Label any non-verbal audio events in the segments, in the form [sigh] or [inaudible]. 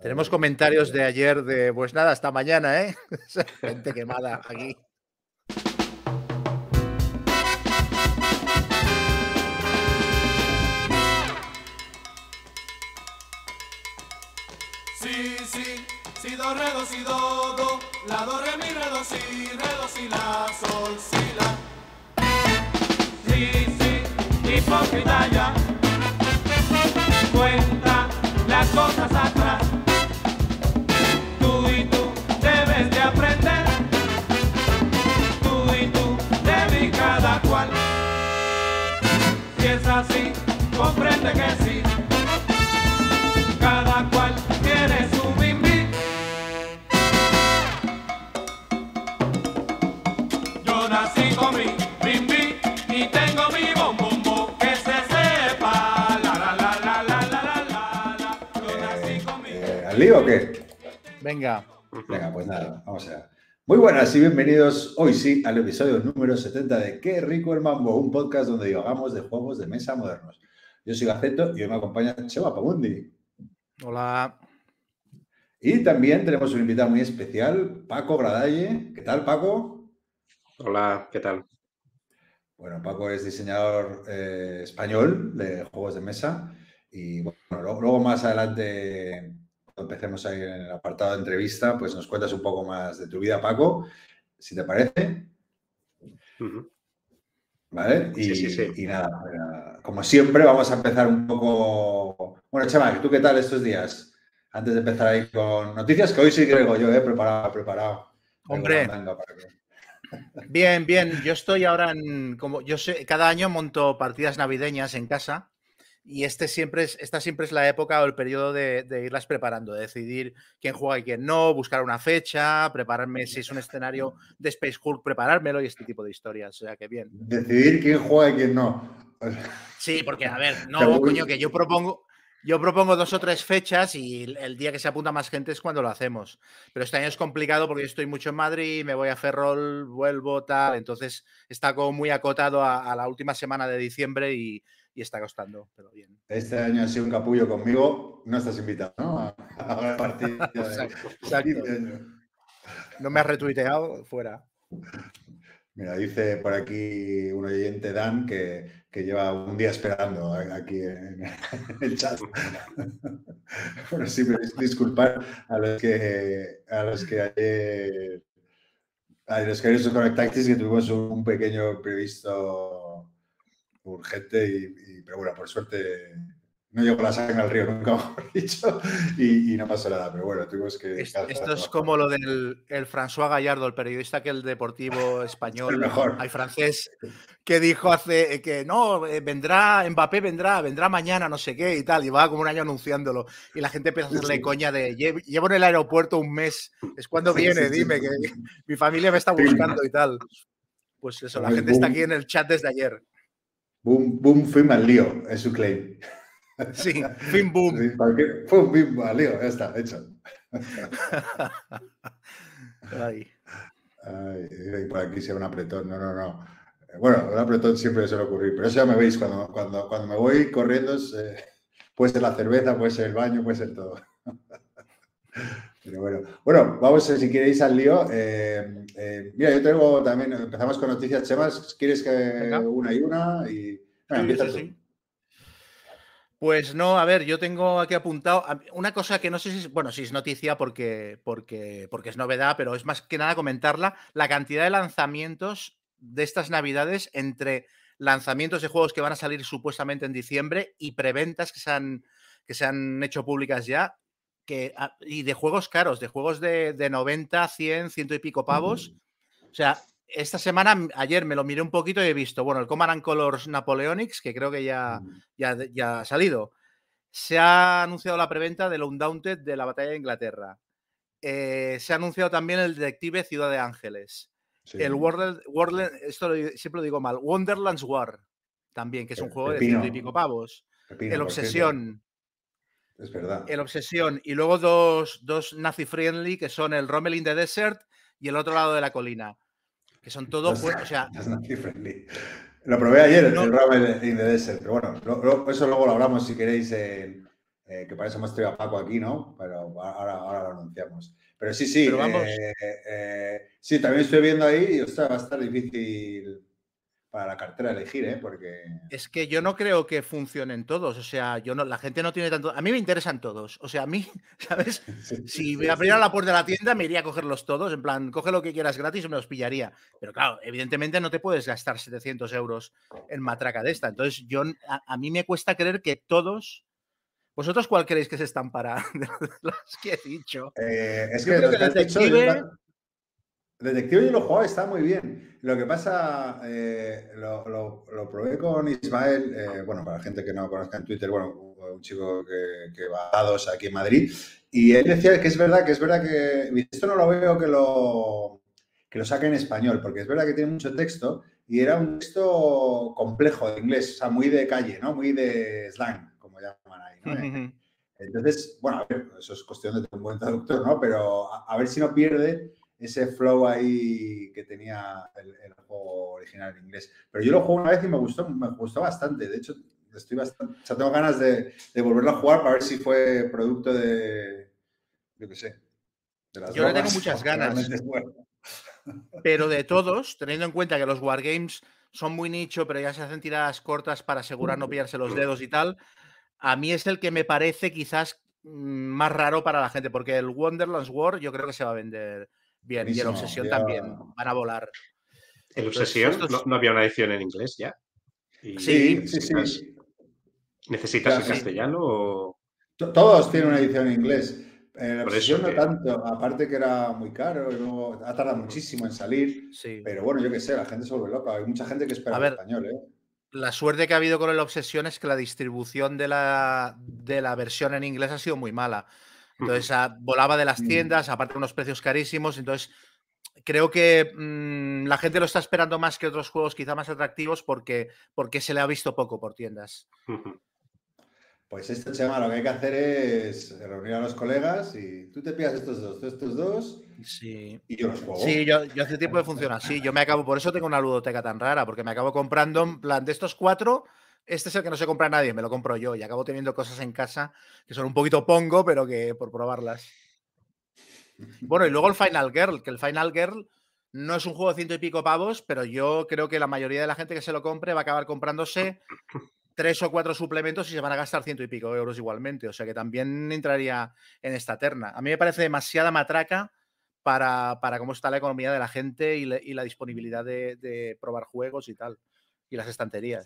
Tenemos comentarios de ayer de, pues nada, hasta mañana, ¿eh? [laughs] Gente quemada aquí. Sí, sí, si do, re, do, si, do, do, la, do, re, mi, re, do, si, re, do, si, la, sol, si, la. Sí, sí, hipócrita ya, cuenta las cosas atrás. comprende que sí. Cada cual tiene su bimbi. Yo nací con mi bimbi y tengo mi bombombo. Que se sepa. La la la la la la la la. Yo nací con mi. Eh, ¿Al lío o qué? Venga. Venga, pues nada, vamos allá. Muy buenas y bienvenidos hoy sí al episodio número 70 de Qué rico el mambo, un podcast donde divagamos de juegos de mesa modernos. Yo soy Gaceto y hoy me acompaña Chema Pamundi. Hola. Y también tenemos un invitado muy especial, Paco Gradalle. ¿Qué tal, Paco? Hola, ¿qué tal? Bueno, Paco es diseñador eh, español de juegos de mesa y bueno, luego, luego más adelante, cuando empecemos ahí en el apartado de entrevista, pues nos cuentas un poco más de tu vida, Paco, si te parece. Ujú. ¿Vale? Y, Sí, sí, sí. y nada, como siempre, vamos a empezar un poco. Bueno, Chema, ¿tú qué tal estos días? Antes de empezar ahí con noticias, que hoy sí creo yo, ¿eh? Preparado, preparado. Hombre. Bien, bien. Yo estoy ahora en. Como yo sé, cada año monto partidas navideñas en casa. Y este siempre es, esta siempre es la época o el periodo de, de irlas preparando, de decidir quién juega y quién no, buscar una fecha, prepararme si es un escenario de Space Hulk, preparármelo y este tipo de historias. O sea que bien. Decidir quién juega y quién no. Sí, porque a ver, [laughs] no, coño, que yo propongo, yo propongo dos o tres fechas y el- el día que se apunta más gente es cuando lo hacemos. Pero este año es complicado porque yo estoy mucho en Madrid, me voy a Ferrol, vuelvo, tal. Entonces está como muy acotado a, a la última semana de diciembre y, y está costando, pero bien. Este año ha sido un capullo conmigo. No estás invitado, ¿no? A, a la partida [laughs] de Exacto, 15 exacto. años. No me has retuiteado, fuera. Mira, dice por aquí un oyente, Dan, que, que lleva un día esperando aquí en, [laughs] el chat. [laughs] bueno, sí, es- disculpar a los que a los que ayer a los que ayer os conectasteis que tuvimos un pequeño previsto urgente y, y- pero bueno, por suerte no llegó la sangre al río, nunca [laughs] mejor dicho, y, y no pasó nada, pero bueno, tuvimos que... Es- calzar Esto es como lo del el François Gallardo, el periodista que el deportivo [laughs] español, El mejor. hay francés, que dijo hace que no, eh, vendrá, Mbappé vendrá, vendrá mañana, no sé qué y tal, y va como un año anunciándolo. Y la gente empieza a hacerle Sí. coña de "Lle- llevo en el aeropuerto un mes, es cuando Sí, viene, dime, que mi familia me está buscando y tal. Pues eso, la Como es gente está aquí en el chat desde ayer. Boom, boom, film al lío, es su claim. [laughs] Sí, [laughs] fin boom. Sí, Pum, bim, al lío, ya está, hecho. [laughs] Ay. Ay, y por aquí sea un apretón, no, no, no. Bueno, un apretón siempre suele ocurrir, pero eso ya me veis, cuando, cuando, cuando me voy corriendo, eh, puede ser la cerveza, puede ser el baño, puede ser todo. Pero bueno, bueno, vamos, si queréis al lío. eh, eh, mira, yo tengo también, empezamos con noticias, Chemas, ¿quieres que Venga. una y una? Y, Sí, Venga, empieza sí, tú. sí. Pues no, a ver, yo tengo aquí apuntado una cosa que no sé si es, bueno, si es noticia porque, porque, porque es novedad, pero es más que nada comentarla, la cantidad de lanzamientos de estas navidades entre lanzamientos de juegos que van a salir supuestamente en diciembre y preventas que se han, que se han hecho públicas ya, que, ah, y de juegos caros, de juegos de, de 90, 100, ciento y pico pavos. O sea, esta semana, ayer me lo miré un poquito y he visto, bueno, el Command and Colors Napoleonics, que creo que ya, ya, ya ha salido. Se ha anunciado la preventa del Undaunted de la Batalla de Inglaterra. Eh, se ha anunciado también el Detective Ciudad de Ángeles. Sí. El World, World- esto lo siempre lo digo mal, Wonderlands War, también, que es un Pe- juego de ciento y pico pavos. Pepino, El. Obsesión, Es verdad. el Obsesión. Y luego dos, dos Nazi Friendly, que son el Rommel in the Desert y el otro lado de la colina. Que son todo, Los- jue- o sea, nazi friendly. Lo probé ayer, No. el Ramen in the Desert, pero bueno, lo- lo- eso luego lo hablamos si queréis en, eh, que para eso hemos traído a Paco aquí, ¿no? Pero ahora, ahora lo anunciamos. Pero sí, sí, Pero vamos. eh, eh, sí, también estoy viendo ahí y, ostras, va a estar difícil para la cartera elegir, ¿eh? Porque... Es que yo no creo que funcionen todos. O sea, yo no, la gente no tiene tanto. A mí me interesan todos. O sea, a mí, [laughs] ¿sabes? [laughs] Si me abriera la puerta de la tienda, me iría a cogerlos todos. En plan, coge lo que quieras gratis y me los pillaría. Pero claro, evidentemente no te puedes gastar 700 euros en matraca de esta. Entonces, yo, a, a mí me cuesta creer que todos. ¿Vosotros cuál creéis que se están para [laughs] de los que he dicho? Eh, es Yo que, creo que Detective- Detective yo lo jugaba, está muy bien. Lo que pasa, eh, lo, lo- lo probé con Ismael, eh, bueno, para la gente que no conozca en Twitter, bueno, un chico que, que va a dos aquí en Madrid, y él decía que es verdad, que es verdad que esto no lo veo que lo, que lo saque en español, porque es verdad que tiene mucho texto y era un texto complejo de inglés, o sea, muy de calle, ¿no? Muy de slang, como llaman ahí, ¿no? Entonces, bueno, a ver, eso es cuestión de tener un buen traductor, ¿no? Pero a, a ver si no pierde ese flow ahí que tenía el, el juego original en inglés. Pero yo lo jugué una vez y me gustó, me gustó bastante. De hecho, estoy bastante, o sea, tengo ganas de, de volverlo a jugar para ver si fue producto de, yo qué sé, de las Yo le tengo muchas ganas. Pero de [laughs] todos, teniendo en cuenta que los wargames son muy nicho, pero ya se hacen tiradas cortas para asegurar no pillarse los dedos y tal, a mí es el que me parece quizás mm, más raro para la gente, porque el Wonderlands War yo creo que se va a vender bien y el Obsesión ya- también, van a volar. El Obsesión, estos- no, no había una edición en inglés ya? Y Sí, Sí, sí, necesitas, sí. ¿necesitas el sí. castellano o...? To- Todos tienen una edición en inglés. La Por obsesión no que- tanto, aparte que era muy caro y luego ha tardado muchísimo en salir. Sí. Pero bueno, yo qué sé, la gente se vuelve loca. Hay mucha gente que espera A el ver, español, ¿eh? La suerte que ha habido con el Obsesión es que la distribución de la, de la versión en inglés ha sido muy mala. Entonces ah, volaba de las Mm. tiendas, aparte unos precios carísimos. Entonces creo que mm, la gente lo está esperando más que otros juegos quizá más atractivos porque, porque se le ha visto poco por tiendas. Pues esto, Chema, lo que hay que hacer es reunir a los colegas y tú te pillas estos dos, tú estos dos Sí. y yo los juego. Sí, yo, yo hace tiempo que funciona así. Yo me acabo, por eso tengo una ludoteca tan rara, porque me acabo comprando, en plan, de estos cuatro, este es el que no se compra nadie, me lo compro yo y acabo teniendo cosas en casa que son un poquito pongo, pero que por probarlas. Bueno, y luego el Final Girl, que el Final Girl no es un juego de ciento y pico pavos, pero yo creo que la mayoría de la gente que se lo compre va a acabar comprándose tres o cuatro suplementos y se van a gastar ciento y pico euros igualmente. O sea que también entraría en esta terna. A mí me parece demasiada matraca para, para cómo está la economía de la gente y, y la disponibilidad de, de probar juegos y tal. Y las estanterías.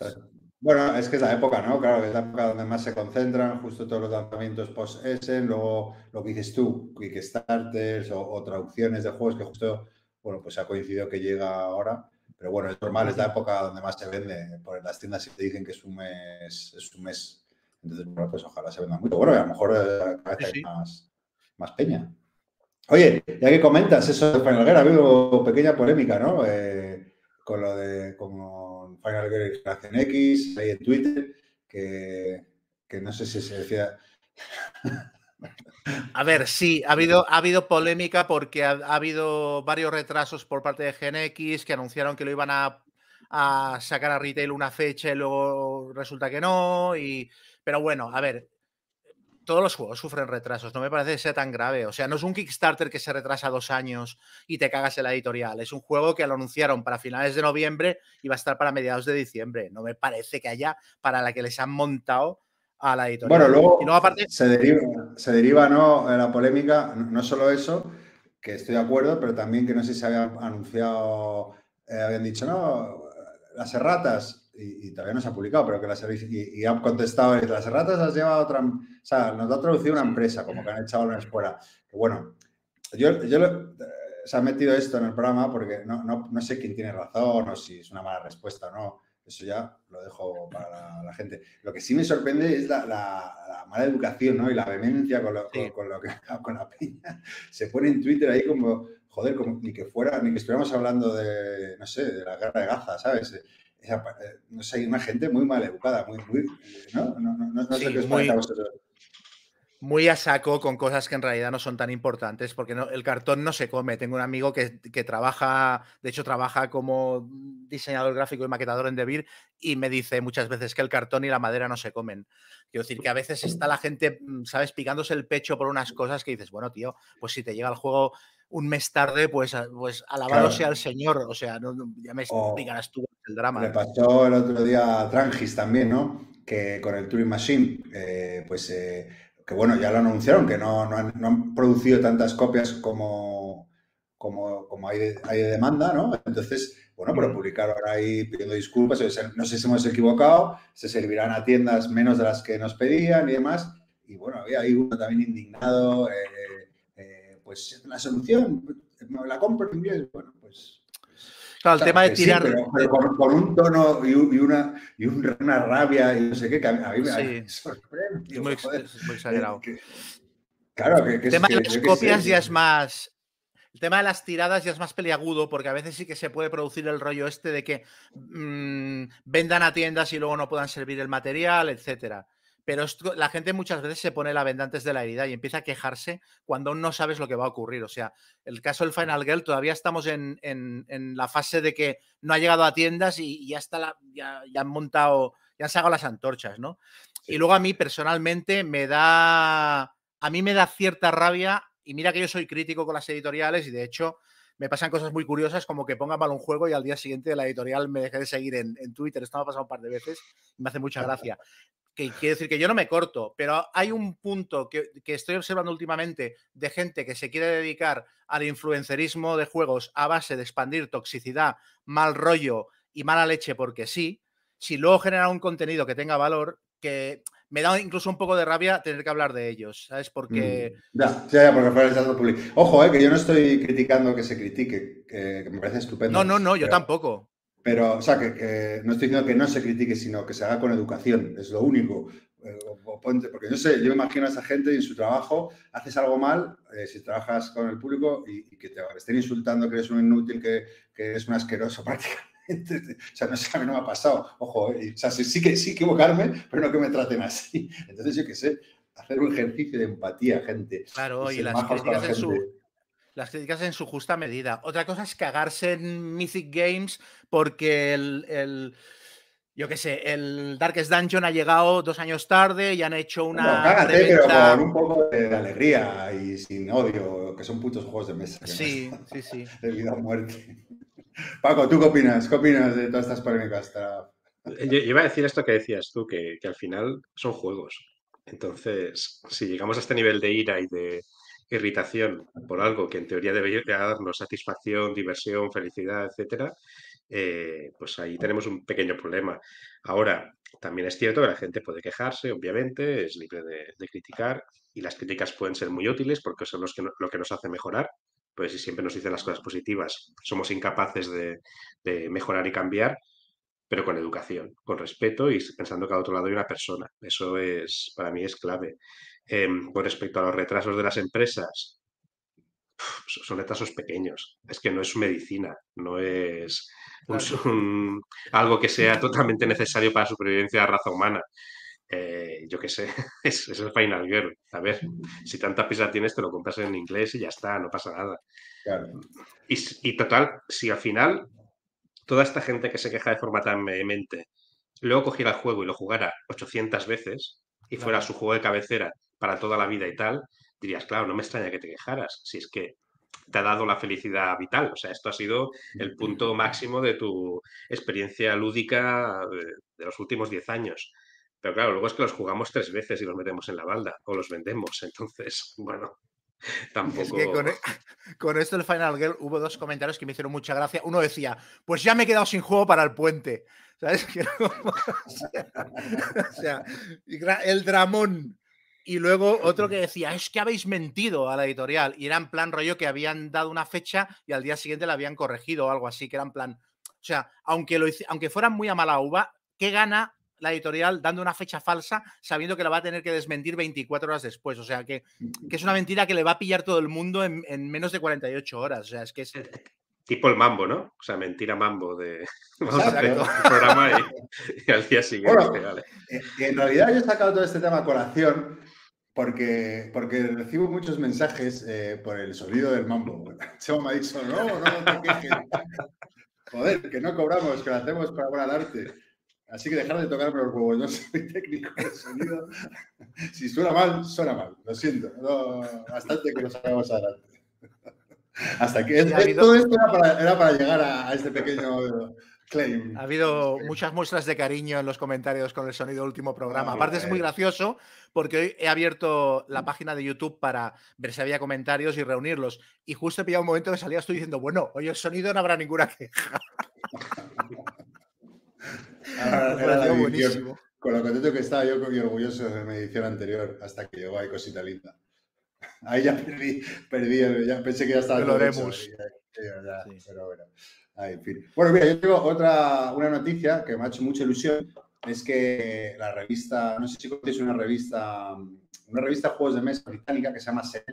Bueno, es que es la época, ¿no? Claro, es la época donde más se concentran, justo todos los lanzamientos post-Essen, luego lo que dices tú, Kickstarters o, o traducciones de juegos que justo, bueno, pues ha coincidido que llega ahora. Pero bueno, es normal, es la época donde más se vende. Por las tiendas si te dicen que es un mes, es un mes. Entonces, bueno, pues ojalá se venda mucho. Bueno, a lo mejor eh, cada vez hay más, más peña. Oye, ya que comentas eso de Final Gear, ha habido pequeña polémica, ¿no? Eh, con lo de con Final Generación X, ahí en Twitter, que, que no sé si se decía. A ver, sí, ha habido, ha habido polémica porque ha, ha habido varios retrasos por parte de GenX que anunciaron que lo iban a, a sacar a retail una fecha y luego resulta que no. Y, pero bueno, a ver, todos los juegos sufren retrasos, no me parece que sea tan grave. O sea, no es un Kickstarter que se retrasa dos años y te cagas en la editorial. Es un juego que lo anunciaron para finales de noviembre y va a estar para mediados de diciembre. No me parece que haya para la que les han montado a la editorial. Bueno, luego, y luego aparte, se deriva, se deriva ¿no? la polémica, no, solo eso, que estoy de acuerdo, pero también que no sé si se había anunciado, eh, habían dicho, no, las erratas, y, y todavía no se ha publicado, pero que las y, y han contestado, las erratas las lleva otra, o sea, nos lo ha traducido una empresa, como que han echado una fuera. Que bueno, yo, yo lo- se ha metido esto en el programa porque no, no, no sé quién tiene razón o si es una mala respuesta o no. Eso ya lo dejo para la, la gente. Lo que sí me sorprende es la, la- la mala educación ¿no? y la vehemencia con lo, Sí. con, con lo que con la peña. Se pone en Twitter ahí como, joder, como ni que fuera, ni que estuviéramos hablando de, no sé, de la guerra de Gaza, ¿sabes? Esa, eh, no sé, hay una gente muy mal educada, muy, muy ¿no? No, no, no, no sé qué os muy- parece a vosotros. Muy a saco con cosas que en realidad no son tan importantes, porque no- el cartón no se come. Tengo un amigo que, que trabaja, de hecho trabaja como diseñador gráfico y maquetador en Devir y me dice muchas veces que el cartón y la madera no se comen. Quiero decir que a veces está la gente, mm, ¿sabes?, picándose el pecho por unas cosas que dices, bueno, tío, pues si te llega el juego un mes tarde, pues, a- pues alabado Claro. sea el Señor. O sea, no, ya me explicarás tú el drama. Le pasó el otro día a Trangis también, ¿no? Que con el Turing Machine, eh, pues eh, que bueno, ya lo anunciaron, que no, no han, no han producido tantas copias como, como, como hay, de, hay de demanda, ¿no? Entonces, bueno, pero Mm. publicaron ahí pidiendo disculpas, o sea, no sé si hemos equivocado, se servirán a tiendas menos de las que nos pedían y demás. Y bueno, había ahí uno también indignado, eh, eh, pues la solución, la compro en inglés, bueno, pues... Claro, el Claro, tema de sí, tirar. pero, pero con, con un tono y, un- y una, y un- una rabia y no sé qué, que a mí, me- Sí. me [laughs] sorprende. es muy, ex- joder, es muy exagerado. que- claro, que, que El es tema de las copias ya es más. El tema de las tiradas ya es más peliagudo porque a veces sí que se puede producir el rollo este de que mm, vendan a tiendas y luego no puedan servir el material, etcétera. Pero esto- la gente muchas veces se pone la venda antes de la herida y empieza a quejarse cuando aún no sabes lo que va a ocurrir. O sea, el caso del Final Girl todavía estamos en, en- en la fase de que no ha llegado a tiendas y, y ya está la- ya, ya han montado, ya han sacado las antorchas, ¿no? Y luego a mí personalmente me da, a mí me da cierta rabia y mira que yo soy crítico con las editoriales y de hecho me pasan cosas muy curiosas como que pongan mal un juego y al día siguiente la editorial me deje de seguir en, en Twitter. Esto me ha pasado un par de veces y me hace mucha gracia. Que quiere decir que yo no me corto, pero hay un punto que, que estoy observando últimamente de gente que se quiere dedicar al influencerismo de juegos a base de expandir toxicidad, mal rollo y mala leche porque sí, si luego genera un contenido que tenga valor, que me da incluso un poco de rabia tener que hablar de ellos, ¿sabes? Porque... Mm, Ya, ya, porque fuera el público. Ojo, eh, que yo no estoy criticando que se critique, que, que me parece estupendo. No, no, no, yo pero- tampoco. Pero, o sea, que, que no estoy diciendo que no se critique, sino que se haga con educación, es lo único. Eh, o- o ponte- porque yo sé, yo me imagino a esa gente y en su trabajo haces algo mal, eh, si trabajas con el público y, y que te estén insultando que eres un inútil, que, que eres un asqueroso [laughs] prácticamente. [laughs] O sea, no sé, a mí no me ha pasado. Ojo, eh, o sea, sí, sí que sí equivocarme, pero no que me traten así. [laughs] Entonces, yo qué sé, hacer un ejercicio de empatía, gente. Claro, y las críticas, en su, las críticas en su justa medida. Otra cosa es cagarse en Mythic Games porque el, el- yo qué sé, el Darkest Dungeon ha llegado dos años tarde y han hecho Bueno, una cágate, pero con un poco de, alegría y sin odio, que son putos juegos de mesa. Sí, sí, sí. [laughs] De vida o muerte. Paco, ¿tú qué opinas? ¿Qué opinas de todas estas polémicas? Tra- Yo, iba a decir esto que decías tú, que, al final son juegos. Entonces, si llegamos a este nivel de ira y de irritación por algo que en teoría debería darnos satisfacción, diversión, felicidad, etcétera, eh, pues ahí tenemos un pequeño problema. Ahora, también es cierto que la gente puede quejarse, obviamente, es libre de, de criticar y las críticas pueden ser muy útiles porque son los que, lo que nos hace mejorar. Pues si siempre nos dicen las cosas positivas, somos incapaces de, de mejorar y cambiar, pero con educación, con respeto y pensando que al otro lado hay una persona. Eso es, para mí es clave. Em, con respecto a los retrasos de las empresas, son retrasos pequeños. Es que no es medicina, no es un- Claro. un- algo que sea [laughs] totalmente necesario para la supervivencia de la raza humana. Eh, yo qué sé, [laughs] es, es el Final Girl. A ver, si tanta prisa tienes, te lo compras en inglés y ya está, no pasa nada. Claro. Y, total, si al final toda esta gente que se queja de forma tan vehemente luego cogiera el juego y lo jugara 800 veces y fuera Claro. su juego de cabecera para toda la vida y tal, dirías, claro, no me extraña que te quejaras, si es que te ha dado la felicidad vital. O sea, esto ha sido el punto máximo de tu experiencia lúdica de, de los últimos 10 años. Pero claro, luego es que los jugamos tres veces y los metemos en la balda o los vendemos. Entonces, [laughs] bueno, Es tampoco... que con, e- [laughs] con esto del Final Girl hubo dos comentarios que me hicieron mucha gracia. Uno decía, pues ya me he quedado sin juego para el puente. [laughs] ¿Sabes? Que o sea, o el dramón. Y luego otro que decía, es que habéis mentido a la editorial. Y era en plan rollo que habían dado una fecha y al día siguiente la habían corregido o algo así, que era en plan. O sea, aunque, lo, aunque fueran muy a mala uva, ¿qué gana la editorial dando una fecha falsa sabiendo que la va a tener que desmentir 24 horas después? O sea, que, que es una mentira que le va a pillar todo el mundo en, en menos de 48 horas. O sea, es que es. Tipo el mambo, ¿no? O sea, mentira mambo de... [laughs] Vamos a hacer un programa y, y al día siguiente, Bueno. vale. Eh, En realidad yo he sacado todo este tema a colación porque, porque recibo muchos mensajes eh, por el sonido del mambo. [laughs] Chema me ha dicho, no, no, no te quejes. [laughs] Joder, que no cobramos, que lo hacemos para buena arte. Así que dejar de tocarme los huevos, no soy [laughs] técnico de sonido. [laughs] Si suena mal, suena mal, lo siento. No, bastante que lo sacamos adelante. [laughs] Hasta que Sí, ha habido- todo esto era para, era para llegar a, a este pequeño claim. Ha habido muchas muestras de cariño en los comentarios con el sonido del último programa. Ah, Aparte es muy gracioso porque hoy he abierto la página de YouTube para ver si había comentarios y reunirlos. Y justo he pillado un momento que salía estoy diciendo, bueno, hoy el sonido no habrá ninguna queja. [laughs] Ahora, Me era la buenísimo. Con lo contento que estaba yo y orgulloso de mi edición anterior, hasta que llegó ahí cosita linda. [laughs] Ahí ya perdí, perdí, ya pensé que ya estaba ya, Sí. pero bueno. Ahí, en fin. Bueno, mira, yo tengo otra, una noticia que me ha hecho mucha ilusión. Es que la revista, no sé si conocéis una revista, una revista de juegos de mesa británica que se llama Set.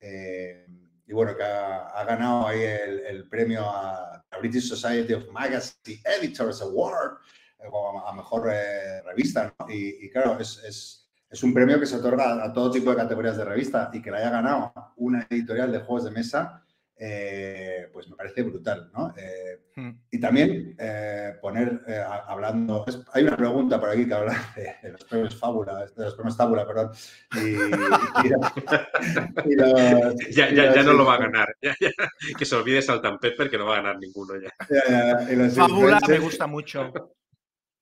Eh, y bueno, que ha, ha ganado ahí el, el premio a la British Society of Magazine Editors Award eh, a mejor eh, revista. ¿no? Y, y claro, es, es- es un premio que se otorga a todo tipo de categorías de revista y que la haya ganado una editorial de juegos de mesa, eh, pues me parece brutal. ¿no? Eh, Hmm. y también eh, poner, eh, a- hablando, es- hay una pregunta por aquí que habla de, de los premios Fábula, de los premios Tábula, perdón. Y, y- y los- [laughs] Ya, y ya, ya no lo va a ganar. [laughs] Ya, ya. Que se olvide Salt and Pepper, que no va a ganar ninguno ya. Fábula me influencers. gusta mucho.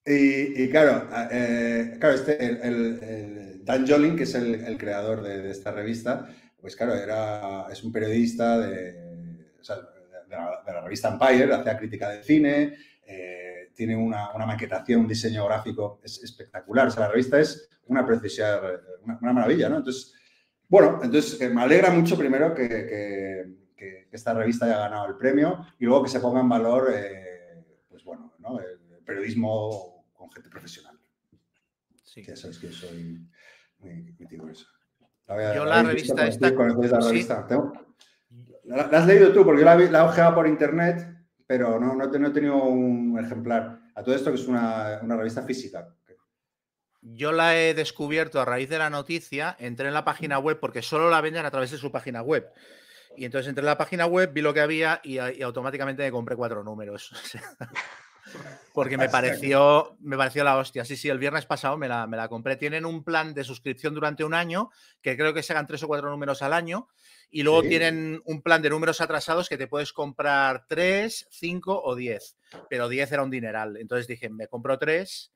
Y, y claro, eh, claro este, el, el- el Dan Jolin, que es el, el creador de, de esta revista, pues claro, era, es un periodista de, o sea, de la, de la revista Empire, hacía crítica de cine, eh, tiene una, una maquetación, un diseño gráfico es espectacular. O sea, la revista es una preciosidad, una, una maravilla, ¿no? Entonces, bueno, entonces eh, me alegra mucho primero que, que- que esta revista haya ganado el premio y luego que se ponga en valor, eh, pues bueno, ¿no? el periodismo con gente profesional. Sí. Que yo soy muy de eso. La Yo ¿la la revista esta- ¿Conocéis la sí. revista? ¿La, la has leído tú? Porque yo la, la he ojeado por internet, pero no, no, no he tenido un ejemplar. A todo esto que es una, una revista física. Yo la he descubierto a raíz de la noticia, entré en la página web porque solo la venden a través de su página web. Y entonces entré en la página web, vi lo que había y, y automáticamente me compré cuatro números. [laughs] Porque me pareció, me pareció la hostia. Sí, sí, el viernes pasado me la, me la compré. Tienen un plan de suscripción durante un año, que creo que se hagan tres o cuatro números al año. Y luego Sí. tienen un plan de números atrasados que te puedes comprar tres, cinco o diez. Pero diez era un dineral. Entonces dije, me compro tres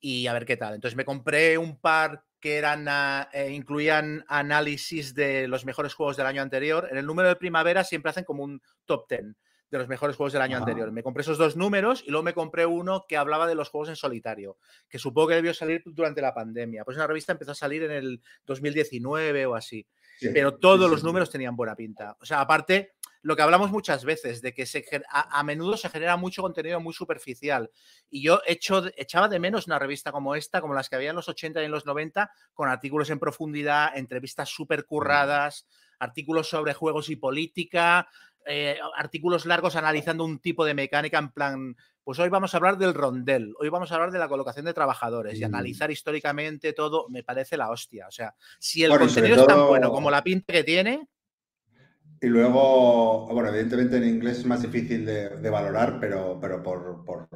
y a ver qué tal. Entonces me compré un par que eran eh, incluían análisis de los mejores juegos del año anterior. En el número de primavera siempre hacen como un top 10 de los mejores juegos del año anterior. Me compré esos dos números y luego me compré uno que hablaba de los juegos en solitario, que supongo que debió salir durante la pandemia. Pues una revista empezó a salir en el 2019 o así Sí, pero todos sí, los números tenían buena pinta. O sea, aparte, lo que hablamos muchas veces, de que se, a, a menudo se genera mucho contenido muy superficial. Y yo echo, echaba de menos una revista como esta, como las que había en los 80 y en los 90, con artículos en profundidad, entrevistas súper curradas, artículos sobre juegos y política, eh, artículos largos analizando un tipo de mecánica en plan, pues hoy vamos a hablar del rondel, hoy vamos a hablar de la colocación de trabajadores y analizar históricamente todo, me parece la hostia. O sea, si el Bueno, contenido es tan bueno como la pinta que tiene, Y luego, bueno, evidentemente en inglés es más difícil de, de valorar, pero, pero por, por-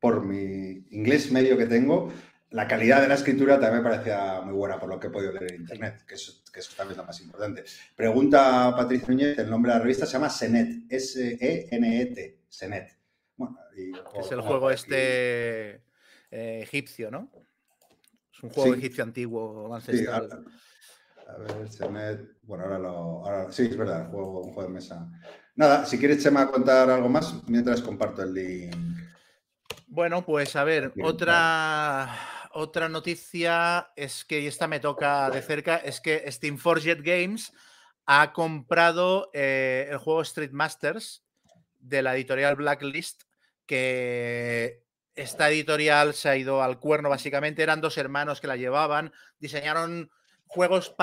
por mi inglés medio que tengo, la calidad de la escritura también me parecía muy buena por lo que he podido leer en internet, que eso, que eso también es lo más importante. Pregunta Patricia Núñez, el nombre de la revista se llama Senet, S-E-N-E-T, Senet. Bueno, y- que es el juego aquí- este eh, egipcio, ¿no? Es un juego Sí. egipcio antiguo, Sí, a, ancestral. a ver, Senet, bueno, ahora lo, ahora- sí, es verdad, el juego, un juego de mesa. Nada, si quieres, Chema, contar algo más, mientras comparto el link. Bueno, pues a ver, Bien, otra, otra noticia es que, y esta me toca de cerca, es que Steam Forget Games ha comprado eh, el juego Street Masters de la editorial Blacklist, que esta editorial se ha ido al cuerno básicamente, eran dos hermanos que la llevaban, diseñaron juegos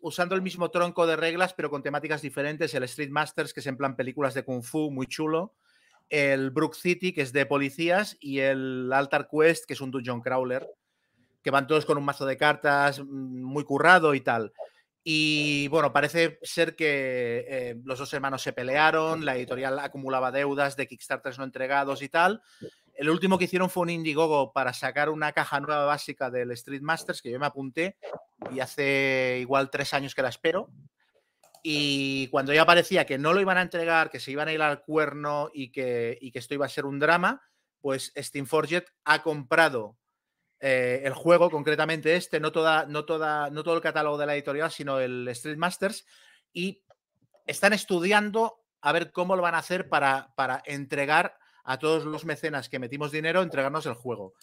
usando el mismo tronco de reglas, pero con temáticas diferentes, el Street Masters, que es en plan películas de Kung Fu, muy chulo, el Brook City, que es de policías, y el Altar Quest, que es un dungeon crawler. que van todos con un mazo de cartas mm, muy currado y tal. Y bueno, parece ser que eh, los dos hermanos se pelearon, la editorial acumulaba deudas de Kickstarters no entregados y tal. El último que hicieron fue un Indiegogo para sacar una caja nueva básica del Street Masters, que yo me apunté y hace igual tres años que la espero. Y cuando ya parecía que no lo iban a entregar, que se iban a ir al cuerno y que, esto iba a ser un drama, pues Steamforged ha comprado eh, el juego, concretamente este, no, todo el catálogo de la editorial, sino el Street Masters, y están estudiando a ver cómo lo van a hacer para entregar a todos los mecenas que metimos dinero entregarnos el juego.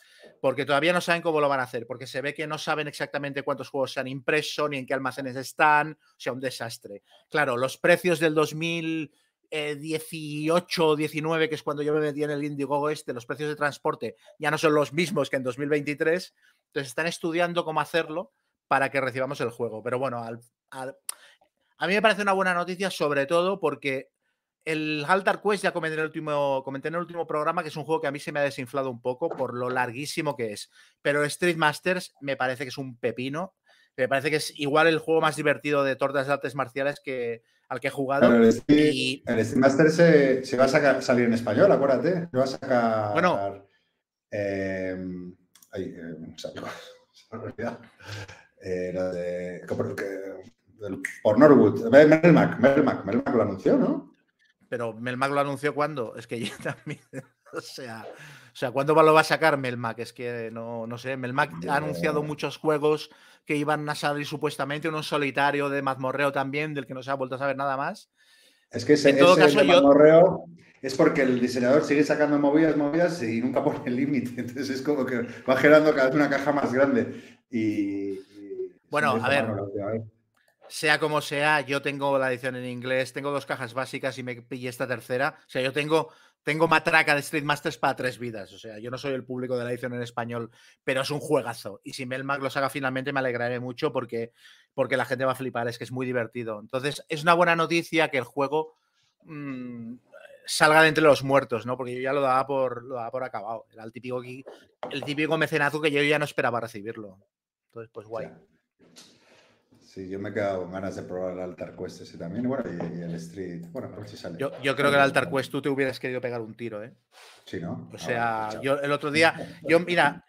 Porque todavía no saben cómo lo van a hacer, porque se ve que no saben exactamente cuántos juegos se han impreso, ni en qué almacenes están, o sea, un desastre. Claro, los precios del 2018 o 19, que es cuando yo me metí en el Indiegogo este, los precios de transporte ya no son los mismos que en 2023, entonces están estudiando cómo hacerlo para que recibamos el juego. Pero bueno, a mí me parece una buena noticia, sobre todo porque el Altar Quest ya comenté en, el último, comenté en el último programa que es un juego que a mí se me ha desinflado un poco por lo larguísimo que es. Pero Street Masters me parece que es un pepino. Me parece que es igual el juego más divertido de tortas de artes marciales que, al que he jugado. Pero el Street, y... el Street Masters se, se, va a sacar, salir en español, acuérdate. Se va a sacar. Bueno. Eh, ay, eh, [laughs] se me olvidado. Eh, lo de, por Norwood. Melmac, Melmac, Melmac lo anunció, ¿no? Pero Melmac lo anunció cuando. Es que [laughs] yo también. O sea, o sea, ¿cuándo lo va a sacar Melmac? Es que no, no sé. Melmac ha anunciado muchos juegos que iban a salir supuestamente, uno solitario de mazmorreo también, del que no se ha vuelto a saber nada más. Es que ese, en todo ese caso, yo... mazmorreo es porque el diseñador sigue sacando movidas, movidas y nunca pone el límite. [laughs] Entonces es como que va generando cada vez una caja más grande. Y. y bueno, a ver sea como sea, yo tengo la edición en inglés, tengo dos cajas básicas y me pillé esta tercera. O sea, yo tengo, tengo matraca de Street Masters para tres vidas. O sea, yo no soy el público de la edición en español, pero es un juegazo. Y si Melmac lo saca finalmente, me alegraré mucho porque, porque la gente va a flipar. Es que es muy divertido. Entonces, es una buena noticia que el juego mmm, salga de entre los muertos, ¿no? Porque yo ya lo daba por, lo daba por acabado. Era el típico, el típico mecenazo que yo ya no esperaba recibirlo. Entonces, pues guay. Sí, yo me he quedado con ganas de probar el Altar Quest ese también. Bueno, y, y el Street. Bueno, a ver si sale. Yo, yo, creo que el Altar Quest tú te hubieras querido pegar un tiro, ¿eh? Sí, ¿no? O sea, ah, yo el otro día. Yo, mira,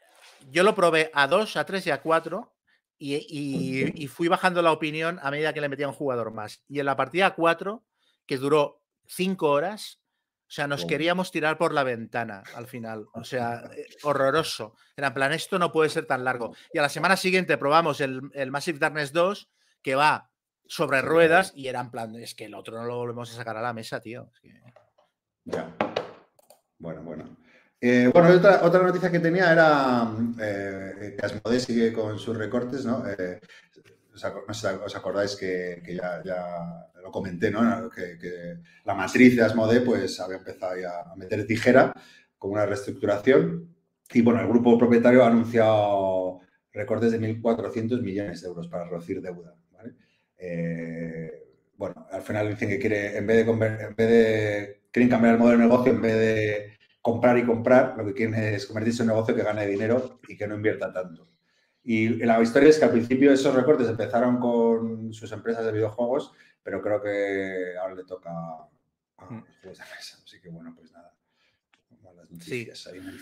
yo lo probé a 2, a 3 y a 4 y, y, y, fui bajando la opinión a medida que le metía un jugador más. Y en la partida 4, que duró 5 horas, o sea, nos queríamos tirar por la ventana al final. O sea, [laughs] eh, horroroso. Era en plan, esto no puede ser tan largo. Y a la semana siguiente probamos el, el Massive Darkness 2, que va sobre ruedas, y era en plan, es que el otro no lo volvemos a sacar a la mesa, tío. Es que... Ya. Bueno, bueno. Eh, bueno, otra, otra, noticia que tenía era eh, que Asmodee sigue con sus recortes, ¿no? Eh, os acordáis que, que ya, ya, lo comenté, ¿no? Que, que, la matriz de Asmodee pues había empezado ya a meter tijera con una reestructuración y bueno, el grupo propietario ha anunciado recortes de 1.400 millones de euros para reducir deuda, ¿vale? Eh, bueno, al final dicen que quiere, en vez, de, en vez de, quieren cambiar el modelo de negocio, en vez de comprar y comprar, lo que quieren es convertirse en un negocio que gane dinero y que no invierta tanto. Y la historia es que al principio esos recortes empezaron con sus empresas de videojuegos, pero creo que ahora le toca a los juegos de mesa. Así que bueno, pues nada. Sí.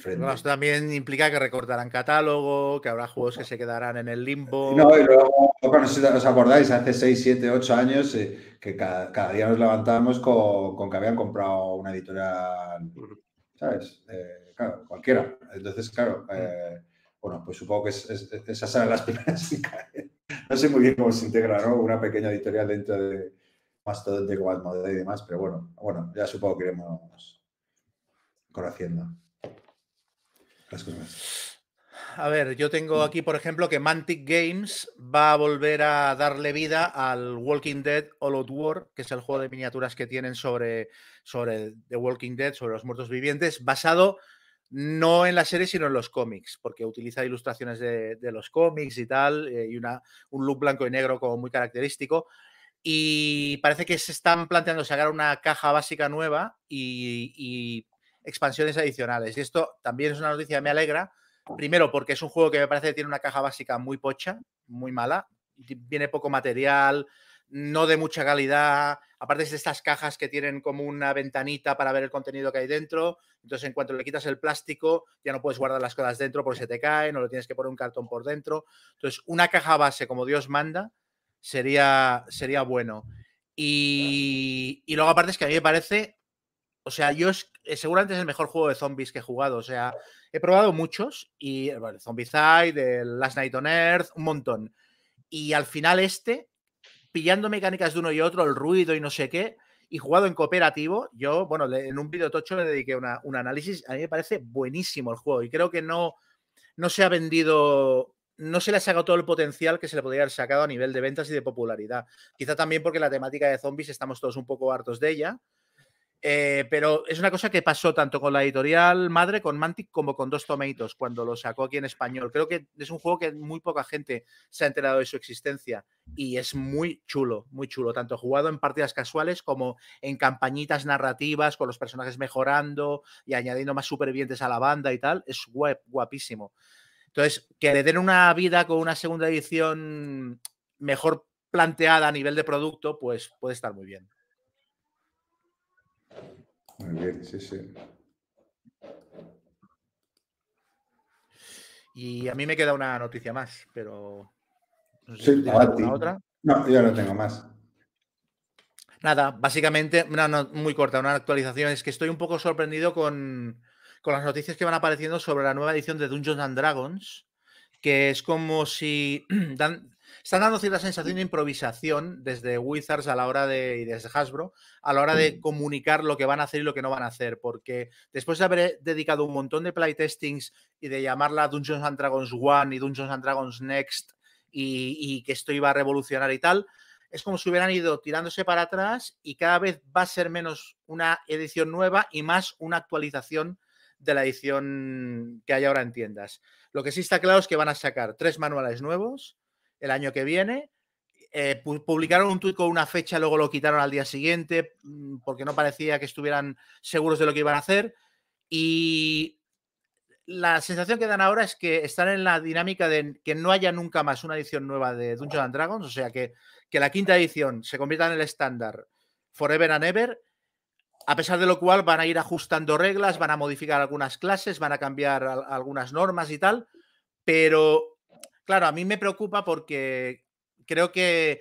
Bueno, esto también implica que recortarán catálogo, que habrá juegos que se quedarán en el limbo. No, y luego, no sé si os acordáis, hace 6, 7, 8 años eh, que cada, cada, día nos levantábamos con, con, que habían comprado una editorial, ¿sabes? Eh, claro, cualquiera. Entonces, claro, eh, bueno, pues supongo que es, es, esas serán las primeras. [laughs] No sé muy bien cómo se integra, ¿no? Una pequeña editorial dentro de Mastodonte como Almodee y demás, pero bueno, bueno, ya supongo que iremos conociendo las cosas. A ver, yo tengo aquí, por ejemplo, que Mantic Games va a volver a darle vida al Walking Dead All Out War, que es el juego de miniaturas que tienen sobre, sobre The Walking Dead, sobre los muertos vivientes, basado no en la serie, sino en los cómics, porque utiliza ilustraciones de, los cómics y tal, eh, y una, un look blanco y negro como muy característico. Y parece que se están planteando sacar una caja básica nueva y, y expansiones adicionales. Y esto también es una noticia que me alegra, Primero, porque es un juego que me parece que tiene una caja básica muy pocha, muy mala. Viene poco material, no de mucha calidad. Aparte es de estas cajas que tienen como una ventanita para ver el contenido que hay dentro. Entonces, en cuanto le quitas el plástico, ya no puedes guardar las cosas dentro porque se te caen o lo tienes que poner un cartón por dentro. Entonces, una caja base como Dios manda sería, sería bueno. Y, y luego, aparte, es que a mí me parece. O sea, yo es, eh, seguramente es el mejor juego de zombies que he jugado. O sea, he probado muchos y bueno, el Zombicide, el Last Night on Earth, un montón. Y al final este, pillando mecánicas de uno y otro, el ruido y no sé qué, y jugado en cooperativo, yo, bueno, en un vídeo tocho le dediqué un análisis, a mí me parece buenísimo el juego y creo que no, no se ha vendido, no se le ha sacado todo el potencial que se le podría haber sacado a nivel de ventas y de popularidad. Quizá también porque la temática de zombies estamos todos un poco hartos de ella. Eh, pero es una cosa que pasó tanto con la editorial madre, con Mantic, como con Dos Tomatoes, cuando lo sacó aquí en español. Creo que es un juego que muy poca gente se ha enterado de su existencia y es muy chulo, muy chulo, tanto jugado en partidas casuales como en campañitas narrativas, con los personajes mejorando y añadiendo más supervivientes a la banda y tal. Es guap- guapísimo. Entonces, que le den una vida con una segunda edición mejor planteada a nivel de producto, pues puede estar muy bien. Muy bien, sí, sí. Y a mí me queda una noticia más, pero... No sé Sí, si a ti. otra. No, yo no tengo más. Nada, básicamente, una no- muy corta, una actualización. Es que estoy un poco sorprendido con, con las noticias que van apareciendo sobre la nueva edición de Dungeons and Dragons, que es como si [clears throat] dan- están dando cierta sensación de improvisación desde Wizards a la hora de, y desde Hasbro a la hora de comunicar lo que van a hacer y lo que no van a hacer, porque después de haber dedicado un montón de playtestings y de llamarla Dungeons and Dragons One y Dungeons and Dragons Next y, y que esto iba a revolucionar y tal, es como si hubieran ido tirándose para atrás y cada vez va a ser menos una edición nueva y más una actualización de la edición que hay ahora en tiendas. Lo que sí está claro es que van a sacar tres manuales nuevos el año que viene. Eh, pu- publicaron un tuit con una fecha, luego lo quitaron al día siguiente mm, porque no parecía que estuvieran seguros de lo que iban a hacer. Y la sensación que dan ahora es que están en la dinámica de que no haya nunca más una edición nueva de Dungeons and Dragons, o sea que, que la quinta edición se convierta en el estándar forever and ever, a pesar de lo cual van a ir ajustando reglas, van a modificar algunas clases, van a cambiar al- algunas normas y tal, pero claro, a mí me preocupa porque creo que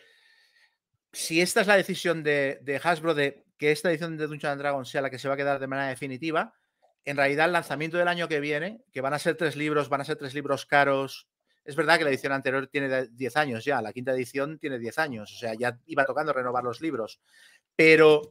si esta es la decisión de, Hasbro de que esta edición de Dungeons and Dragons sea la que se va a quedar de manera definitiva, en realidad el lanzamiento del año que viene, que van a ser tres libros, van a ser tres libros caros. Es verdad que la edición anterior tiene de- 10 años ya, la quinta edición tiene 10 años, o sea, ya iba tocando renovar los libros. Pero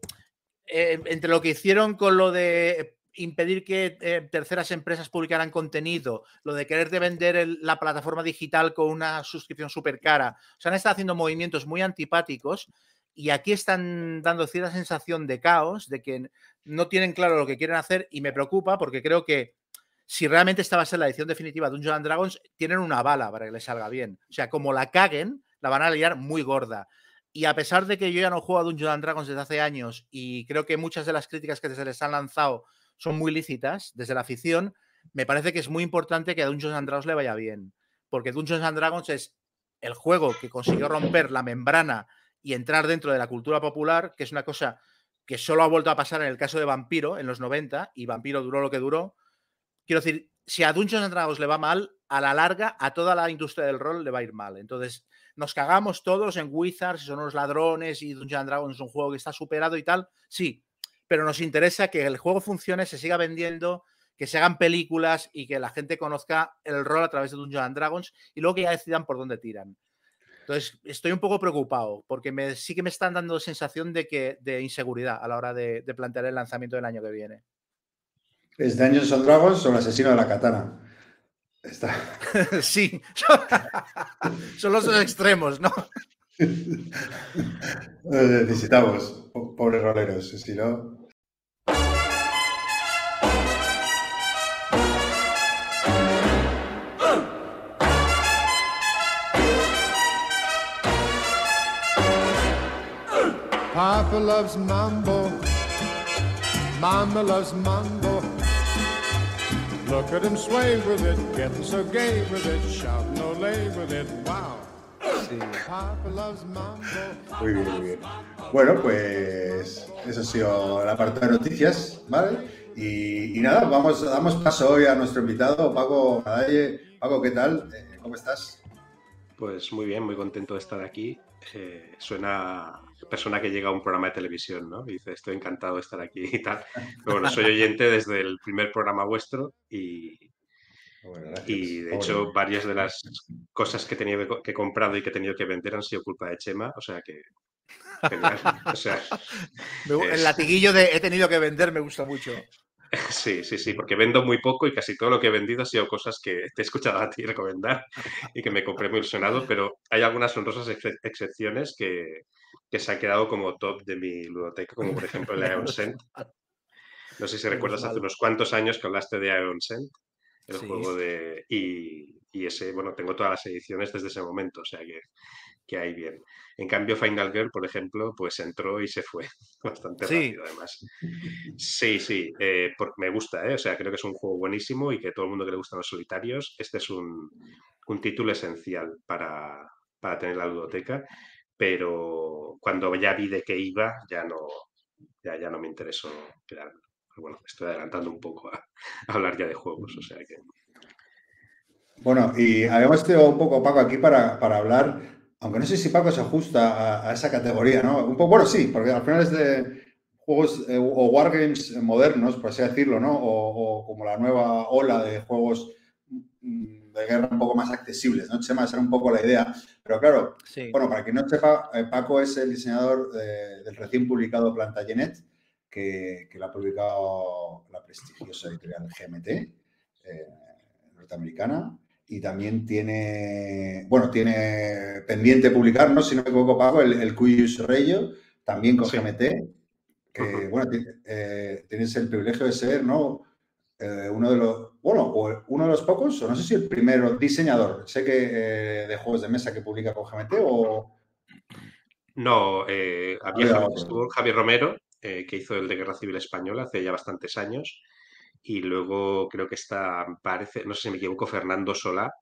eh, entre lo que hicieron con lo de impedir que eh, terceras empresas publicaran contenido, lo de quererte vender la plataforma digital con una suscripción súper cara, o sea, han estado haciendo movimientos muy antipáticos y aquí están dando cierta sensación de caos, de que no tienen claro lo que quieren hacer y me preocupa porque creo que si realmente esta va a ser la edición definitiva de Dungeons and Dragons, tienen una bala para que les salga bien. O sea, como la caguen, la van a liar muy gorda. Y a pesar de que yo ya no juego a Dungeons and Dragons desde hace años y creo que muchas de las críticas que se les han lanzado son muy lícitas desde la afición, me parece que es muy importante que a Dungeons and Dragons le vaya bien. Porque Dungeons and Dragons es el juego que consiguió romper la membrana y entrar dentro de la cultura popular, que es una cosa que solo ha vuelto a pasar en el caso de Vampiro en los 90 y Vampiro duró lo que duró. Quiero decir, si a Dungeons and Dragons le va mal, a la larga a toda la industria del rol le va a ir mal. Entonces, nos cagamos todos en Wizards, son unos ladrones y Dungeons and Dragons es un juego que está superado y tal. Sí, pero nos interesa que el juego funcione, se siga vendiendo, que se hagan películas y que la gente conozca el rol a través de Dungeons and Dragons y luego que ya decidan por dónde tiran. Entonces, estoy un poco preocupado porque me, sí que me están dando sensación de, que, de inseguridad a la hora de, de plantear el lanzamiento del año que viene. ¿Es Dungeons and Dragons o el asesino de la katana? Está. [laughs] sí, [laughs] son los dos extremos, ¿no? [laughs] Necesitamos, po- pobres roleros, si no. Papa loves mambo. Mama loves mambo. Look at him sway with it, getting so gay with it, shouting Olay with it. Wow. Papa loves mambo. Muy bien, muy bien. Bueno, pues eso ha sido la parte de noticias, ¿vale? Y, y nada, vamos, damos paso hoy a nuestro invitado, Paco Madalle. Paco, ¿qué tal? Eh, ¿Cómo estás? Pues muy bien, muy contento de estar aquí. Eh, suena persona que llega a un programa de televisión, ¿no? Y dice, estoy encantado de estar aquí y tal. Pero bueno, soy oyente desde el primer programa vuestro y, Bueno, gracias. y de hecho varias de las cosas que he tenido que, he comprado y que he tenido que vender han sido culpa de Chema, o sea que... genial. O sea, es- El latiguillo de he tenido que vender me gusta mucho. [laughs] Sí, sí, sí, porque vendo muy poco y casi todo lo que he vendido ha sido cosas que te he escuchado a ti recomendar y que me compré muy ilusionado, pero hay algunas honrosas ex- excepciones que, que se han quedado como top de mi ludoteca, como por ejemplo el Aeon Sent. No sé si [laughs] recuerdas hace unos cuantos años que hablaste de Aeon Sent, el Sí. juego de... Y, y ese, bueno, tengo todas las ediciones desde ese momento, o sea que, que ahí bien. En cambio, Final Girl, por ejemplo, pues entró y se fue [laughs] bastante Sí. rápido además. Sí, sí, eh, por- me gusta, ¿eh? O sea, creo que es un juego buenísimo y que todo el mundo que le gustan los solitarios, este es un, un título esencial para, para tener la ludoteca, pero cuando ya vi de qué iba, ya no, ya, ya no me interesó quedarme. Bueno, estoy adelantando un poco a, hablar ya de juegos, o sea que... Bueno, y habíamos tenido un poco Paco aquí para, para hablar, aunque no sé si Paco se ajusta a, esa categoría, ¿no? Un poco, bueno, sí, porque al final es de juegos eh, o wargames modernos, por así decirlo, ¿no? O, o como la nueva ola de juegos mm, de guerra un poco más accesibles, ¿no? Chema, esa era un poco la idea. Pero claro, Sí. bueno, para quien no sepa, eh, Paco es el diseñador de- del recién publicado Plantagenet, que, que lo ha publicado la prestigiosa editorial GMT, eh, norteamericana. Y también tiene, bueno, tiene pendiente publicar, ¿no? Si no me equivoco, Paco, el, el Cuyus Reyo, también con Sí. GMT, que, bueno, eh, tienes el privilegio de ser, ¿no? Eh, uno de los, bueno, o uno de los pocos, o no sé si el primero diseñador, sé que eh, de juegos de mesa que publica con GMT o... No, eh, había Javier, estuvo Javier Romero, eh, que hizo el de Guerra Civil Española hace ya bastantes años, y luego creo que está, parece, no sé si me equivoco, Fernando Solá,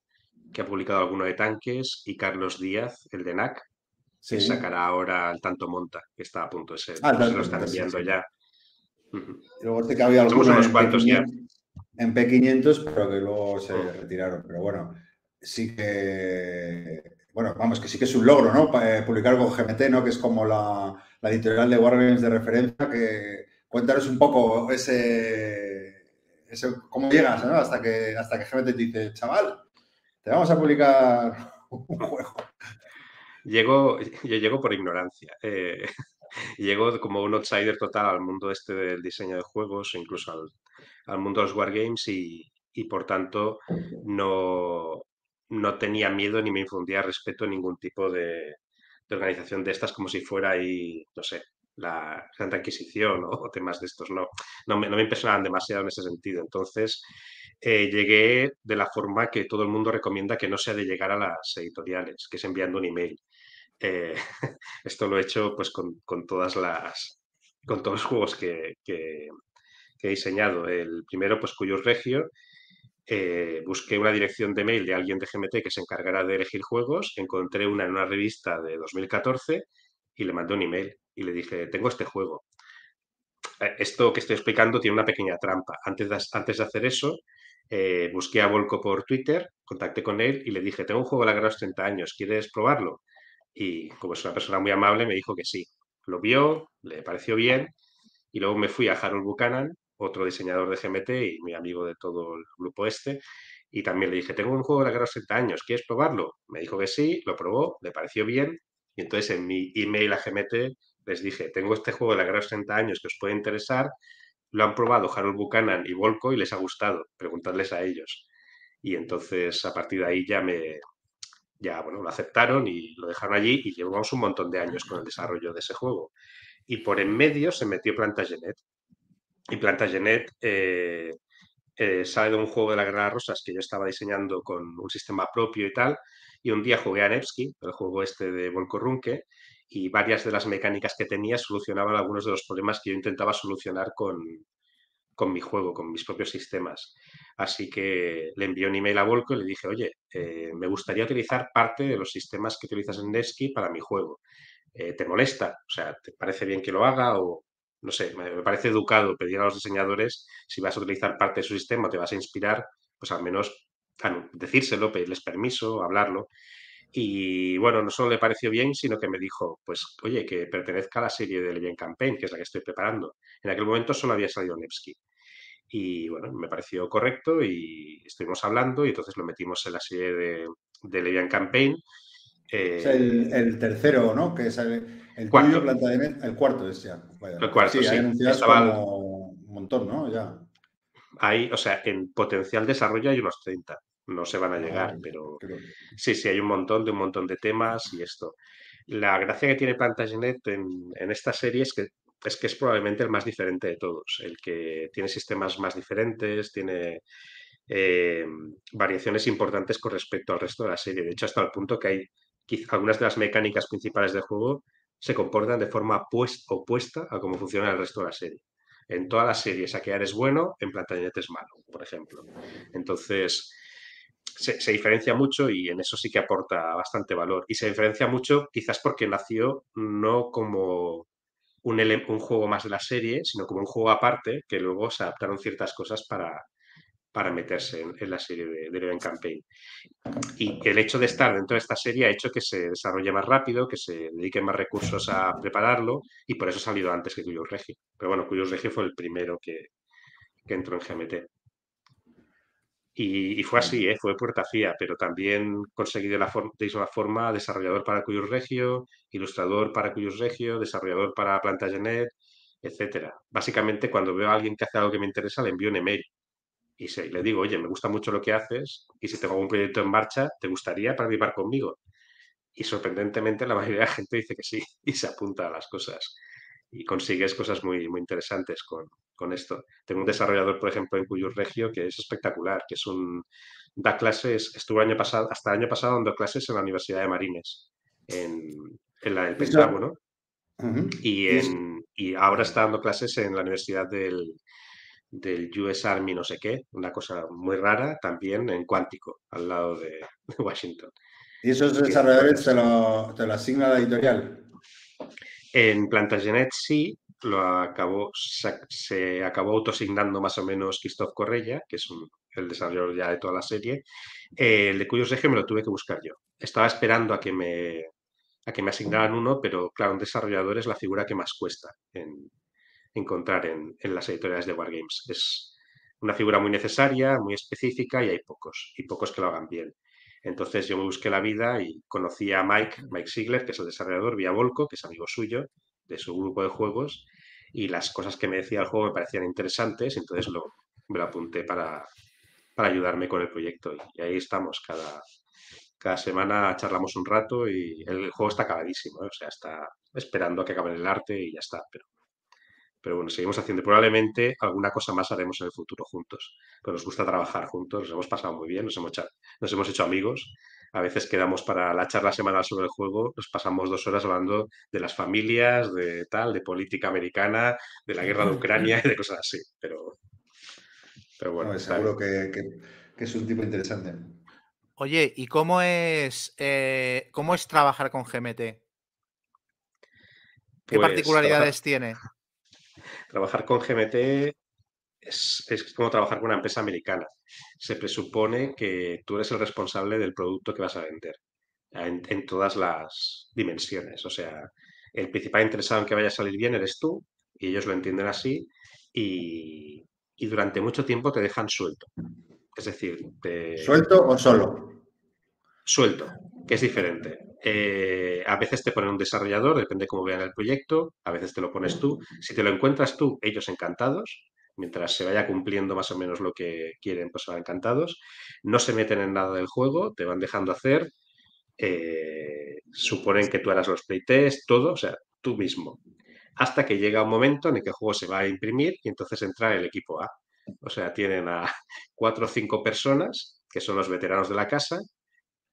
que ha publicado alguno de tanques, y Carlos Díaz, el de NAC, Sí. que sacará ahora el Tanto Monta, que está a punto de ser, Ah, se lo están sí, enviando sí. ya. Luego sé que había Somos unos cuantos ya. P500, en P500, pero que luego se Mm. retiraron. Pero bueno, sí que, bueno, vamos, que sí que es un logro, ¿no? Eh, Publicar con GMT, ¿no? Que es como la, la editorial de Wargames de referencia, que cuéntanos un poco ese, ese cómo llegas, ¿no? Hasta que, hasta que GMT te dice, chaval, te vamos a publicar [laughs] un juego. Llego, yo llego por ignorancia. eh, [laughs] llego como un outsider total al mundo este del diseño de juegos incluso al, al mundo de los wargames y, y por tanto no, no tenía miedo ni me infundía respeto a ningún tipo de, de organización de estas como si fuera ahí, no sé, la Santa Inquisición o, o temas de estos. No, no me, no me impresionaban demasiado en ese sentido. Entonces eh, llegué de la forma que todo el mundo recomienda que no sea de llegar a las editoriales, que es enviando un email. Eh, [laughs] esto lo he hecho pues con, con todas las con todos los juegos que, que- he diseñado. El primero, pues Cuyos Regio, eh, busqué una dirección de mail de alguien de GMT que se encargara de elegir juegos, encontré una en una revista de 2014 y le mandé un email y le dije, tengo este juego. Eh, Esto que estoy explicando tiene una pequeña trampa. Antes de, antes de hacer eso, eh, busqué a Volko por Twitter, contacté con él y le dije, tengo un juego de la los 30 años, ¿quieres probarlo? Y como es una persona muy amable, me dijo que sí. Lo vio, le pareció bien y luego me fui a Harold Buchanan, otro diseñador de GMT y mi amigo de todo el grupo este, y también le dije, tengo un juego de la guerra de los 30 años, ¿quieres probarlo? Me dijo que sí, lo probó, le pareció bien y entonces en mi email a GMT les dije, tengo este juego de la guerra de los 30 años que os puede interesar, lo han probado Harold Buchanan y Volko y les ha gustado, preguntadles a ellos. Y entonces a partir de ahí ya me, ya bueno, lo aceptaron y lo dejaron allí y llevamos un montón de años con el desarrollo de ese juego. Y por en medio se metió Plantagenet. Y Plantagenet eh, eh, sale de un juego de la Guerra de Rosas que yo estaba diseñando con un sistema propio y tal. Y un día jugué a Nevsky, el juego este de Volko Runke, y varias de las mecánicas que tenía solucionaban algunos de los problemas que yo intentaba solucionar con, con mi juego, con mis propios sistemas. Así que le envié un email a Volco y le dije, oye, eh, me gustaría utilizar parte de los sistemas que utilizas en Nesky para mi juego. Eh, ¿Te molesta? O sea, ¿te parece bien que lo haga? O no sé, me, parece educado pedir a los diseñadores si vas a utilizar parte de su sistema te vas a inspirar, pues al menos claro, decírselo, pedirles permiso, hablarlo. Y bueno, no solo le pareció bien, sino que me dijo, pues, oye, que pertenezca a la serie de Legend Campaign, que es la que estoy preparando. En aquel momento solo había salido Nevsky. Y bueno, me pareció correcto y estuvimos hablando y entonces lo metimos en la serie de, de Campaign. Eh, Es el, el tercero, ¿no? Que es el, el Cuarto. tuyo, planta de el cuarto es ya. Vaya. El cuarto, sí. anunciados Estaba como un montón, ¿no? Ya. hay, o sea, en potencial desarrollo hay unos 30. No se van a llegar, Ah, pero creo. Sí, sí, hay un montón de un montón de temas y esto. La gracia que tiene Plantagenet en, en esta serie es que, es que es probablemente el más diferente de todos, el que tiene sistemas más diferentes, tiene eh, variaciones importantes con respecto al resto de la serie. De hecho, hasta el punto que hay algunas de las mecánicas principales del juego se comportan de forma pues- opuesta a cómo funciona el resto de la serie. En todas las series, Saquear es bueno, en Plantagenet es malo, por ejemplo. Entonces, se, diferencia mucho y en eso sí que aporta bastante valor. Y se diferencia mucho quizás porque nació no como un juego más de la serie, sino como un juego aparte que luego se adaptaron ciertas cosas para, para meterse en, en la serie de, de Eleven Campaign. Y el hecho de estar dentro de esta serie ha hecho que se desarrolle más rápido, que se dediquen más recursos a prepararlo y por eso ha salido antes que Cuyos Regio. Pero bueno, Cuyos Regio fue el primero que, que entró en GMT. Y, y fue así, ¿eh? fue puerta fría, pero también conseguí de la, for- de la forma desarrollador para Cuyos Regio, ilustrador para Cuyos Regio, desarrollador para Plantagenet, etcétera. Básicamente, cuando veo a alguien que hace algo que me interesa, le envío un email y se, le digo, oye, me gusta mucho lo que haces y si tengo algún proyecto en marcha, ¿te gustaría participar conmigo? Y sorprendentemente la mayoría de la gente dice que sí [laughs] y se apunta a las cosas y consigues cosas muy, muy interesantes con, con esto. Tengo un desarrollador, por ejemplo, en Cuyos Regio que es espectacular, que es un da clases, estuvo año pasado, hasta el año pasado dando clases en la Universidad de Marines, en, en la del Pentágono, Ujú. y, en, y ahora está dando clases en la Universidad del, del US Army no sé qué, una cosa muy rara, también en Cuántico, al lado de, [laughs] de Washington. Y esos desarrolladores te lo, te lo asigna la editorial. En Plantagenet sí, lo acabó, se, se acabó autosignando más o menos Christoph Correia, que es un- el desarrollador ya de toda la serie. Eh, el de Cuyos Regio me lo tuve que buscar yo. Estaba esperando a que me, a que me asignaran uno, pero claro, un desarrollador es la figura que más cuesta en, encontrar en, en las editoriales de Wargames. Es una figura muy necesaria, muy específica y hay pocos, y pocos que lo hagan bien. Entonces yo me busqué la vida y conocí a Mike, Mike Ziegler, que es el desarrollador, vía Volco, que es amigo suyo, de su grupo de juegos, y las cosas que me decía el juego me parecían interesantes, entonces lo, me lo apunté para, para ayudarme con el proyecto. Y ahí estamos, cada, cada semana charlamos un rato y el juego está acabadísimo, ¿eh? o sea, está esperando a que acabe el arte y ya está, pero, pero bueno, seguimos haciendo. Probablemente alguna cosa más haremos en el futuro juntos, pero nos gusta trabajar juntos, nos hemos pasado muy bien, nos hemos, hecho- nos hemos hecho amigos. A veces quedamos para la charla semanal sobre el juego, nos pasamos dos horas hablando de las familias, de tal, de política americana, de la guerra de Ucrania y de cosas así. Pero, pero bueno, seguro bien. que, que- que es un tipo interesante. Oye, ¿y cómo es, eh, cómo es trabajar con GMT? ¿Qué Pues, particularidades tiene? Trabajar con GMT es, es como trabajar con una empresa americana. Se presupone que tú eres el responsable del producto que vas a vender en, todas las dimensiones. O sea, el principal interesado en que vaya a salir bien eres tú y ellos lo entienden así y, y durante mucho tiempo te dejan suelto. Es decir, te, ¿Suelto o solo? Suelto, que es diferente. Eh, a veces te ponen un desarrollador, depende cómo vean el proyecto, a veces te lo pones tú. Si te lo encuentras tú, ellos encantados, mientras se vaya cumpliendo más o menos lo que quieren, pues van encantados. No se meten en nada del juego, te van dejando hacer, eh, suponen que tú harás los playtests, todo, o sea, tú mismo. Hasta que llega un momento en el que el juego se va a imprimir y entonces entra el equipo A. O sea, tienen a [laughs] cuatro o cinco personas, que son los veteranos de la casa,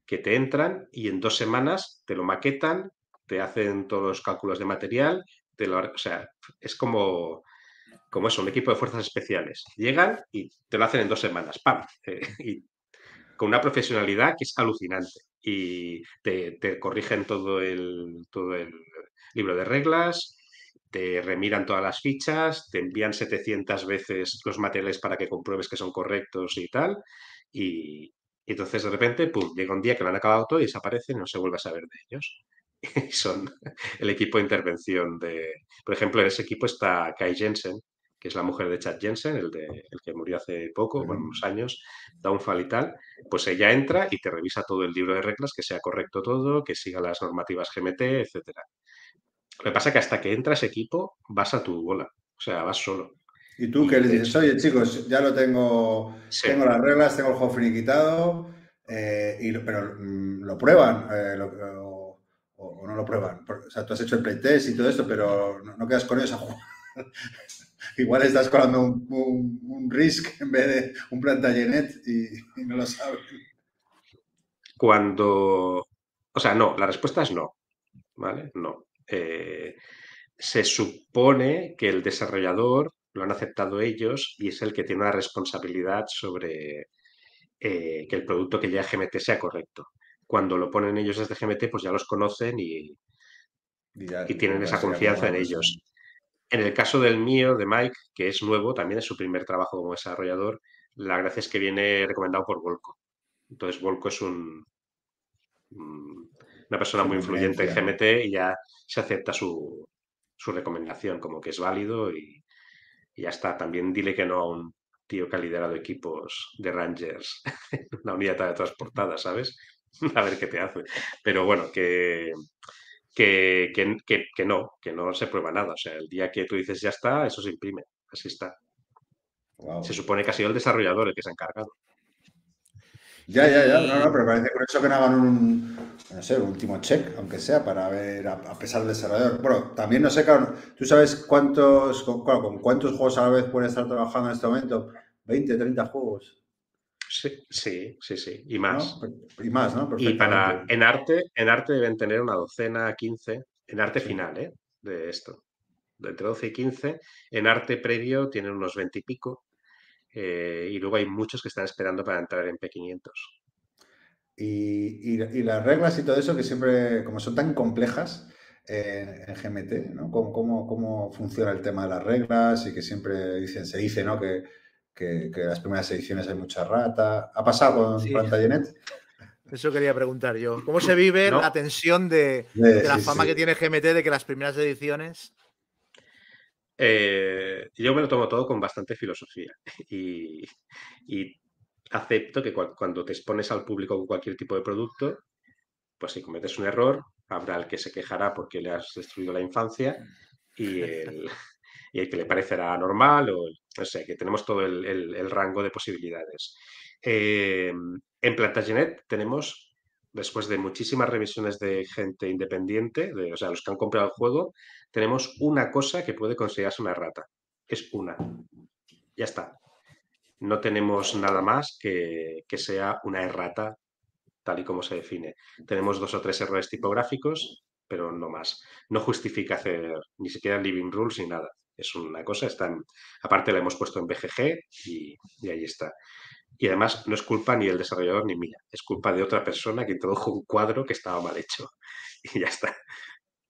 que te entran y en dos semanas te lo maquetan, te hacen todos los cálculos de material, te lo, o sea, es como como eso, un equipo de fuerzas especiales. Llegan y te lo hacen en dos semanas, ¡pam! Eh, [laughs] y con una profesionalidad que es alucinante. Y te, te corrigen todo el, todo el libro de reglas, te remiran todas las fichas, te envían 700 veces los materiales para que compruebes que son correctos y tal. Y, y entonces de repente, pum, llega un día que lo han acabado todo y desaparecen y no se vuelve a saber de ellos. [laughs] Y son el equipo de intervención de... Por ejemplo, en ese equipo está Kai Jensen, que es la mujer de Chad Jensen, el, de, el que murió hace poco, bueno, unos años, Downfall y tal. Pues ella entra y te revisa todo el libro de reglas, que sea correcto todo, que siga las normativas GMT, etcétera. Lo que pasa es que hasta que entra ese equipo, vas a tu bola. O sea, vas solo. Y tú que le dices, oye chicos, ya lo tengo, Sí. tengo las reglas, tengo el juego finiquitado, eh, y pero mm, lo prueban eh, lo- o, no lo prueban. O sea, tú has hecho el playtest y todo esto, pero no, no quedas con ellos a jugar. Igual estás colando un, un- un Risk en vez de un Plantagenet y, y no lo sabes. Cuando, o sea, no, la respuesta es no, ¿vale? No. Eh, se supone que el desarrollador lo han aceptado ellos y es el que tiene una responsabilidad sobre eh, que el producto que llega a GMT sea correcto. Cuando lo ponen ellos desde GMT, pues ya los conocen y, Y, ya- y tienen esa confianza en ellos. En el caso del mío, de Mike, que es nuevo, también es su primer trabajo como desarrollador, la gracia es que viene recomendado por Volco. Entonces, Volco es un, un- una persona muy influyente en. GMT y ya se acepta su, su recomendación como que es válido y, y ya está. También dile que no a un tío que ha liderado equipos de Rangers, [laughs] una unidad de transportada, ¿sabes? [laughs] A ver qué te hace. Pero bueno, que, que, que, que- no, que no se prueba nada. O sea, el día que tú dices ya está, eso se imprime. Así está. Se supone que ha sido el desarrollador el que se ha encargado. Ya, ya, ya. No, no, pero parece por eso que no hagan un, no sé, un último check, aunque sea, para ver, a, a pesar del desarrollador. Bueno, también no sé, claro, ¿tú sabes cuántos, con, claro, con cuántos juegos a la vez pueden estar trabajando en este momento? 20, 30 juegos, Sí, sí, sí, sí. Y ¿no? más. Y más, ¿no? Y para en arte, en arte deben tener una docena, 15, en arte Sí. final, ¿eh? De esto. De entre 12 y 15. En arte previo tienen unos 20 y pico. Eh, y luego hay muchos que están esperando para entrar en P500. Y, y- y las reglas y todo eso que siempre, como son tan complejas eh, en GMT, ¿no? ¿Cómo, cómo, cómo funciona el tema de las reglas y que siempre dicen, se dice, ¿no? Que, que, que las primeras ediciones hay mucha rata. ¿Ha pasado con Sí. Plantagenet? Eso quería preguntar yo. ¿Cómo se vive No. la tensión de, De- de la sí, fama sí. que tiene GMT de que las primeras ediciones. Eh, yo me lo tomo todo con bastante filosofía [laughs] y, y acepto que cua- cuando te expones al público con cualquier tipo de producto, pues si cometes un error, habrá el que se quejará porque le has destruido la infancia y el, [laughs] y el que le parecerá normal o no sé, que tenemos todo el, el- el rango de posibilidades. Eh, en Plantagenet tenemos, después de muchísimas revisiones de gente independiente, de, o sea, los que han comprado el juego, tenemos una cosa que puede considerarse una errata. Es una. Ya está. No tenemos nada más que, que sea una errata tal y como se define. Tenemos dos o tres errores tipográficos, pero no más. No justifica hacer ni siquiera living rules ni nada. Es una cosa, está en- aparte la hemos puesto en BGG y, y ahí está. Y además no es culpa ni del desarrollador ni mía, es culpa de otra persona que introdujo un cuadro que estaba mal hecho. [laughs] Y ya está.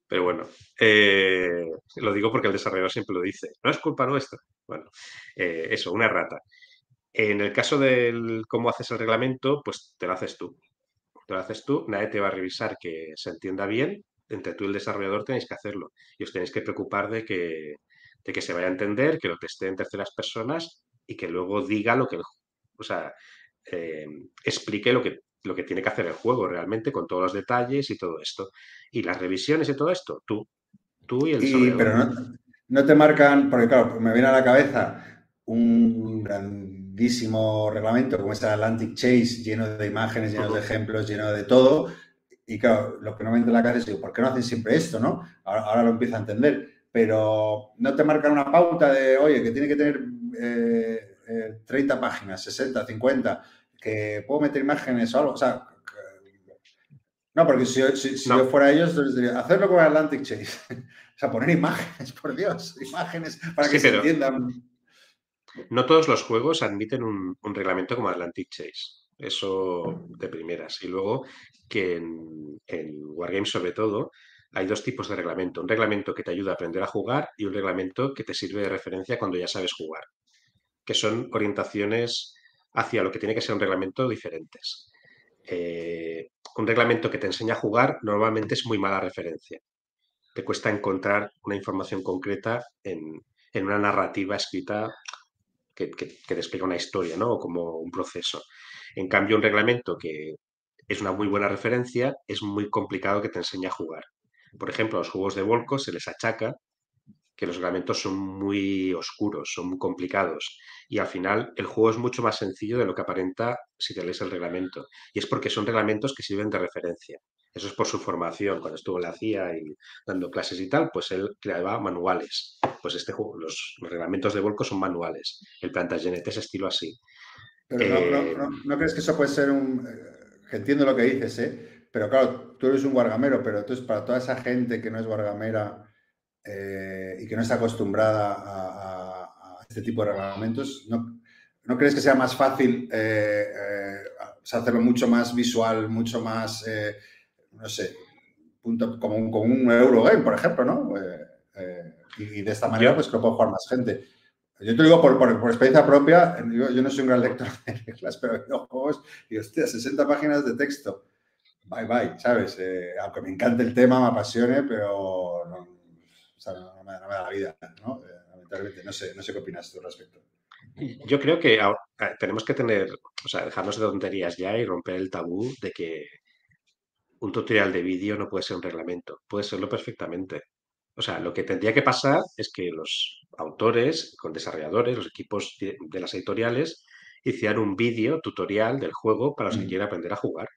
Pero bueno, eh, lo digo porque el desarrollador siempre lo dice. No es culpa nuestra. Bueno, eh, eso, una errata. En el caso del cómo haces el reglamento, pues te lo haces tú. Te lo haces tú, nadie te va a revisar que se entienda bien. Entre tú y el desarrollador tenéis que hacerlo. Y os tenéis que preocupar de que, de que se vaya a entender, que lo teste en terceras personas y que luego diga lo que el, o sea, eh, explique lo que, lo que tiene que hacer el juego realmente con todos los detalles y todo esto. Y las revisiones y todo esto, tú. Tú y el Y, pero no, no te marcan, porque claro, me viene a la cabeza un grandísimo reglamento como es el Atlantic Chase, lleno de imágenes, lleno de ejemplos, lleno de todo. Y claro, lo que no me entra en la cabeza es, digo, ¿por qué no hacen siempre esto, no? Ahora, ahora lo empiezo a entender. Pero no te marcan una pauta de, oye, que tiene que tener eh, eh, 30 páginas, 60, 50, que puedo meter imágenes o algo. O sea, No, porque si, yo- si- si No. yo fuera ellos, les diría, hacerlo con Atlantic Chase. [laughs] o sea, poner imágenes, [laughs] por Dios, imágenes para que se entiendan. No todos los juegos admiten un, un reglamento como Atlantic Chase. Eso de primeras. Y luego que en, en Wargames, sobre todo, hay dos tipos de reglamento. Un reglamento que te ayuda a aprender a jugar y un reglamento que te sirve de referencia cuando ya sabes jugar. Que son orientaciones hacia lo que tiene que ser un reglamento diferentes. Eh, un reglamento que te enseña a jugar normalmente es muy mala referencia. Te cuesta encontrar una información concreta en, en una narrativa escrita que, que, una historia, ¿no? O como un proceso. En cambio, un reglamento que es una muy buena referencia, es muy complicado que te enseñe a jugar. Por ejemplo, a los juegos de Volco se les achaca que los reglamentos son muy oscuros, son muy complicados. Y al final el juego es mucho más sencillo de lo que aparenta si te lees el reglamento. Y es porque son reglamentos que sirven de referencia. Eso es por su formación. Cuando estuvo en la CIA y dando clases y tal, pues él creaba manuales. Pues este juego, los, los reglamentos de Volco son manuales. El Plantagenet es estilo así. Pero no, no- no- ¿no crees que eso puede ser un... eh, que entiendo lo que dices, ¿eh? Pero claro, tú eres un guargamero, pero entonces para toda esa gente que no es guargamera eh, y que no está acostumbrada a, a- a este tipo de reglamentos, ¿no, ¿no crees que sea más fácil eh, eh, hacerlo mucho más visual, mucho más, eh, no sé, punto- como, un, como un Eurogame, por ejemplo, ¿no? Eh, y, de esta manera, Yo- pues que lo puede jugar más gente. Yo te digo por, por- por experiencia propia, yo, yo no soy un gran lector de reglas, pero veo juegos y, hostia, 60 páginas de texto. Bye, bye, ¿sabes? Eh, aunque me encante el tema, me apasione, pero no, sea, no- no me, no me da la vida, ¿no? Eh, lamentablemente, no sé, no sé qué opinas tú al respecto. Yo creo que ahora- eh, tenemos que tener, o sea, dejarnos de tonterías ya y romper el tabú de que un tutorial de vídeo no puede ser un reglamento. Puede serlo perfectamente. O sea, lo que tendría que pasar es que los autores, con desarrolladores, los equipos de, las editoriales, hicieran un vídeo tutorial del juego para los que Mm. quieran aprender a jugar.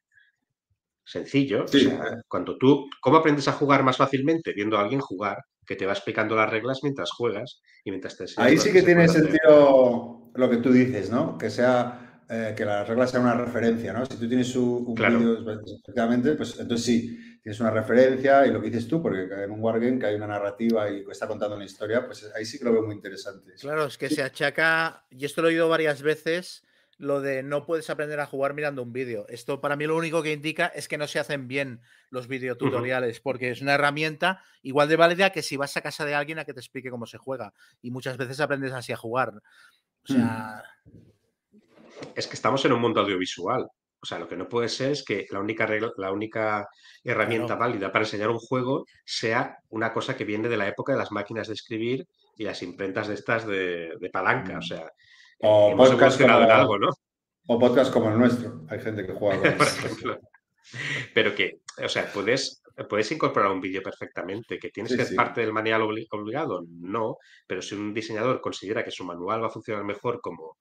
Sencillo. Sí. O sea, cuando tú, ¿cómo aprendes a jugar más fácilmente? Viendo a alguien jugar, que te va explicando las reglas mientras juegas y mientras te Ahí sí que tiene sentido lo que tú dices, ¿no? Que sea eh, que la regla sea una referencia, ¿no? Si tú tienes un, un Claro. vídeo, efectivamente, pues entonces sí, tienes una referencia y lo que dices tú, porque en un wargame que hay una narrativa y está contando una historia, pues ahí sí que lo veo muy interesante. Claro, es que se achaca, y esto lo he oído varias veces, lo de no puedes aprender a jugar mirando un vídeo. Esto para mí lo único que indica es que no se hacen bien los videotutoriales, porque es una herramienta igual de válida que si vas a casa de alguien a que te explique cómo se juega. Y muchas veces aprendes así a jugar. O sea, es que estamos en un mundo audiovisual. O sea, lo que no puede ser es que la única regla, la única herramienta Claro. válida para enseñar un juego sea una cosa que viene de la época de las máquinas de escribir y las imprentas de estas de, de palanca. O sea, O hemos podcast evolucionado en como- algo, ¿no? O podcast como el nuestro. Hay gente que juega [laughs] con Por ejemplo. Pero que, o sea, puedes, puedes incorporar un vídeo perfectamente. ¿Que tienes Sí, que ser sí. parte del manual obli- obligado? No. Pero si un diseñador considera que su manual va a funcionar mejor como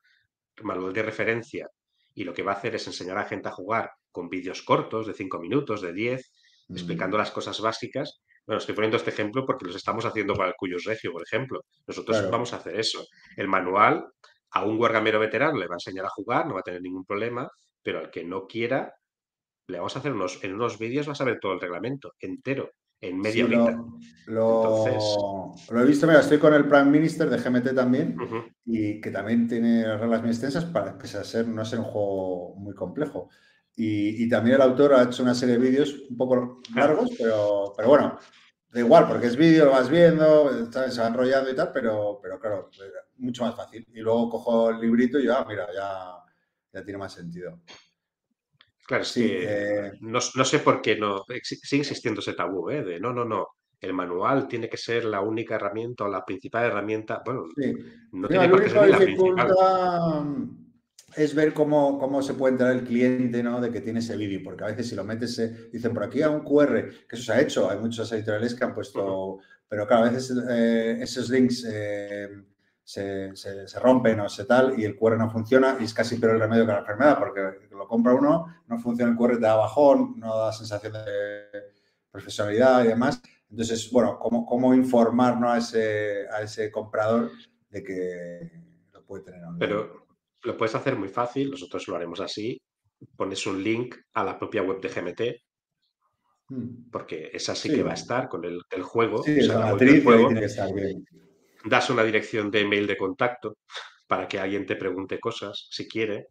manual de referencia y lo que va a hacer es enseñar a la gente a jugar con vídeos cortos de 5 minutos, de 10, Mm. explicando las cosas básicas. Bueno, estoy poniendo este ejemplo porque los estamos haciendo para el Cuyos Regio, por ejemplo. Nosotros Claro. vamos a hacer eso. El manual a un guargamero veterano le va a enseñar a jugar, no va a tener ningún problema, pero al que no quiera, le vamos a hacer unos, en unos vídeos, vas a ver todo el reglamento entero, en media Sí, horita. lo, lo- Entonces- lo he visto, mira, estoy con el Prime Minister de GMT también y que también tiene reglas muy extensas para pese a ser, no ser un juego muy complejo. Y, y también el autor ha hecho una serie de vídeos un poco largos, pero, pero bueno, da igual, porque es vídeo, lo vas viendo, ¿sabes? se va enrollando y tal, pero, pero claro, mucho más fácil. Y luego cojo el librito y ya, mira, ya, ya tiene más sentido. Claro, es Sí, que eh, no, no sé por qué no. Sigue existiendo ese tabú, ¿eh? De no, no, no. El manual tiene que ser la única herramienta o la principal herramienta. Bueno, Sí. no Mira, tiene por qué ser la principal. Es ver cómo, cómo se puede enterar el cliente ¿no? de que tiene ese vídeo, porque a veces si lo metes, eh, dicen por aquí a un QR, que eso se ha hecho, hay muchas editoriales que han puesto, pero claro, a veces eh, esos links eh, se, se- rompen o se tal y el QR no funciona y es casi peor el remedio que la enfermedad, porque lo compra uno, no funciona el QR, te da bajón, no da sensación de profesionalidad y demás. Entonces, bueno, cómo, cómo informar a, ese, a ese comprador de que lo puede tener online. Lo puedes hacer muy fácil, nosotros lo haremos así. Pones un link a la propia web de GMT Mm. porque esa sí, Sí. que va a estar con el, el juego. Sí, o sea, la matriz juego, tiene que estar bien. das una dirección de mail de contacto para que alguien te pregunte cosas, si quiere,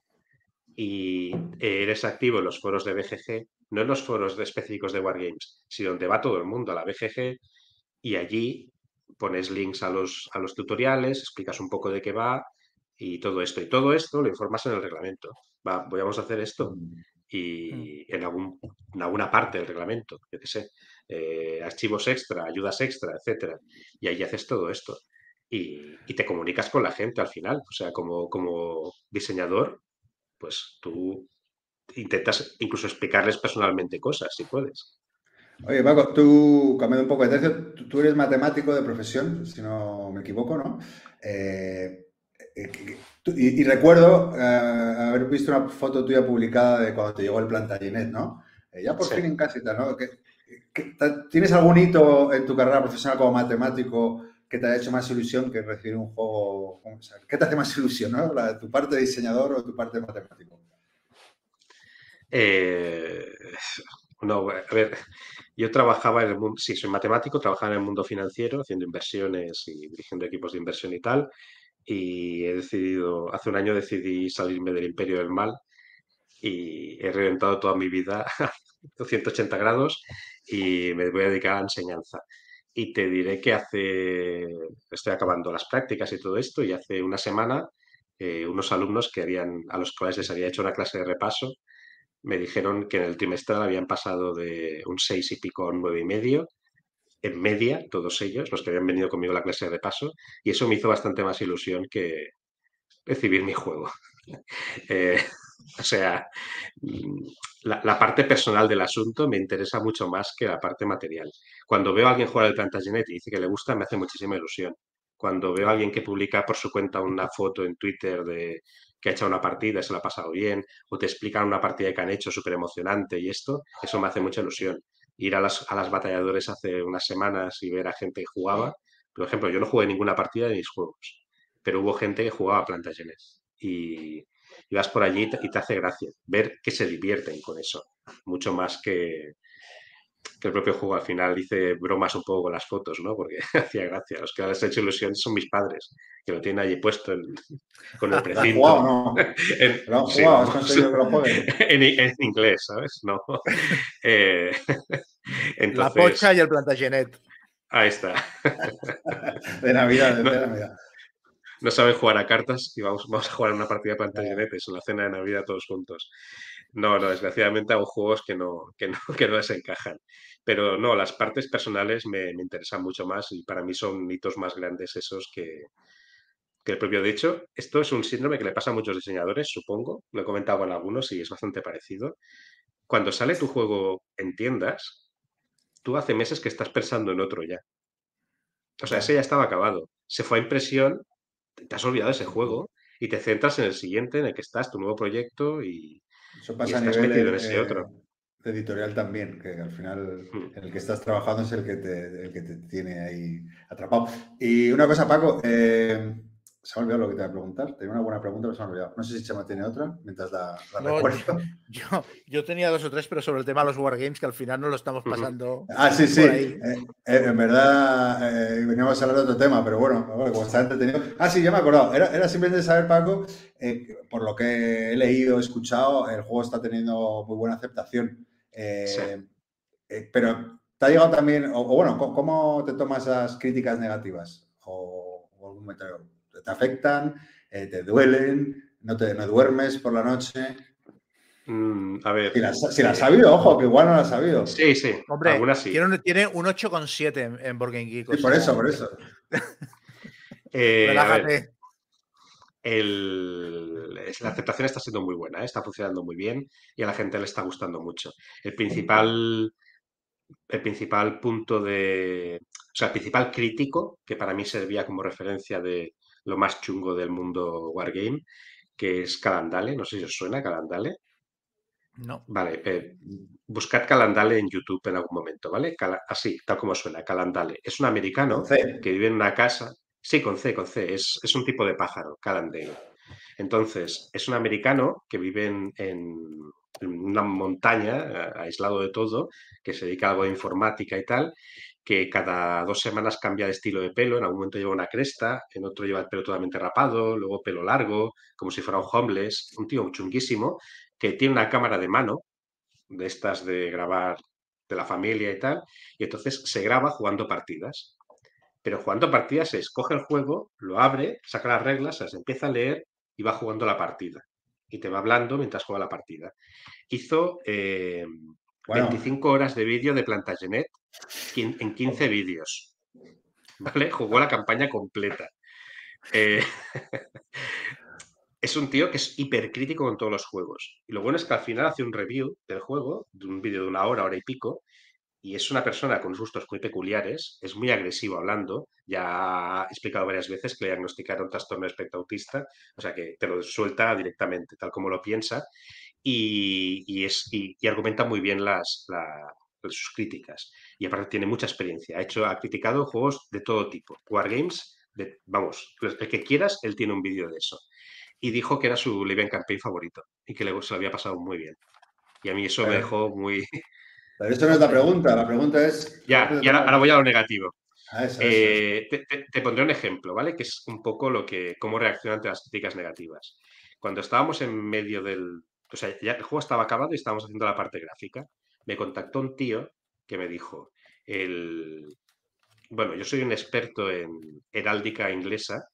y eres activo en los foros de BGG, no en los foros específicos de Wargames, sino donde va todo el mundo a la BGG, y allí pones links a los, a los tutoriales, explicas un poco de qué va y todo esto. Y todo esto lo informas en el reglamento. Va, voy a hacer esto Mm. y en, algún, en alguna parte del reglamento, yo qué sé, eh, archivos extra, ayudas extra, etcétera. Y ahí haces todo esto. Y, y te comunicas con la gente al final. O sea, como, como diseñador, pues tú intentas incluso explicarles personalmente cosas, si puedes. Oye, Paco, tú, cambiando un poco de tercio, tú, tú eres matemático de profesión, si no me equivoco, ¿no? Eh, y, y recuerdo eh, haber visto una foto tuya publicada de cuando te llegó el Plantagenet, ¿no? Eh, ya por Sí. fin en tal, ¿no? ¿Qué- qué- ¿Tienes algún hito en tu carrera profesional como matemático que te haya hecho más ilusión que recibir un juego? o sea, ¿Qué te hace más ilusión, no? La- ¿Tu parte de diseñador o tu parte de matemático? Eh, no, a ver, yo trabajaba en el mundo, sí, soy matemático, trabajaba en el mundo financiero, haciendo inversiones y dirigiendo equipos de inversión y tal, y he decidido, hace un año decidí salirme del imperio del mal y he reventado toda mi vida [laughs] a 180 grados y me voy a dedicar a la enseñanza. Y te diré que hace, estoy acabando las prácticas y todo esto, y hace una semana eh, unos alumnos que habían, a los cuales les había hecho una clase de repaso, me dijeron que en el trimestral habían pasado de un 6 y pico a un 9 y medio, en media, todos ellos, los que habían venido conmigo a la clase de repaso, y eso me hizo bastante más ilusión que recibir mi juego. [laughs] Eh, o sea, mm, la, parte personal del asunto me interesa mucho más que la parte material. Cuando veo a alguien jugar el Plantagenet y dice que le gusta, me hace muchísima ilusión. Cuando veo a alguien que publica por su cuenta una foto en Twitter de que ha hecho una partida, se la ha pasado bien, o te explican una partida que han hecho súper emocionante y esto, eso me hace mucha ilusión. Ir a las, a las batalladores hace unas semanas y ver a gente que jugaba. Por ejemplo, yo no jugué ninguna partida de mis juegos, pero hubo gente que jugaba Plantagenet. Y, y vas por allí y te, y te hace gracia ver que se divierten con eso, mucho más que, que el propio juego al final dice bromas un poco con las fotos, ¿no? Porque [laughs] hacía gracia. Los que les ha hecho ilusión son mis padres, que lo tienen allí puesto en- con el [laughs] ¿Lo has precinto. o no? [laughs] En, ¿Lo han sí, jugado? ¿Has vamos. conseguido que lo jueguen? en, en inglés, ¿sabes? No. Eh, La entonces, pocha y el Plantagenet. ahí está. De Navidad, de No. Navidad. No saben jugar a cartas y vamos, vamos a jugar una partida de Plantagenetes en la cena de Navidad todos juntos. No, no, desgraciadamente hago juegos que no, que no, [laughs] que no les encajan. Pero no, las partes personales me, me interesan mucho más y para mí son hitos más grandes esos que, que el propio. De hecho, esto es un síndrome que le pasa a muchos diseñadores, supongo. Lo he comentado con algunos y es bastante parecido. Cuando sale tu juego en tiendas, tú hace meses que estás pensando en otro ya. O sea, ese ya estaba acabado. Se fue a impresión, te has olvidado de ese juego y te centras en el siguiente, en el que estás, tu nuevo proyecto y, Eso pasa estás nivel eh, ese otro. de editorial también, que al final Mm. el que estás trabajando es el que te, el que te tiene ahí atrapado. Y una cosa, Paco, eh, se me ha olvidado lo que te iba a preguntar. Tenía una buena pregunta, pero se me ha olvidado. No sé si Chema tiene otra, mientras la, la No, recuerdo. Yo, yo tenía dos o tres, pero sobre el tema de los Wargames, que al final no lo estamos pasando. Ah, sí, sí. Eh, eh, en verdad, eh, veníamos a hablar de otro tema, pero bueno, como está entretenido. Ah, sí, ya me he acordado. Era, era simplemente saber, Paco, eh, por lo que he leído, he escuchado, el juego está teniendo muy buena aceptación. Eh, Sí. eh, pero te ha llegado también, o, o bueno, ¿cómo, cómo te tomas esas críticas negativas? O, o algún comentario. ¿Te afectan? Eh, ¿Te duelen? ¿No te no duermes por la noche? Mm, a ver. Si la, si la has sabido, ojo, que igual no la has sabido. Sí, sí, Hombre, algunas sí. tiene un, tiene un 8,7 en, en o Sí, por eso, por eso. [laughs] Eh, Relájate. el- la aceptación está siendo muy buena, ¿eh? está funcionando muy bien y a la gente le está gustando mucho. El principal, el principal punto de, o sea, el principal crítico que para mí servía como referencia de lo más chungo del mundo Wargame, que es Calandale, no sé si os suena Calandale. No. Vale, eh, buscad Calandale en YouTube en algún momento, ¿vale? Así, tal como suena, Calandale. Es un americano que vive en una casa. Sí, con C, con C. Es, es un tipo de pájaro, Calandale. Entonces, es un americano que vive en, en una montaña, eh, aislado de todo, que se dedica a algo de informática y tal, que cada dos semanas cambia de estilo de pelo, en algún momento lleva una cresta, en otro lleva el pelo totalmente rapado, luego pelo largo, como si fuera un homeless, un tío chunguísimo, que tiene una cámara de mano, de estas de grabar de la familia y tal, y entonces se graba jugando partidas. Pero jugando partidas es, coge el juego, lo abre, saca las reglas, se las empieza a leer y va jugando la partida. Y te va hablando mientras juega la partida. Hizo eh, Bueno. 25 horas de vídeo de Plantagenet en 15 vídeos. ¿Vale? Jugó la campaña completa. Eh, [laughs] es un tío que es hipercrítico con todos los juegos. Y lo bueno es que al final hace un review del juego, de un vídeo de una hora, hora y pico, y es una persona con gustos muy peculiares, es muy agresivo hablando, ya ha explicado varias veces que le diagnosticaron trastorno de espectro autista, o sea que te lo suelta directamente, tal como lo piensa, y, y es, y, y argumenta muy bien las, la- sus críticas. Y aparte tiene mucha experiencia, ha, hecho, ha criticado juegos de todo tipo, wargames, de, vamos, el que quieras, él tiene un vídeo de eso. Y dijo que era su Live Campaign favorito y que le, se lo había pasado muy bien. Y a mí eso me dejó muy... [laughs] Pero eso no es la pregunta, la pregunta es... Ya, y ahora, ahora voy a lo negativo. Ah, eso, eso. Eh, te, te- te pondré un ejemplo, ¿vale? Que es un poco lo que, cómo reacciona ante las críticas negativas. Cuando estábamos en medio del. O sea, ya el juego estaba acabado y estábamos haciendo la parte gráfica. Me contactó un tío que me dijo: el... Bueno, yo soy un experto en heráldica inglesa.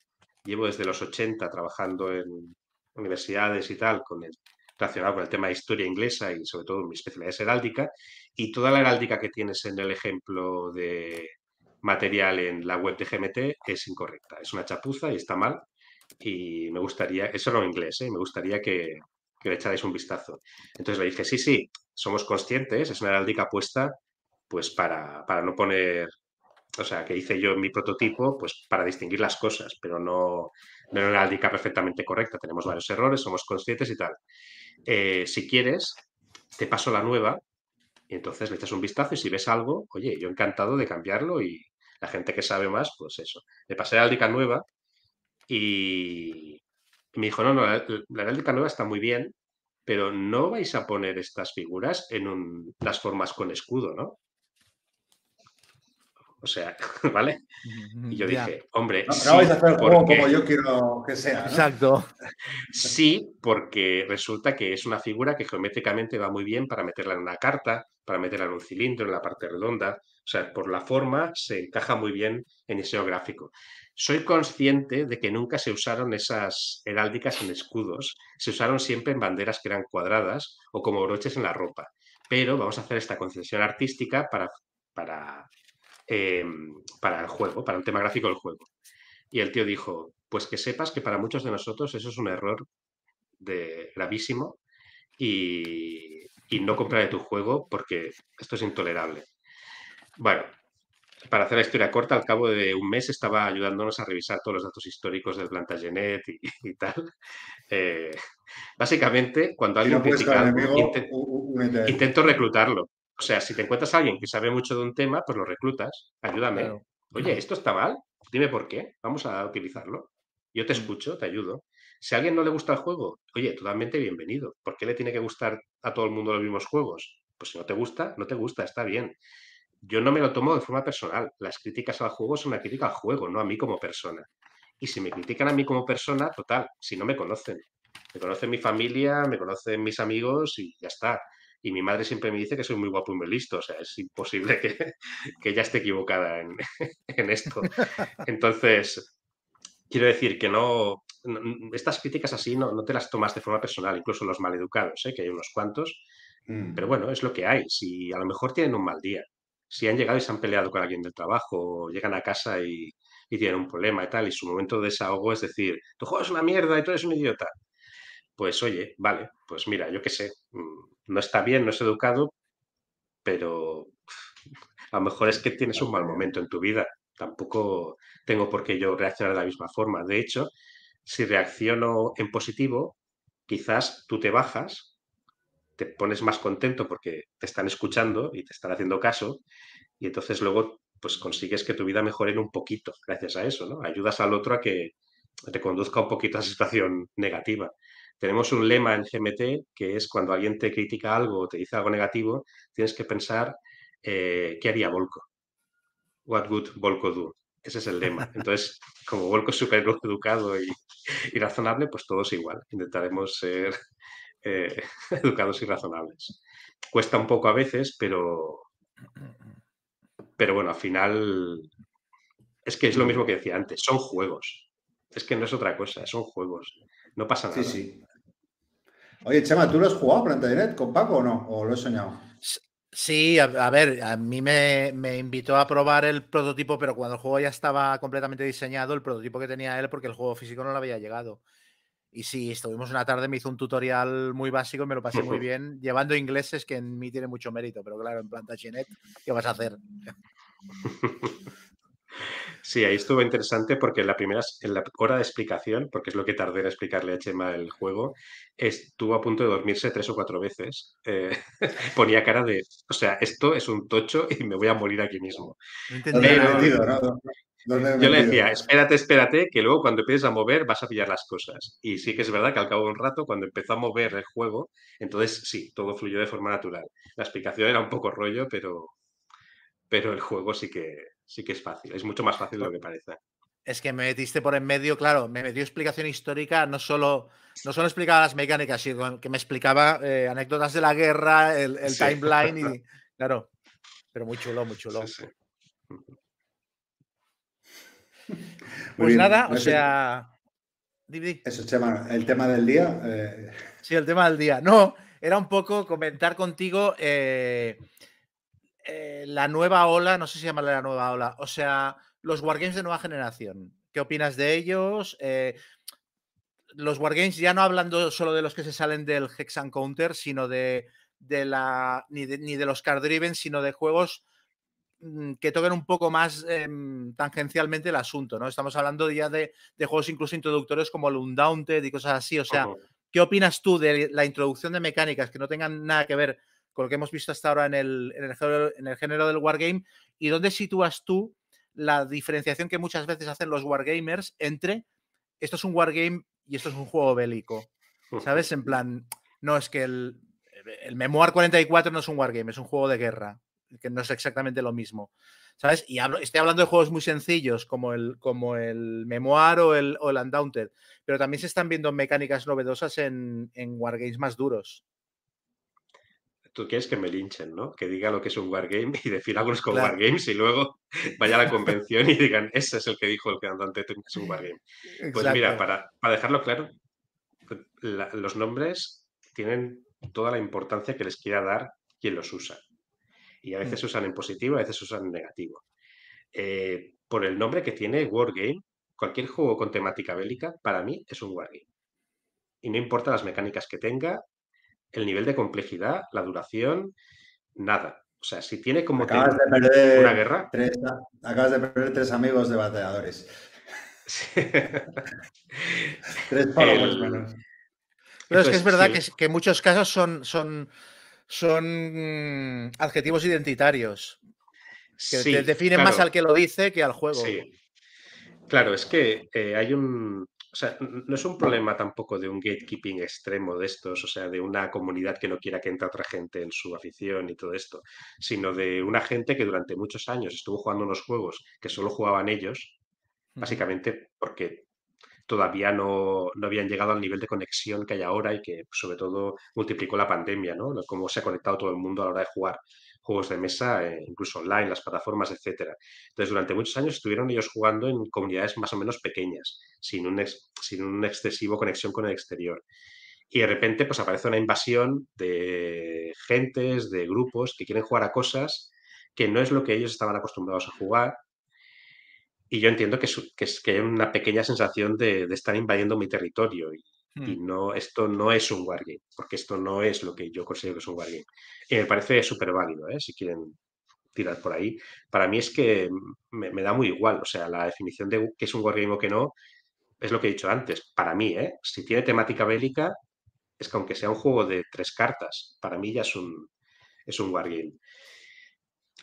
Llevo desde los 80 trabajando en universidades y tal, con el, relacionado con el tema de historia inglesa y sobre todo mi especialidad es heráldica. Y toda la heráldica que tienes en el ejemplo de, material en la web de GMT es incorrecta, es una chapuza y está mal. Y me gustaría, eso no en inglés, ¿eh? me gustaría que, que le echarais un vistazo. Entonces le dije, sí, sí, somos conscientes, es una heráldica puesta pues para, para no poner, o sea, que hice yo en mi prototipo, pues para distinguir las cosas, pero no, no una heráldica perfectamente correcta. Tenemos varios errores, somos conscientes y tal. Eh, si quieres, te paso la nueva y entonces le echas un vistazo y si ves algo, oye, yo encantado de cambiarlo y la gente que sabe más, pues eso. Le pasé la heráldica nueva y me dijo, no, no, la, la heráldica nueva está muy bien, pero no vais a poner estas figuras en un- las formas con escudo, ¿no? O sea, [laughs] ¿vale? Y yo Ya, dije, hombre, No, sí, vais a hacer el juego porque- como yo quiero que sea. ¿no? Exacto. Sí, porque resulta que es una figura que geométricamente va muy bien para meterla en una carta, para meterla en un cilindro, en la parte redonda. O sea, por la forma se encaja muy bien en diseño gráfico. Soy consciente de que nunca se usaron esas heráldicas en escudos, se usaron siempre en banderas que eran cuadradas o como broches en la ropa. Pero vamos a hacer esta concesión artística para, para, em, para el juego, para un tema gráfico del juego. Y el tío dijo, pues que sepas que para muchos de nosotros eso es un error de, gravísimo y, y no compraré tu juego porque esto es intolerable. Bueno, para hacer la historia corta, al cabo de un mes estaba ayudándonos a revisar todos los datos históricos del Plantagenet y, [laughs] y tal. Eh, básicamente, cuando Si alguien no critica algo, intento reclutarlo. O sea, si te encuentras a alguien que sabe mucho de un tema, pues lo reclutas. Ayúdame. Claro. Oye, esto está mal. Dime por qué. Vamos a utilizarlo. Yo te escucho, te ayudo. Si a alguien no le gusta el juego, oye, totalmente bienvenido. ¿Por qué le tiene que gustar a todo el mundo los mismos juegos? Pues si no te gusta, no te gusta, está bien. Yo no me lo tomo de forma personal. Las críticas al juego son una crítica al juego, no a mí como persona. Y si me critican a mí como persona, total, si no me conocen. Me conocen mi familia, me conocen mis amigos y ya está. Y mi madre siempre me dice que soy muy guapo y muy listo. O sea, es imposible que, [laughs] que ella esté equivocada en, [laughs] en esto. [laughs] Entonces, quiero decir que no, no- estas críticas así no, no te las tomas de forma personal, incluso los maleducados, ¿eh? que hay unos cuantos, Mm. pero bueno, es lo que hay. Si a lo mejor tienen un mal día, si han llegado y se han peleado con alguien del trabajo, o llegan a casa y, y tienen un problema y tal, y su momento de desahogo es decir, tu juego es una mierda y tú eres un idiota. Pues oye, vale, pues mira, yo qué sé, mm, no está bien, no es educado, pero [laughs] a lo mejor es que tienes un mal momento en tu vida. Tampoco tengo por qué yo reaccionar de la misma forma. De hecho, si reacciono en positivo, quizás tú te bajas, te pones más contento porque te están escuchando y te están haciendo caso, y entonces luego pues consigues que tu vida mejore un poquito gracias a eso, ¿no? Ayudas al otro a que, reconduzca un poquito a esa situación negativa. Tenemos un lema en GMT que es cuando alguien te critica algo o te dice algo negativo, tienes que pensar eh, qué haría Volko. What would Volko do? Ese es el lema. Entonces, como Volko es súper educado y, y razonable, pues todos igual. Intentaremos ser eh, [laughs] educados y razonables. Cuesta un poco a veces, pero, pero bueno, al final es que es lo mismo que decía antes, son juegos. Es que no es otra cosa, son juegos. No pasa nada. Sí, sí. Oye, Chema, ¿tú lo has jugado Planta Direct con Paco o no? ¿O lo he soñado? Sí, a, a ver, a mí me, me invitó a probar el prototipo, pero cuando el juego ya estaba completamente diseñado, el prototipo que tenía él, porque el juego físico no le había llegado. Y sí, estuvimos una tarde, me hizo un tutorial muy básico y me lo pasé muy bien, llevando ingleses, que en mí tiene mucho mérito, pero claro, en Plantagenet, ¿qué vas a hacer? [laughs] Sí, ahí estuvo interesante porque en la primera, en la hora de explicación, porque es lo que tardé en explicarle a Chema el juego, estuvo a punto de dormirse tres o cuatro veces. Eh, [laughs] ponía cara de, o sea, esto es un tocho y me voy a morir aquí mismo. No ¿Dónde me he Pero- metido, no? ¿Dónde me he Yo le decía, espérate, espérate, que luego cuando empieces a mover vas a pillar las cosas. Y sí que es verdad que al cabo de un rato, cuando empezó a mover el juego, entonces sí, todo fluyó de forma natural. La explicación era un poco rollo, pero, pero el juego sí que, sí que es fácil. Es mucho más fácil de lo que parece. Es que me metiste por en medio, claro, me metió explicación histórica, no solo, no solo explicaba las mecánicas, sino que me explicaba eh, anécdotas de la guerra, el, el Sí. timeline y, [laughs] claro, pero muy chulo, muy chulo. Sí, sí. Muy Pues nada, o sea. Eso, Chema, el tema del día. eh, Sí, el tema del día. No, era un poco comentar contigo eh, eh, la nueva ola, no sé si llamarla la nueva ola, o sea, los wargames de nueva generación. ¿Qué opinas de ellos? Eh, los wargames ya no hablando solo de los que se salen del Hex and Counter, sino de, de la. Ni de, ni de los card driven, sino de juegos mm, que toquen un poco más em, tangencialmente el asunto, ¿no? Estamos hablando ya de, de juegos incluso introductorios como el Undaunted y cosas así. O sea. ¿Qué opinas tú de la introducción de mecánicas que no tengan nada que ver con lo que hemos visto hasta ahora en el, en el, género, en el género del wargame? ¿Y dónde sitúas tú la diferenciación que muchas veces hacen los wargamers entre esto es un wargame y esto es un juego bélico? ¿Sabes? En plan, no es que el, el Memoir 44 no es un wargame, es un juego de guerra, que no es exactamente lo mismo. ¿Sabes? Y hablo, estoy hablando de juegos muy sencillos como el, como el Memoir o el, o el Undaunted, pero también se están viendo mecánicas novedosas en, en wargames más duros. Tú quieres que me linchen, ¿no? Que diga lo que es un wargame y defina algunos Claro. wargames y luego [laughs] vaya a la convención y digan, ese es el que dijo el cantante que es un [laughs] wargame. Pues mira, para, para dejarlo claro, pues, la- los nombres tienen toda la importancia que les quiera dar quien los usa. Y a veces Mm. usan en positivo, a veces se usan en negativo. Eh, por el nombre que tiene Wargame, cualquier juego con temática bélica, para mí es un Wargame. Y no importa las mecánicas que tenga, el nivel de complejidad, la duración, nada. O sea, si tiene como acabas de perder una guerra, tres, acabas de perder tres amigos de bateadores. Tres followers El- menos. Pero es que es verdad que, que en muchos casos son, son, son adjetivos identitarios, que sí, te definen más al que lo dice que al juego. Sí. Claro, es que eh, hay un. O sea, no es un problema tampoco de un gatekeeping extremo de estos, o sea, de una comunidad que no quiera que entre otra gente en su afición y todo esto, sino de una gente que durante muchos años estuvo jugando unos juegos que solo jugaban ellos, básicamente porque todavía no, no habían llegado al nivel de conexión que hay ahora y que sobre todo multiplicó la pandemia, ¿no? Cómo se ha conectado todo el mundo a la hora de jugar juegos de mesa, eh, incluso online, las plataformas, etcétera. Entonces, durante muchos años estuvieron ellos jugando en comunidades más o menos pequeñas, sin un, ex- sin un excesivo conexión con el exterior. Y de repente, pues aparece una invasión de gentes, de grupos que quieren jugar a cosas que no es lo que ellos estaban acostumbrados a jugar. Y yo entiendo que, es, que, hay una pequeña sensación de, de estar invadiendo mi territorio. Y Mm. no, esto no es un wargame, porque esto no es lo que yo considero que es un wargame. Y me parece súper válido, ¿eh? si quieren tirar por ahí. Para mí es que me, me da muy igual. O sea, la definición de qué es un wargame o qué no es lo que he dicho antes. Para mí, ¿eh? si tiene temática bélica, es que aunque sea un juego de tres cartas, para mí ya es un, es un wargame.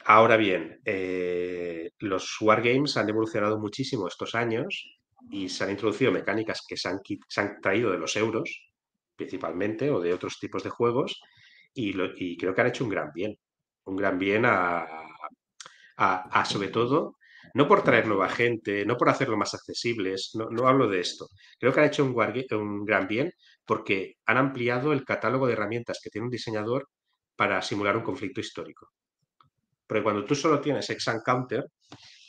Ahora bien, eh, los wargames han evolucionado muchísimo estos años y se han introducido mecánicas que se han, traído de los euros, principalmente, o de otros tipos de juegos, y, creo que han hecho un gran bien. Un gran bien a, sobre todo, no por traer nueva gente, no por hacerlo más accesibles, no, hablo de esto. Creo que han hecho un, gran bien porque han ampliado el catálogo de herramientas que tiene un diseñador para simular un conflicto histórico. Porque cuando tú solo tienes Ex Counter,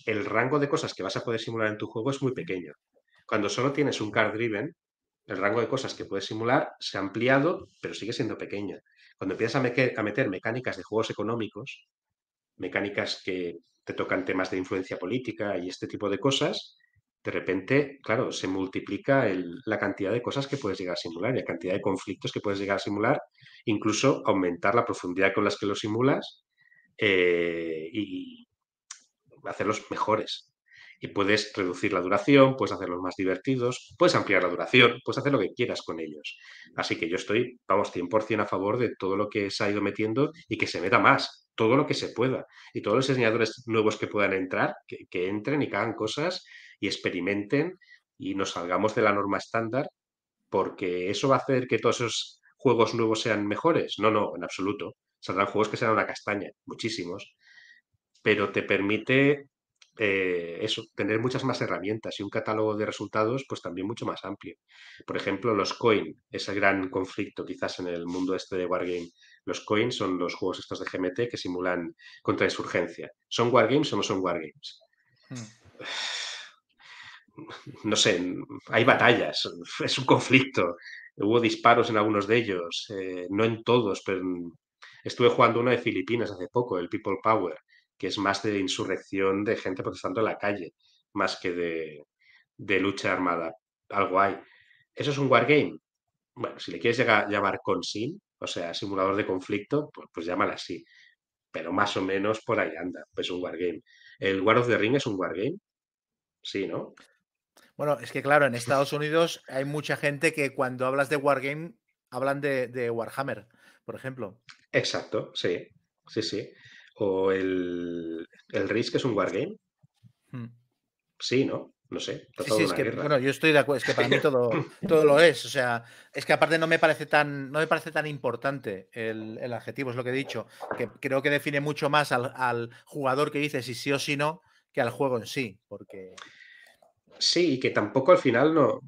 el rango de cosas que vas a poder simular en tu juego es muy pequeño. Cuando solo tienes un card driven, el rango de cosas que puedes simular se ha ampliado, pero sigue siendo pequeño. Cuando empiezas a, a meter mecánicas de juegos económicos, mecánicas que te tocan temas de influencia política y este tipo de cosas, de repente, claro, se multiplica la cantidad de cosas que puedes llegar a simular y la cantidad de conflictos que puedes llegar a simular, incluso aumentar la profundidad con las que los simulas eh, y hacerlos mejores. Y puedes reducir la duración, puedes hacerlos más divertidos, puedes ampliar la duración, puedes hacer lo que quieras con ellos. Así que yo estoy, vamos, 100% a favor de todo lo que se ha ido metiendo y que se meta más, todo lo que se pueda. Y todos los diseñadores nuevos que puedan entrar, que, entren y hagan cosas y experimenten y nos salgamos de la norma estándar, porque eso va a hacer que todos esos juegos nuevos sean mejores. No, no, en absoluto. Saldrán juegos que serán una castaña, muchísimos, pero te permite eh, eso, tener muchas más herramientas y un catálogo de resultados pues también mucho más amplio. Por ejemplo, los coin, ese gran conflicto quizás en el mundo este de Wargame. Los coins son los juegos estos de GMT que simulan contrainsurgencia. ¿Son Wargames o no son Wargames? Hmm. no sé, hay batallas, [laughs] es un conflicto. Hubo disparos en algunos de ellos, eh, no en todos, pero estuve jugando uno de Filipinas hace poco, el People Power, que es más de insurrección de gente protestando en la calle, más que de, de lucha armada. Algo hay. ¿Eso es un wargame? Bueno, si le quieres llegar- llamar consim, o sea, simulador de conflicto, pues, pues llámala así. Pero más o menos por ahí anda, pues un wargame. ¿El War of the Ring es un wargame? Sí, ¿no? Bueno, es que claro, en Estados Unidos hay mucha gente que cuando hablas de Wargame hablan de, de Warhammer, por ejemplo. Exacto, sí, sí, sí. O el, el Risk es un wargame, Hmm. sí, ¿no? No sé, Sí, es que, guerra. bueno, yo estoy de acuerdo, es que para mí todo, [laughs] todo lo es. O sea, es que aparte no me parece tan, no me parece tan importante el, el adjetivo, es lo que he dicho, que creo que define mucho más al, al jugador que dice si sí o si no que al juego en sí, porque Sí, y que tampoco al final no.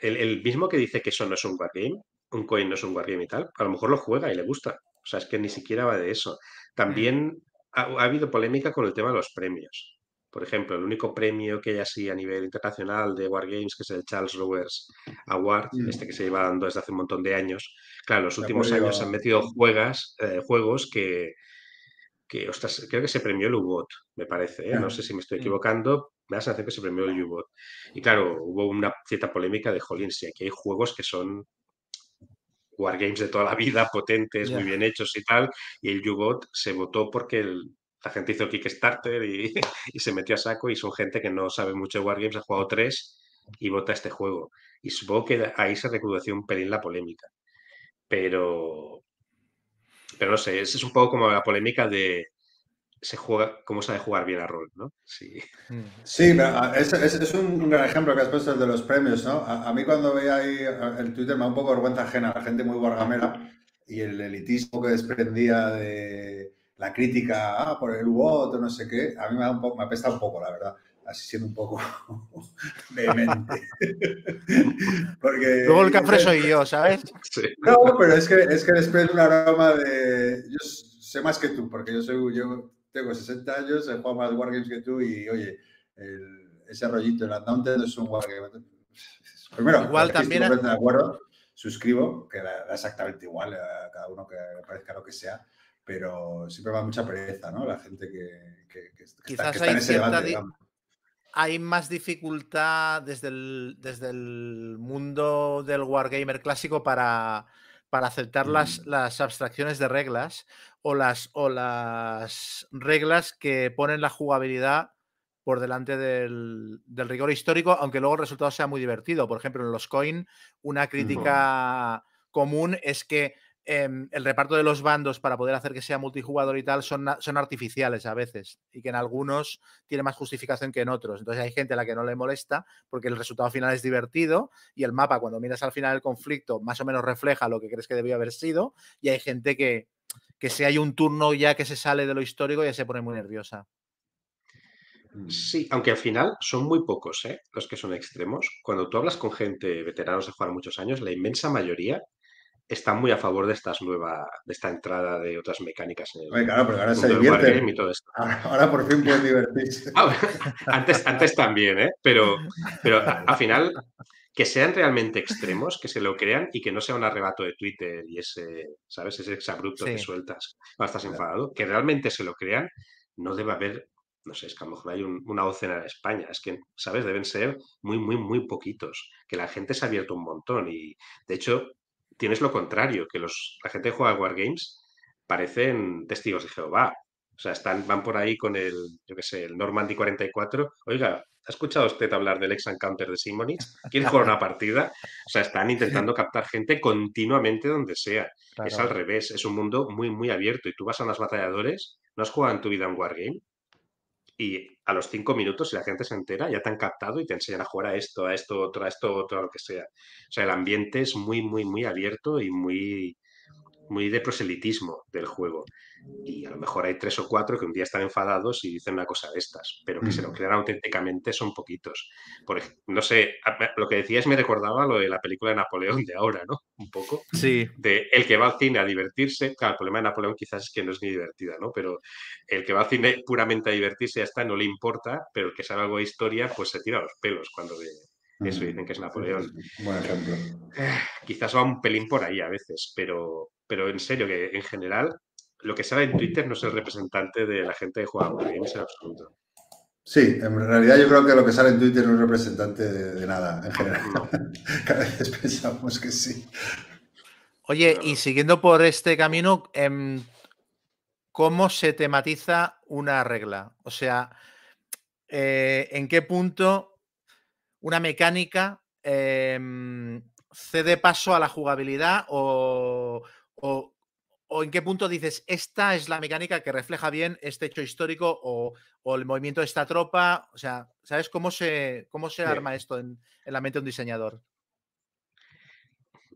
El, el mismo que dice que eso no es un wargame, un coin no es un wargame y tal, a lo mejor lo juega y le gusta. O sea, es que ni siquiera va de eso. También ha, ha habido polémica con el tema de los premios. Por ejemplo, el único premio que hay así a nivel internacional de Wargames, que es el Charles Rowers Award, Mm. este que se lleva dando desde hace un montón de años. Claro, en los últimos años a- han metido juegas, eh, juegos que, que, ostras, creo que se premió el U-Bot, me parece, ¿eh? No sé si me estoy equivocando, me da la sensación que se premió el U-Bot. Y claro, hubo una cierta polémica de, jolín, si aquí hay juegos que son wargames de toda la vida, potentes, muy Ya. bien hechos y tal, y el U-Bot se votó porque el- la gente hizo Kickstarter y, [laughs] y se metió a saco y son gente que no sabe mucho de wargames, ha jugado tres y vota este juego. Y supongo que ahí se recrudeció un pelín la polémica. Pero, pero no sé, es, es un poco como la polémica de se juega, cómo sabe jugar bien a rol, ¿no? Sí. Sí, pero, es, es- es un, gran ejemplo que has puesto el de los premios, ¿no? A, a mí cuando veía ahí ah, el Twitter me da un poco vergüenza ajena, la gente muy wargamera y el elitismo que desprendía de la crítica ah, por el bot o no sé qué, a mí me, da un poco, me apesta un poco, la verdad, así siendo un poco [laughs] vehemente. [laughs] Porque, Luego el cafre soy [laughs] yo, ¿sabes? Sí. No, pero es que, es que desprende un aroma de... Yo sé más que tú, porque yo soy... Yo tengo 60 años, he jugado más Wargames que tú y, oye, el- ese rollito, el Undaunted es un Wargame. [laughs] Primero, Igual estoy también- completamente de acuerdo, suscribo, que da exactamente igual a cada uno que parezca lo que sea, pero siempre da mucha pereza, ¿no? La gente que, que- que está, que Quizás está hay en ese debate, digamos. Hay más dificultad desde el, desde el mundo del wargamer clásico para, para aceptar las, Mm. las abstracciones de reglas o las, o las reglas que ponen la jugabilidad por delante del, del rigor histórico, aunque luego el resultado sea muy divertido. Por ejemplo, en los coin, una crítica común es que em, el reparto de los bandos para poder hacer que sea multijugador y tal son, son artificiales a veces y que en algunos tiene más justificación que en otros. Entonces hay gente a la que no le molesta porque el resultado final es divertido y el mapa cuando miras al final del conflicto más o menos refleja lo que crees que debió haber sido y hay gente que, que si hay un turno ya que se sale de lo histórico ya se pone muy nerviosa. Sí, aunque al final son muy pocos ¿eh? los que son extremos. Cuando tú hablas con gente veteranos de jugar muchos años, la inmensa mayoría están muy a favor de estas nueva, de esta entrada de otras mecánicas en el Oye, claro, pero ahora se divierten. y todo esto. Ahora, ahora por fin pueden divertirse. [laughs] Ah, antes, antes también, ¿eh? Pero, pero a- al final, que sean realmente extremos, que se lo crean y que no sea un arrebato de Twitter y ese, ¿sabes? Ese exabrupto que Sí. sueltas cuando estás enfadado, que realmente se lo crean, no debe haber, no sé, es que a lo mejor hay un- una docena en España, es que, ¿sabes? Deben ser muy, muy, muy poquitos, que la gente se ha abierto un montón y, de hecho, tienes lo contrario, que los, la gente que juega Wargames parecen testigos de Jehová. O sea, están, van por ahí con el, yo qué sé, el Normandy 44. Oiga, ¿ha escuchado usted hablar del ex encounter de Simonitz? ¿Quiere jugar una partida? O sea, están intentando [laughs] captar gente continuamente donde sea. Es al revés, es un mundo muy, muy abierto. Y tú vas a unas batalladores, no has jugado en tu vida un Wargame, y a los cinco minutos, si la gente se entera, ya te han captado y te enseñan a jugar a esto, a esto, otro, a esto, otro, a lo que sea. O sea, el ambiente es muy, muy, muy abierto y muy, muy de proselitismo del juego. Y a lo mejor hay tres o cuatro que un día están enfadados y dicen una cosa de estas, pero que se lo Mm. crean auténticamente son poquitos. Por ej- no sé, lo que decías me recordaba lo de la película de Napoleón de ahora, ¿no? Un poco. Sí, De el que va al cine a divertirse, claro, el problema de Napoleón quizás es que no es ni divertida, ¿no? Pero el que va al cine puramente a divertirse ya está, no le importa, pero el que sabe algo de historia, pues se tira los pelos cuando ve eso y dicen que es Napoleón. Buen ejemplo. Quizás va un pelín por ahí a veces, pero, pero en serio, que en general lo que sale en Twitter no es el representante de la gente que juega a Wargames en absoluto. Sí, en realidad yo creo que lo que sale en Twitter no es representante de, de nada en general. No. [laughs] Cada vez pensamos que sí. Oye, Claro. y siguiendo por este camino, em, ¿cómo se tematiza una regla? O sea, eh, ¿en qué punto una mecánica em, cede paso a la jugabilidad o, o- o en qué punto dices, esta es la mecánica que refleja bien este hecho histórico o, o el movimiento de esta tropa? O sea, ¿sabes cómo se, cómo se Sí. arma esto en, en la mente de un diseñador?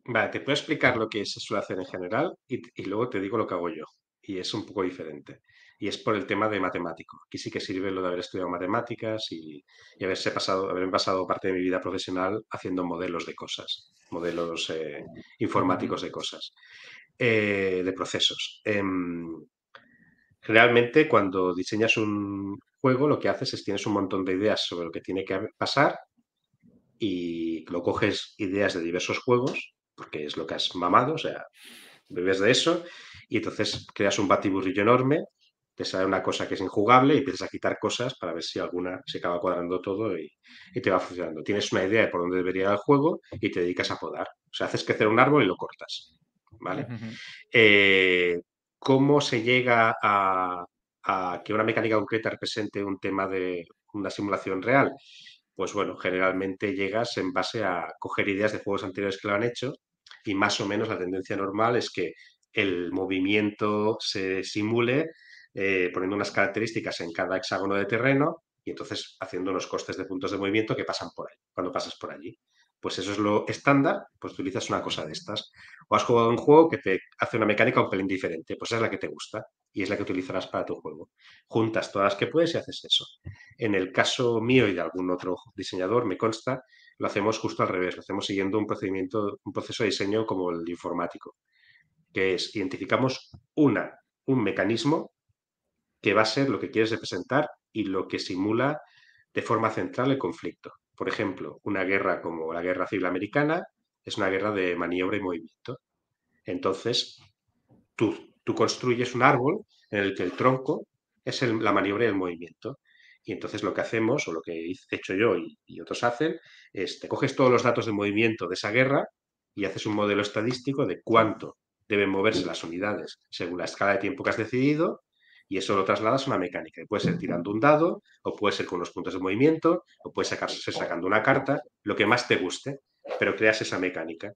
Vale, te puedo explicar lo que se suele hacer en general y, y luego te digo lo que hago yo. Y es un poco diferente. Y es por el tema de matemático. Aquí sí que sirve lo de haber estudiado matemáticas y, y haberse pasado, haber pasado parte de mi vida profesional haciendo modelos de cosas, modelos eh, informáticos de cosas, eh, de procesos. Em, realmente cuando diseñas un juego lo que haces es tienes un montón de ideas sobre lo que tiene que pasar y lo coges ideas de diversos juegos, porque es lo que has mamado, o sea, bebes de eso, y entonces creas un batiburrillo enorme, te sale una cosa que es injugable y empiezas a quitar cosas para ver si alguna se acaba cuadrando todo y, y te va funcionando. Tienes una idea de por dónde debería ir el juego y te dedicas a podar. O sea, haces crecer un árbol y lo cortas. ¿Vale? Eh, ¿Cómo se llega a, a que una mecánica concreta represente un tema de una simulación real? Pues bueno, generalmente llegas en base a coger ideas de juegos anteriores que lo han hecho y más o menos la tendencia normal es que el movimiento se simule eh, poniendo unas características en cada hexágono de terreno y entonces haciendo unos costes de puntos de movimiento que pasan por ahí, cuando pasas por allí. Pues eso es lo estándar, pues utilizas una cosa de estas. O has jugado un juego que te hace una mecánica un pelín diferente, pues esa es la que te gusta y es la que utilizarás para tu juego. Juntas todas las que puedes y haces eso. En el caso mío y de algún otro diseñador, me consta, lo hacemos justo al revés, lo hacemos siguiendo un procedimiento, un proceso de diseño como el informático, que es identificamos una, un mecanismo que va a ser lo que quieres representar y lo que simula de forma central el conflicto. Por ejemplo, una guerra como la Guerra Civil Americana es una guerra de maniobra y movimiento. Entonces, tú, tú construyes un árbol en el que el tronco es la maniobra y el movimiento. Y entonces lo que hacemos, o lo que he hecho yo y, y otros hacen, es te coges todos los datos de movimiento de esa guerra y haces un modelo estadístico de cuánto deben moverse las unidades según la escala de tiempo que has decidido y eso lo trasladas a una mecánica. Y puede ser tirando un dado, o puede ser con unos puntos de movimiento, o puede ser sacando una carta, lo que más te guste, pero creas esa mecánica.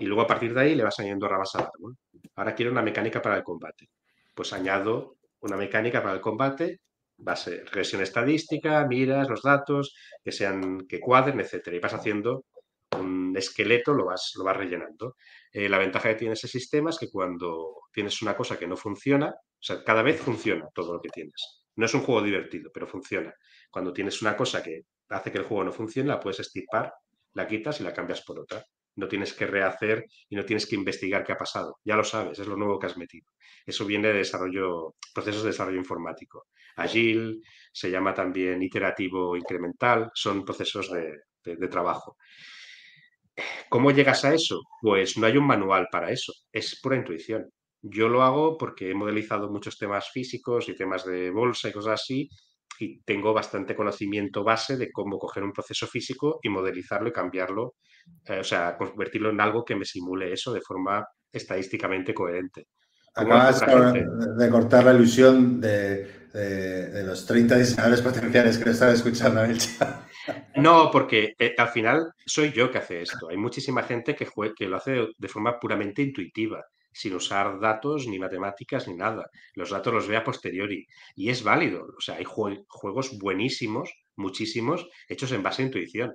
Y luego a partir de ahí le vas añadiendo ramas al árbol. ahora quiero una mecánica para el combate. Pues añado una mecánica para el combate, base, regresión estadística, miras los datos, que sean, que cuadren, etcétera. Y vas haciendo un esqueleto, lo vas, lo vas rellenando. Eh, la ventaja que tiene ese sistema es que cuando tienes una cosa que no funciona, o sea, cada vez funciona todo lo que tienes. No es un juego divertido, pero funciona. Cuando tienes una cosa que hace que el juego no funcione, la puedes estipar, la quitas y la cambias por otra. No tienes que rehacer y no tienes que investigar qué ha pasado. Ya lo sabes, es lo nuevo que has metido. Eso viene de desarrollo, procesos de desarrollo informático. Agile, se llama también iterativo incremental, son procesos de, de- de trabajo. ¿Cómo llegas a eso? Pues no hay un manual para eso, es pura intuición. Yo lo hago porque he modelizado muchos temas físicos y temas de bolsa y cosas así, y tengo bastante conocimiento base de cómo coger un proceso físico y modelizarlo y cambiarlo, eh, o sea, convertirlo en algo que me simule eso de forma estadísticamente coherente. Acabas de cortar la ilusión de, de- de los 30 diseñadores potenciales que lo están escuchando en el chat. [laughs] No, porque eh, al final soy yo que hace esto. Hay muchísima gente que, jue- que lo hace de, de forma puramente intuitiva, sin usar datos ni matemáticas ni nada. Los datos los ve a posteriori. Y es válido. O sea, hay jue- juegos buenísimos, muchísimos, hechos en base a intuición.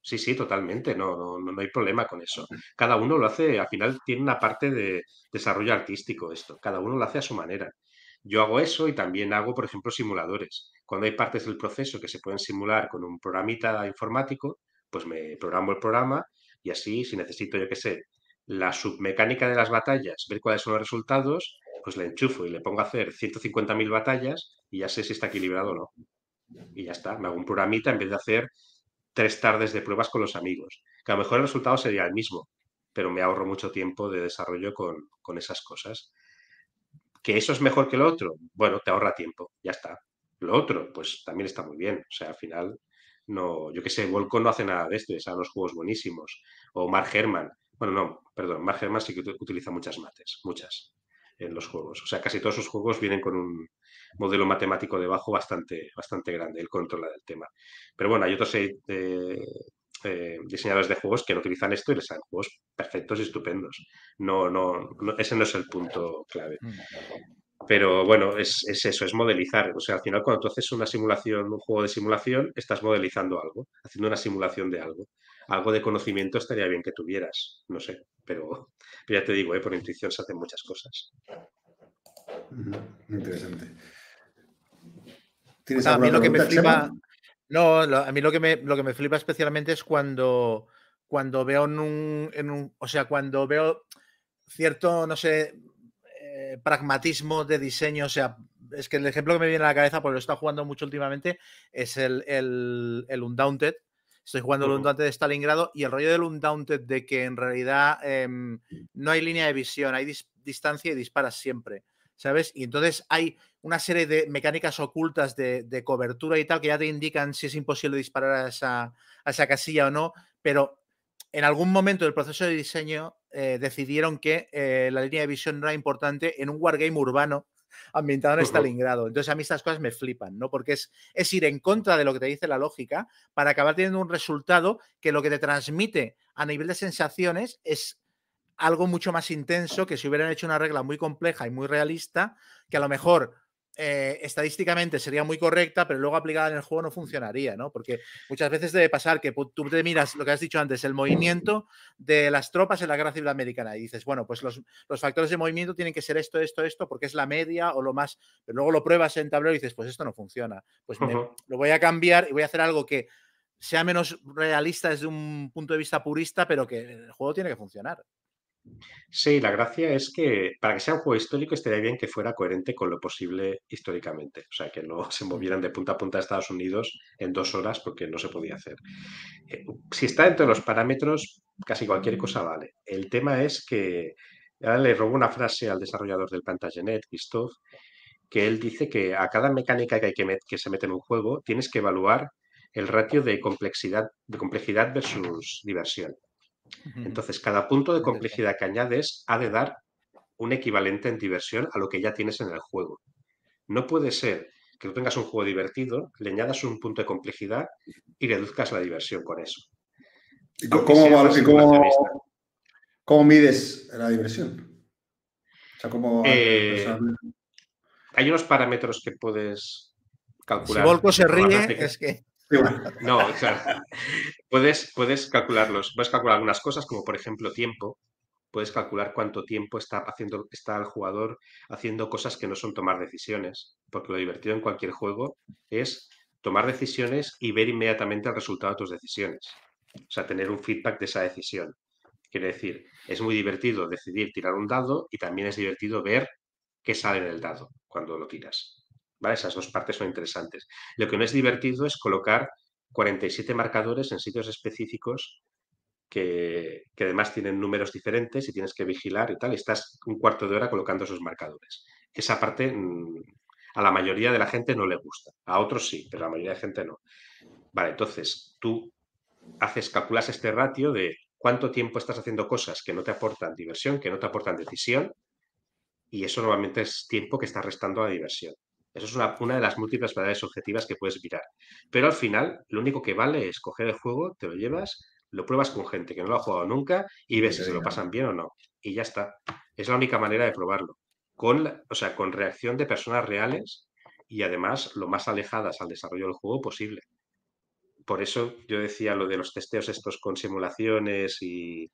Sí, sí, totalmente. No, no, no no hay problema con eso. Cada uno lo hace, al final tiene una parte de desarrollo artístico esto. Cada uno lo hace a su manera. Yo hago eso y también hago, por ejemplo, simuladores. Cuando hay partes del proceso que se pueden simular con un programita informático, pues me programo el programa y así, si necesito, yo qué sé, la submecánica de las batallas, ver cuáles son los resultados, pues le enchufo y le pongo a hacer 150.000 batallas y ya sé si está equilibrado o no. Y ya está, me hago un programita en vez de hacer tres tardes de pruebas con los amigos. Que a lo mejor el resultado sería el mismo, pero me ahorro mucho tiempo de desarrollo con, con esas cosas. ¿Que eso es mejor que lo otro? Bueno, te ahorra tiempo, ya está. Lo otro, pues también está muy bien. O sea, al final, no, yo qué sé, Volco no hace nada de esto, y los juegos buenísimos. O Mark Herman. Bueno, no, perdón, Mark Herman sí que ut- utiliza muchas mates, muchas, en los juegos. O sea, casi todos sus juegos vienen con un modelo matemático debajo bastante, bastante grande, él controla del tema. Pero bueno, hay otros eh, eh, eh, diseñadores de juegos que no utilizan esto y les salen juegos perfectos y estupendos. No, no, no- ese no es el punto clave. Pero bueno, es, es eso, es modelizar. O sea, al final cuando tú haces una simulación, un juego de simulación, estás modelizando algo, haciendo una simulación de algo. Algo de conocimiento estaría bien que tuvieras, no sé, pero, pero [laughs] ya te digo, ¿eh? por intuición se hacen muchas cosas. Interesante. ¿Tienes A mí lo que me flipa, no, lo- a mí lo que me, lo que me flipa especialmente es cuando, cuando veo en un, en un- o sea, cuando veo cierto, no sé, eh, pragmatismo de diseño, o sea, es que el ejemplo que me viene a la cabeza, porque lo he estado jugando mucho últimamente, es el, el, el Undaunted. Estoy jugando el Ujú. Undaunted de Stalingrado y el rollo del Undaunted de que en realidad em, no hay línea de visión, hay dis- distancia y disparas siempre, ¿sabes? Y entonces hay una serie de mecánicas ocultas de, de cobertura y tal que ya te indican si es imposible disparar a esa, a esa casilla o no, pero en algún momento del proceso de diseño eh, decidieron que eh, la línea de visión no era importante en un wargame urbano ambientado en. Stalingrado. Entonces a mí estas cosas me flipan, ¿no? Porque es, es ir en contra de lo que te dice la lógica para acabar teniendo un resultado que lo que te transmite a nivel de sensaciones es algo mucho más intenso que si hubieran hecho una regla muy compleja y muy realista, que a lo mejor eh, estadísticamente sería muy correcta, pero luego aplicada en el juego no funcionaría, ¿no? Porque muchas veces debe pasar que tú te miras lo que has dicho antes, el movimiento de las tropas en la guerra civil americana y dices, bueno, pues los, los factores de movimiento tienen que ser esto, esto, esto, porque es la media o lo más, pero luego lo pruebas en tablero y dices, pues esto no funciona, pues me- lo voy a cambiar y voy a hacer algo que sea menos realista desde un punto de vista purista, pero que el juego tiene que funcionar. Sí, la gracia es que para que sea un juego histórico estaría bien que fuera coherente con lo posible históricamente. O sea, que no [laughs] se movieran de punta a punta a Estados Unidos en dos horas porque no se podía hacer. Eh, Si está dentro de los parámetros, casi cualquier cosa vale. El tema es que, ahora le robo una frase al desarrollador del Plantagenet, Christophe, que él dice que a cada mecánica que, hay que, met- que se mete en un juego tienes que evaluar el ratio de complejidad, de complejidad versus diversión. Entonces, cada punto de complejidad que añades ha de dar un equivalente en diversión a lo que ya tienes en el juego. No puede ser que tú tengas un juego divertido, le añadas un punto de complejidad y reduzcas la diversión con eso. ¿Y ¿Cómo, cómo- cómo mides la diversión? sea, como Eh, Hay unos parámetros que puedes Si calcular. Volko se ríe, es que. No, claro. Puedes, puedes calcularlos. Puedes calcular algunas cosas, como por ejemplo tiempo. Puedes calcular cuánto tiempo está haciendo, está el jugador haciendo cosas que no son tomar decisiones. Porque lo divertido en cualquier juego es tomar decisiones y ver inmediatamente el resultado de tus decisiones. O sea, tener un feedback de esa decisión. Quiere decir, es muy divertido decidir tirar un dado y también es divertido ver qué sale en el dado cuando lo tiras. ¿Vale? Esas dos partes son interesantes. Lo que no es divertido es colocar 47 marcadores en sitios específicos que, que además tienen números diferentes y tienes que vigilar y tal. Y estás un cuarto de hora colocando esos marcadores. Esa parte mm, a la mayoría de la gente no le gusta. A otros sí, pero a la mayoría de gente no. Vale, entonces tú haces, calculas este ratio de cuánto tiempo estás haciendo cosas que no te aportan diversión, que no te aportan decisión, y eso normalmente es tiempo que estás restando a diversión. Eso es una, una de las múltiples variables objetivas que puedes mirar. Pero al final, lo único que vale es coger el juego, te lo llevas, lo pruebas con gente que no lo ha jugado nunca y ves si se lo pasan bien o no. Y ya está. Es la única manera de probarlo. Con, la- o sea, con reacción de personas reales y además lo más alejadas al desarrollo del juego posible. Por eso yo decía lo de los testeos estos con simulaciones y,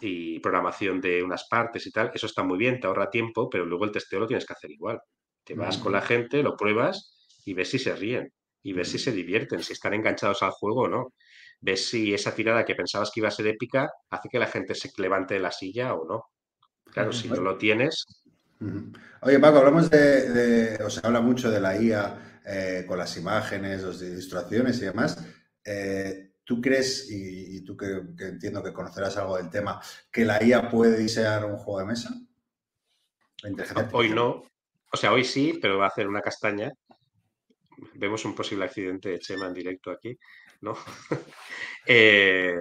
y programación de unas partes y tal, eso está muy bien, te ahorra tiempo, pero luego el testeo lo tienes que hacer igual. Te vas con la gente, lo pruebas y ves si se ríen y ves si se divierten, si están enganchados al juego o no. Ves si esa tirada que pensabas que iba a ser épica hace que la gente se levante de la silla o no. Claro, si no lo tienes. Oye, Paco, hablamos de, de- o se habla mucho de la IA eh, con las imágenes, las ilustraciones y demás. Eh, ¿Tú crees, y, y tú que, que entiendo que conocerás algo del tema, que la IA puede diseñar un juego de mesa? Inteligencia Hoy no. O sea, hoy sí, pero va a hacer una castaña. Vemos un posible accidente de Chema en directo aquí, ¿no? [laughs] Eh,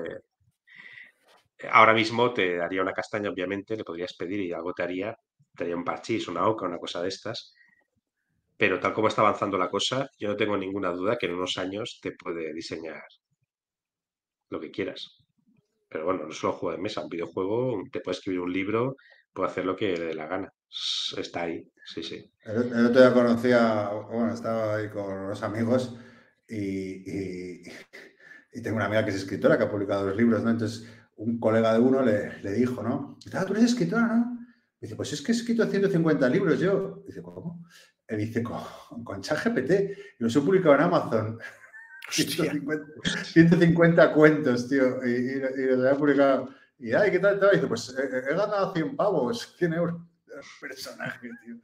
ahora mismo te haría una castaña, obviamente, le podrías pedir y algo te haría, te haría un parchís, una oca, una cosa de estas. Pero tal como está avanzando la cosa, yo no tengo ninguna duda que en unos años te puede diseñar lo que quieras. Pero bueno, no solo juego de mesa, un videojuego, te puede escribir un libro, puede hacer lo que le dé la gana. Está ahí, sí, sí. El, el otro día conocía, bueno, estaba ahí con unos amigos y, y- y tengo una amiga que es escritora que ha publicado dos libros, ¿no? Entonces, un colega de uno le, le dijo, ¿no? Ah, tú eres escritora, ¿no? Dice, pues es que he escrito 150 libros yo. Dice, ¿cómo? Y dice, con, con ChatGPT, y los he publicado en Amazon. [laughs] 150, 150 cuentos, tío, y, y, y los había publicado. Y, ay, ¿qué tal? tal? Y dice, pues he, he ganado 100 pavos, 100 euros [laughs] personaje, tío.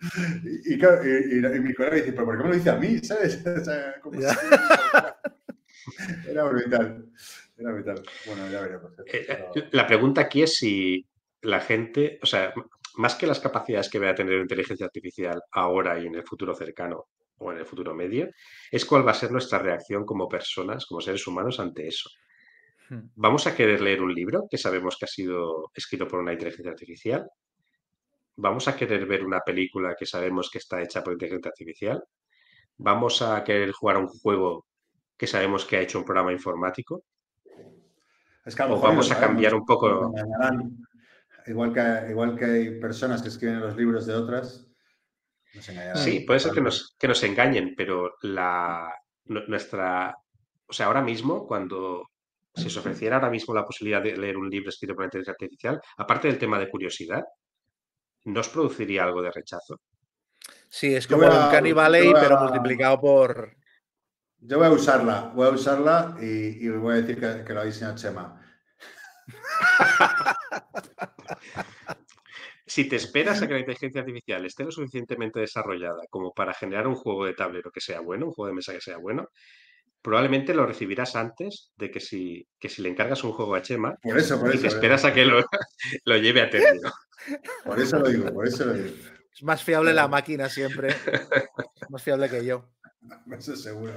Y, y, claro, y- y- y mi colega dice, pero ¿por qué me lo dice a mí? ¿Sabes? [laughs] O sea, como Ya. si- Era brutal. Era brutal. Bueno, ya veremos. Eh, Pero- eh, La pregunta aquí es si la gente, o sea, más que las capacidades que vaya a tener la inteligencia artificial ahora y en el futuro cercano o en el futuro medio, es cuál va a ser nuestra reacción como personas, como seres humanos ante eso. Hmm. ¿Vamos a querer leer un libro que sabemos que ha sido escrito por una inteligencia artificial? ¿Vamos a querer ver una película que sabemos que está hecha por inteligencia artificial? ¿Vamos a querer jugar a un juego que sabemos que ha hecho un programa informático? Es que a lo o mejor vamos a cambiar un poco-. Igual que, igual que hay personas que escriben los libros de otras, nos engañarán. Sí, puede ser que nos, que nos engañen, pero la, nu- nuestra, o sea, ahora mismo, cuando si os ofreciera ahora mismo la posibilidad de leer un libro escrito por inteligencia artificial, aparte del tema de curiosidad, ¿no os produciría algo de rechazo? Sí, es como a- un voy pero multiplicado por. Yo voy a usarla, voy a usarla y, y voy a decir que, que lo ha diseñado Chema. [laughs] Si te esperas a que la inteligencia artificial esté lo suficientemente desarrollada como para generar un juego de tablero que sea bueno, un juego de mesa que sea bueno, probablemente lo recibirás antes de que si, que si le encargas un juego a Chema Por eso, por y eso. te esperas a que lo, [laughs] lo lleve a término. [laughs] Por eso lo digo, por eso lo digo. Es más fiable la máquina siempre. Es más fiable que yo. [laughs] Eso seguro.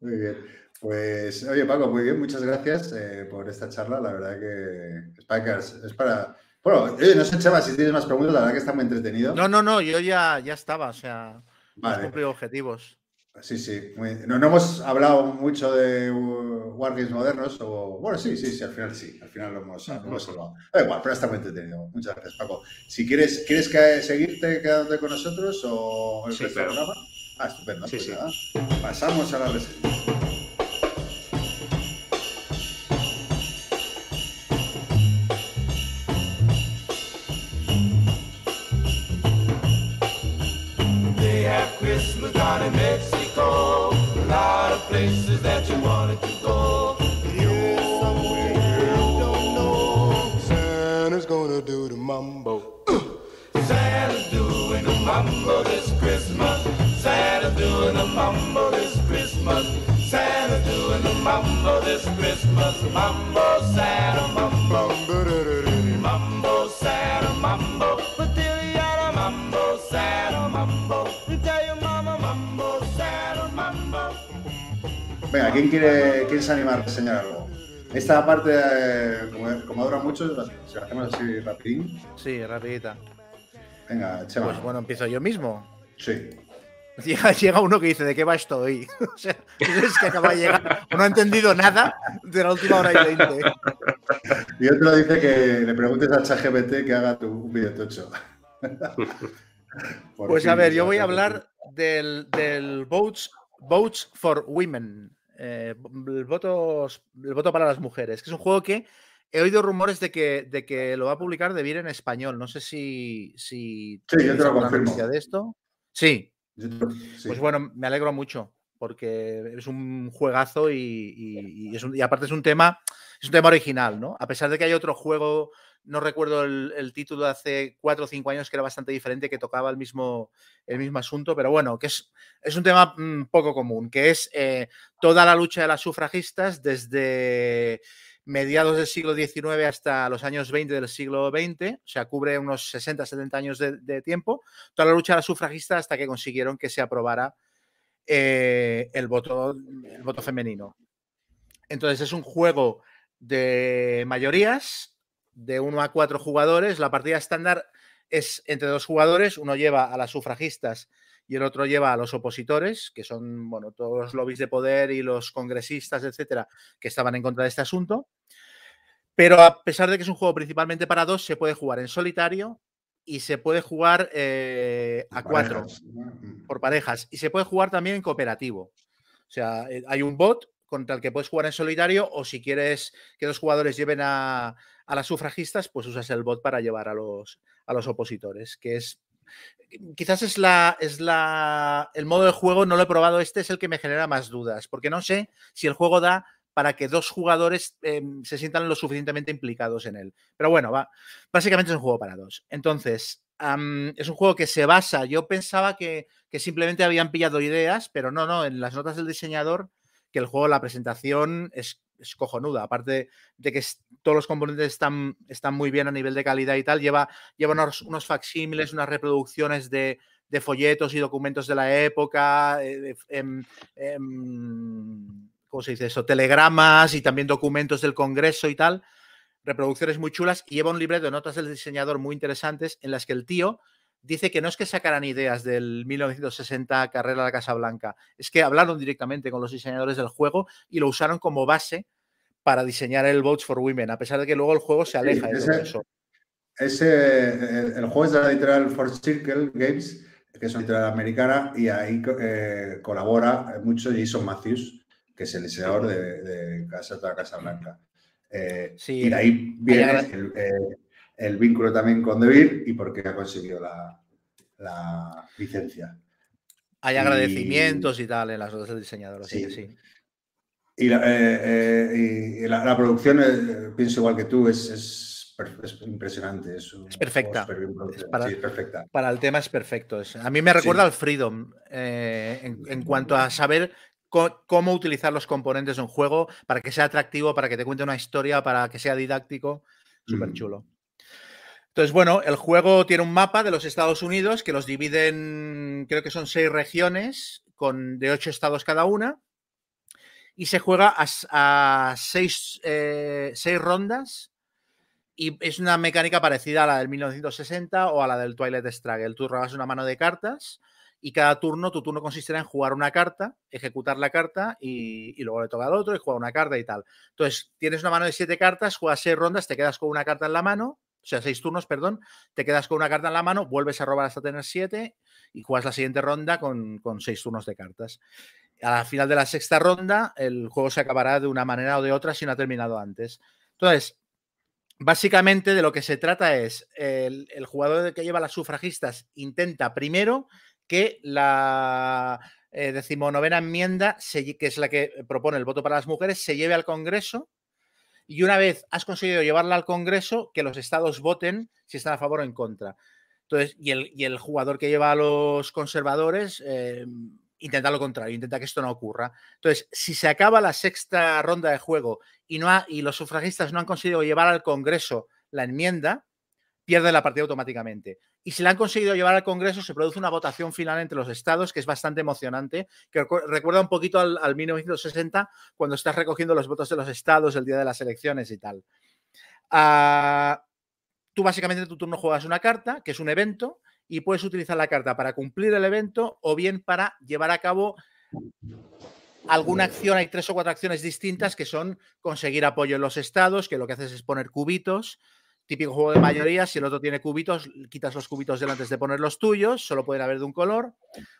Muy bien. Pues, oye, Paco, muy bien, muchas gracias eh, por esta charla. La verdad que es para, es para- Bueno, oye, no sé, Chema, si tienes más preguntas, la verdad que está muy entretenido. No, no, no, yo ya, ya estaba, o sea, Vale. cumplido objetivos. Sí, sí. muy- No, no hemos hablado mucho de uh, Wargames modernos, o bueno, sí, sí, sí, al final sí, al final lo hemos, lo hemos salvado. Da igual, pero está muy entretenido. Muchas gracias, Paco. Si quieres, ¿quieres que, seguirte quedándote con nosotros o el Sí, programa? Ah, estupendo. Sí, pues sí. nada, pasamos a la reseña. Mambo this Christmas. Mambo, Santa, mambo. Mambo, Santa, mambo. Patiliana, mambo, Santa, mambo. Tell your mama, mambo, Santa, mambo. Venga, ¿quién quiere, quiere se animar a reseñar algo? Esta parte, eh, como, como dura mucho, si la hacemos así rapidín. Sí, rapidita. Venga, Chema. Pues bueno, empiezo yo mismo. Sí. [laughs] Llega, llega uno que dice, ¿de qué va esto hoy? [laughs] o sea, es que acaba de llegar, no ha entendido nada de la última hora y veinte. Y otro dice que le preguntes a ChatGPT que haga tu, un video tocho. [laughs] Pues a ver, yo voy a hablar del, del Votes, Votes for Women, eh, el, votos, el voto para las mujeres, que es un juego que he oído rumores de que, de que lo va a publicar de en español. No sé si... si Sí, yo te lo confirmo. de esto. Sí, Pues bueno, me alegro mucho porque es un juegazo y, aparte es un tema, es un tema original, ¿no? A pesar de que hay otro juego, no recuerdo el, el título de hace cuatro o cinco años que era bastante diferente, que tocaba el mismo, el mismo asunto, pero bueno, que es, es un tema mm, poco común, que es eh, toda la lucha de las sufragistas desde mediados del siglo XIX hasta los años 20 del siglo XX, o sea, cubre unos 60, 70 años de, tiempo, toda la lucha de las sufragistas hasta que consiguieron que se aprobara eh, el, voto, el voto femenino. Entonces es un juego de mayorías, de 1 a 4 jugadores. La partida estándar es entre dos jugadores, uno lleva a las sufragistas y el otro lleva a los opositores, que son bueno, todos los lobbies de poder y los congresistas, etcétera, que estaban en contra de este asunto. Pero a pesar de que es un juego principalmente para dos, se puede jugar en solitario y se puede jugar eh, a cuatro por parejas y se puede jugar también en cooperativo. O sea, eh, hay un bot contra el que puedes jugar en solitario o si quieres que dos jugadores lleven a, a las sufragistas, pues usas el bot para llevar a los, a los opositores, que es quizás es la es la el modo de juego no lo he probado, este es el que me genera más dudas, porque no sé si el juego da para que dos jugadores eh, se sientan lo suficientemente implicados en él. Pero bueno, va, básicamente es un juego para dos. Entonces, es un juego que se basa, yo pensaba que, que simplemente habían pillado ideas, pero no, no, en las notas del diseñador, que el juego, la presentación es, es cojonuda, aparte de que todos los componentes están, están muy bien a nivel de calidad y tal, lleva, lleva unos, unos facsímiles, unas reproducciones de, de folletos y documentos de la época, eh, em, em, ¿cómo se dice eso? Telegramas y también documentos del Congreso y tal, reproducciones muy chulas y lleva un libreto de notas del diseñador muy interesantes en las que el tío dice que no es que sacaran ideas del 1960 Carrera a la Casa Blanca, es que hablaron directamente con los diseñadores del juego y lo usaron como base para diseñar el Votes for Women, a pesar de que luego el juego se aleja de eso. Ese, el, el juego es de la editorial Four Circle Games, que es una editorial americana, y ahí eh, colabora mucho Jason Matthews, que es el diseñador de, de Casa de la Casa Blanca. Eh, Sí, y de ahí viene el, eh, el vínculo también con DeVir y por qué ha conseguido la, la licencia. Hay agradecimientos y tal en las notas del diseñador, así que Sí. sí. Y la, eh, eh, y la- la producción, eh, pienso igual que tú, es, es, impresionante. Es, un Es perfecta. para- Sí, perfecta. Para el tema es perfecto. a mí me recuerda al Freedom en, en cuanto a saber cómo utilizar los componentes de un juego para que sea atractivo, para que te cuente una historia, para que sea didáctico. Súper Mm. Entonces, bueno, el juego tiene un mapa de los Estados Unidos que los divide en, creo que son seis regiones, con de ocho estados cada una, y se juega a, a seis, eh, seis rondas, y es una mecánica parecida a la del 1960 o a la del Twilight Struggle. Tú robas una mano de cartas y cada turno, tu turno consistirá en jugar una carta, ejecutar la carta y, y luego le toca al otro y jugar una carta y tal. Entonces, tienes una mano de siete cartas, juegas seis rondas, te quedas con una carta en la mano, o sea, seis turnos, perdón, te quedas con una carta en la mano, vuelves a robar hasta tener siete y juegas la siguiente ronda con, con seis turnos de cartas. A la final de la sexta ronda, el juego se acabará de una manera o de otra si no ha terminado antes. Entonces, básicamente de lo que se trata es el, jugador que lleva las sufragistas intenta primero que la eh, decimonovena enmienda, que es la que propone el voto para las mujeres, se lleve al Congreso y una vez has conseguido llevarla al Congreso, que los estados voten si están a favor o en contra. Entonces, y el, jugador que lleva a los conservadores eh, intenta lo contrario, intenta que esto no ocurra. Entonces, si se acaba la sexta ronda de juego y, no ha- y los sufragistas no han conseguido llevar al Congreso la enmienda, pierden la partida automáticamente. Y si la han conseguido llevar al Congreso, se produce una votación final entre los estados que es bastante emocionante, que recu- recuerda un poquito al, al 1960, cuando estás recogiendo los votos de los estados el día de las elecciones y tal. Ah, tú básicamente en tu turno juegas una carta, que es un evento, y puedes utilizar la carta para cumplir el evento o bien para llevar a cabo alguna acción. Hay tres o cuatro acciones distintas que son conseguir apoyo en los estados, que lo que haces es poner cubitos. Típico juego de mayoría, si el otro tiene cubitos, quitas los cubitos de él antes de poner los tuyos, solo pueden haber de un color.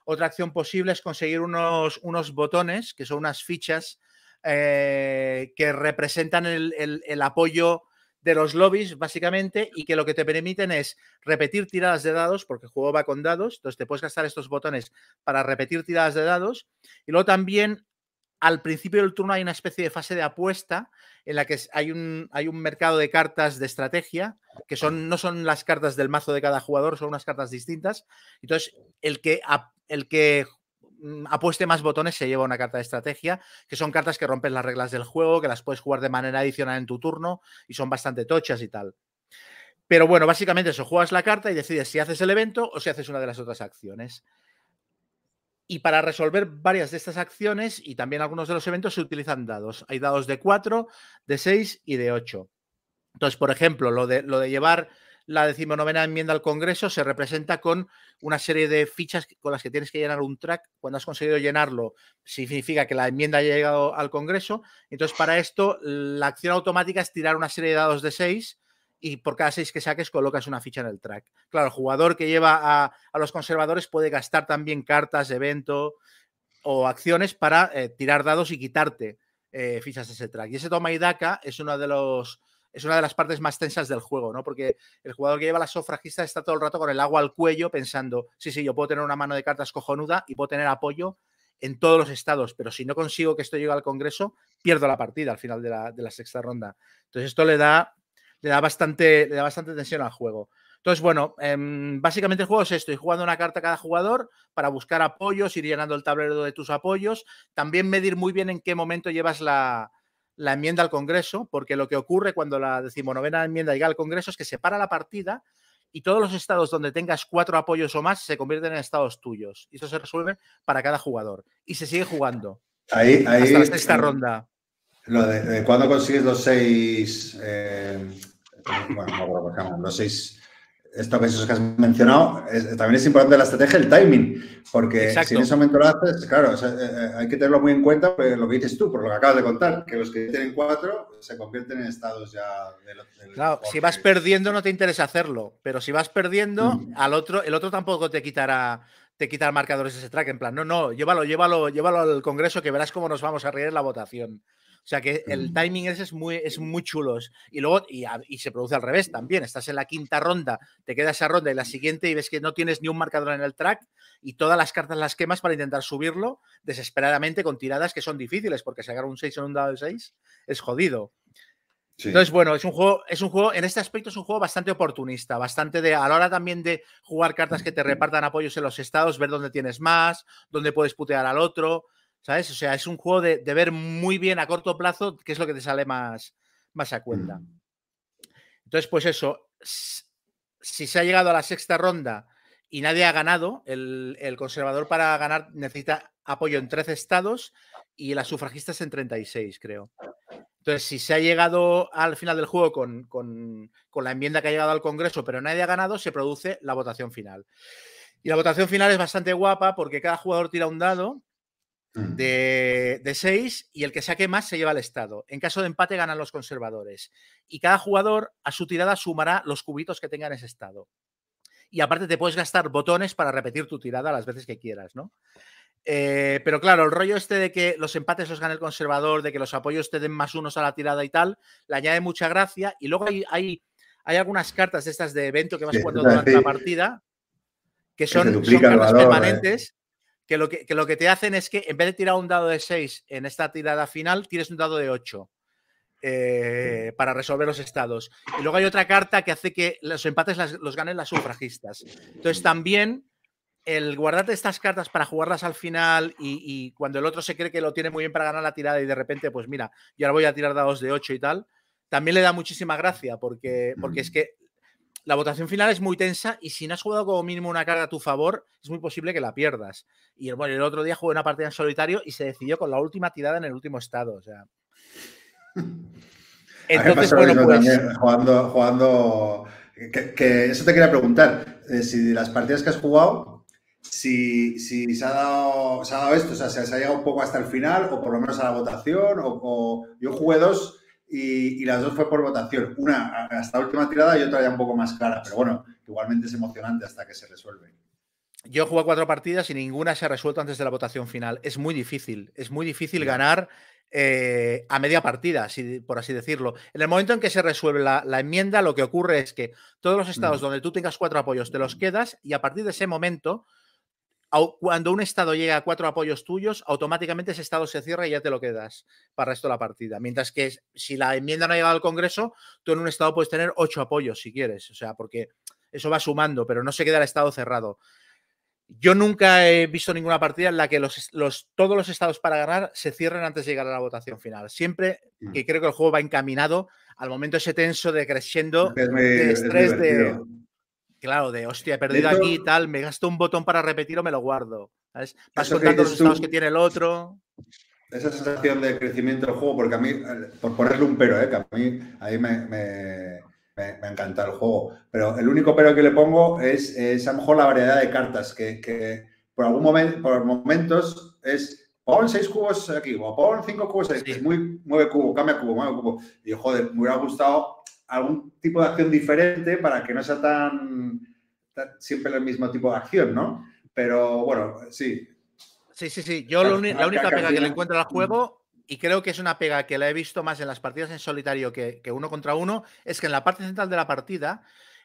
Otra acción posible es conseguir unos, unos botones, que son unas fichas eh, que representan el, el- el apoyo de los lobbies, básicamente, y que lo que te permiten es repetir tiradas de dados, porque el juego va con dados, entonces te puedes gastar estos botones para repetir tiradas de dados, y luego también al principio del turno hay una especie de fase de apuesta en la que hay un, hay un mercado de cartas de estrategia, que son, no son las cartas del mazo de cada jugador, son unas cartas distintas. Entonces, el que, el que mm, apueste más botones se lleva una carta de estrategia, que son cartas que rompen las reglas del juego, que las puedes jugar de manera adicional en tu turno y son bastante tochas y tal. Pero bueno, básicamente eso, juegas la carta y decides si haces el evento o si haces una de las otras acciones. Y para resolver varias de estas acciones y también algunos de los eventos se utilizan dados. Hay dados de 4, de 6 y de 8. Entonces, por ejemplo, lo de, llevar la decimonovena enmienda al Congreso se representa con una serie de fichas con las que tienes que llenar un track. Cuando has conseguido llenarlo, significa que la enmienda ha llegado al Congreso. Entonces, para esto, la acción automática es tirar una serie de dados de 6 y por cada 6 que saques colocas una ficha en el track. Claro, el jugador que lleva a, a los conservadores puede gastar también cartas evento o acciones para eh, tirar dados y quitarte eh, fichas de ese track. Y ese toma y daca es uno de los es una de las partes más tensas del juego, ¿no? Porque el jugador que lleva la sufragista está todo el rato con el agua al cuello pensando, sí, sí, yo puedo tener una mano de cartas cojonuda y puedo tener apoyo en todos los estados, pero si no consigo que esto llegue al Congreso, pierdo la partida al final de la, de la sexta ronda. Entonces esto le da, le da, bastante, le da bastante tensión al juego. Entonces, bueno, em, básicamente el juego es esto, ir jugando una carta a cada jugador para buscar apoyos, ir llenando el tablero de tus apoyos, también medir muy bien en qué momento llevas la, la enmienda al Congreso, porque lo que ocurre cuando la decimonovena enmienda llega al Congreso es que se para la partida y todos los estados donde tengas cuatro apoyos o más se convierten en estados tuyos. Y eso se resuelve para cada jugador. Y se sigue jugando Ahí, ahí, hasta la sexta ronda. Lo de, de cuando consigues los seis, eh, bueno, no llaman, los seis esos que has mencionado, es- también es importante la estrategia, el timing, porque Exacto. si en ese momento lo haces, claro, o sea, eh, eh, hay que tenerlo muy en cuenta, pues, lo que dices tú, por lo que acabas de contar, que los que tienen cuatro se convierten en estados ya del, del Claro, si vas perdiendo no te interesa hacerlo, pero si vas perdiendo, Mm. al otro, el otro tampoco te quitará, te quitará marcadores ese track. En plan, no, no, llévalo, llévalo, llévalo al Congreso que verás cómo nos vamos a reír en la votación. O sea que el Mm. timing ese es muy, es muy chulo. Y luego, y, a- y se produce al revés también. Estás en la quinta ronda, te queda esa ronda y la siguiente y ves que no tienes ni un marcador en el track y todas las cartas las quemas para intentar subirlo desesperadamente con tiradas que son difíciles porque sacar un 6 en un dado de 6 es jodido. Sí. Entonces, bueno, es un juego, es un juego, en este aspecto es un juego bastante oportunista, bastante de, a la hora también de jugar cartas que te repartan apoyos en los estados, ver dónde tienes más, dónde puedes putear al otro, ¿sabes? O sea, es un juego de, de ver muy bien a corto plazo qué es lo que te sale más, más a cuenta. Mm. Entonces, pues eso, si se ha llegado a la sexta ronda y nadie ha ganado, el, el conservador para ganar necesita apoyo en 13 estados y las sufragistas en 36, creo. Entonces, si se ha llegado al final del juego con, con- con la enmienda que ha llegado al Congreso, pero nadie ha ganado, se produce la votación final. Y la votación final es bastante guapa porque cada jugador tira un dado. De, de 6 y el que saque más se lleva el estado. En caso de empate ganan los conservadores. Y cada jugador a su tirada sumará los cubitos que tenga en ese estado. Y aparte te puedes gastar botones para repetir tu tirada las veces que quieras, ¿no? Eh, pero claro, el rollo este de que los empates los gane el conservador, de que los apoyos te den más unos a la tirada y tal, le añade mucha gracia. Y luego hay, hay, hay algunas cartas de estas de evento que vas Sí, jugando durante la partida que son, cartas valor, ¿eh? Que lo que, que lo que te hacen es que en vez de tirar un dado de 6 en esta tirada final, tires un dado de 8 eh, para resolver los estados. Y luego hay otra carta que hace que los empates las- los ganen las sufragistas. Entonces también el guardarte estas cartas para jugarlas al final y, y cuando el otro se cree que lo tiene muy bien para ganar la tirada y de repente, pues mira, yo ahora voy a tirar dados de 8 y tal, también le da muchísima gracia porque, porque es que la votación final es muy tensa y si no has jugado como mínimo una carga a tu favor, es muy posible que la pierdas. Y bueno, el otro día jugué una partida en solitario y se decidió con la última tirada en el último estado. O sea. Entonces, bueno, pues. también, jugando, jugando que, que eso te quería preguntar, eh, si de las partidas que has jugado, si, si se, ha dado, se ha dado esto, o sea, se, se ha llegado un poco hasta el final, o por lo menos a la votación, o, o- yo jugué dos y, y las dos fue por votación, una hasta última tirada y otra ya un poco más clara, pero bueno, igualmente es emocionante hasta que se resuelve. Yo he jugado cuatro partidas y ninguna se ha resuelto antes de la votación final. Es muy difícil, es muy difícil ganar eh, a media partida, así- por así decirlo. En el momento en que se resuelve la, la enmienda, lo que ocurre es que todos los estados Mm. donde tú tengas cuatro apoyos te los quedas y a partir de ese momento, cuando un estado llega a cuatro apoyos tuyos, automáticamente ese estado se cierra y ya te lo quedas para el resto de la partida. Mientras que si la enmienda no ha llegado al Congreso, tú en un estado puedes tener ocho apoyos si quieres. O sea, porque eso va sumando, pero no se queda el estado cerrado. Yo nunca he visto ninguna partida en la que los, los- todos los estados para ganar se cierren antes de llegar a la votación final. Siempre Mm. que creo que el juego va encaminado al momento ese tenso de Es muy- de es estrés, de. Claro, de hostia, he perdido aquí y tal, me gasto un botón para repetir o me lo guardo. ¿sabes? Vas contando los tú- estados que tiene el otro. esa sensación de crecimiento del juego, porque a mí, por ponerle un pero, eh, que a mí, a mí me, me, me- me encanta el juego, pero el único pero que le pongo es, es a lo mejor la variedad de cartas, que, que por algún momento, por momentos es pon seis cubos aquí, o pon cinco cubos ahí, Sí. es muy, mueve cubo, cambia cubo, mueve cubo. Y joder, me hubiera gustado algún tipo de acción diferente para que no sea tan, tan siempre el mismo tipo de acción, ¿no? Pero bueno, sí, Sí, sí, sí. Yo la marca única pega que le encuentro al juego, y creo que es una pega que la he visto más en las partidas en solitario que, que uno contra uno, es que en la parte central de la partida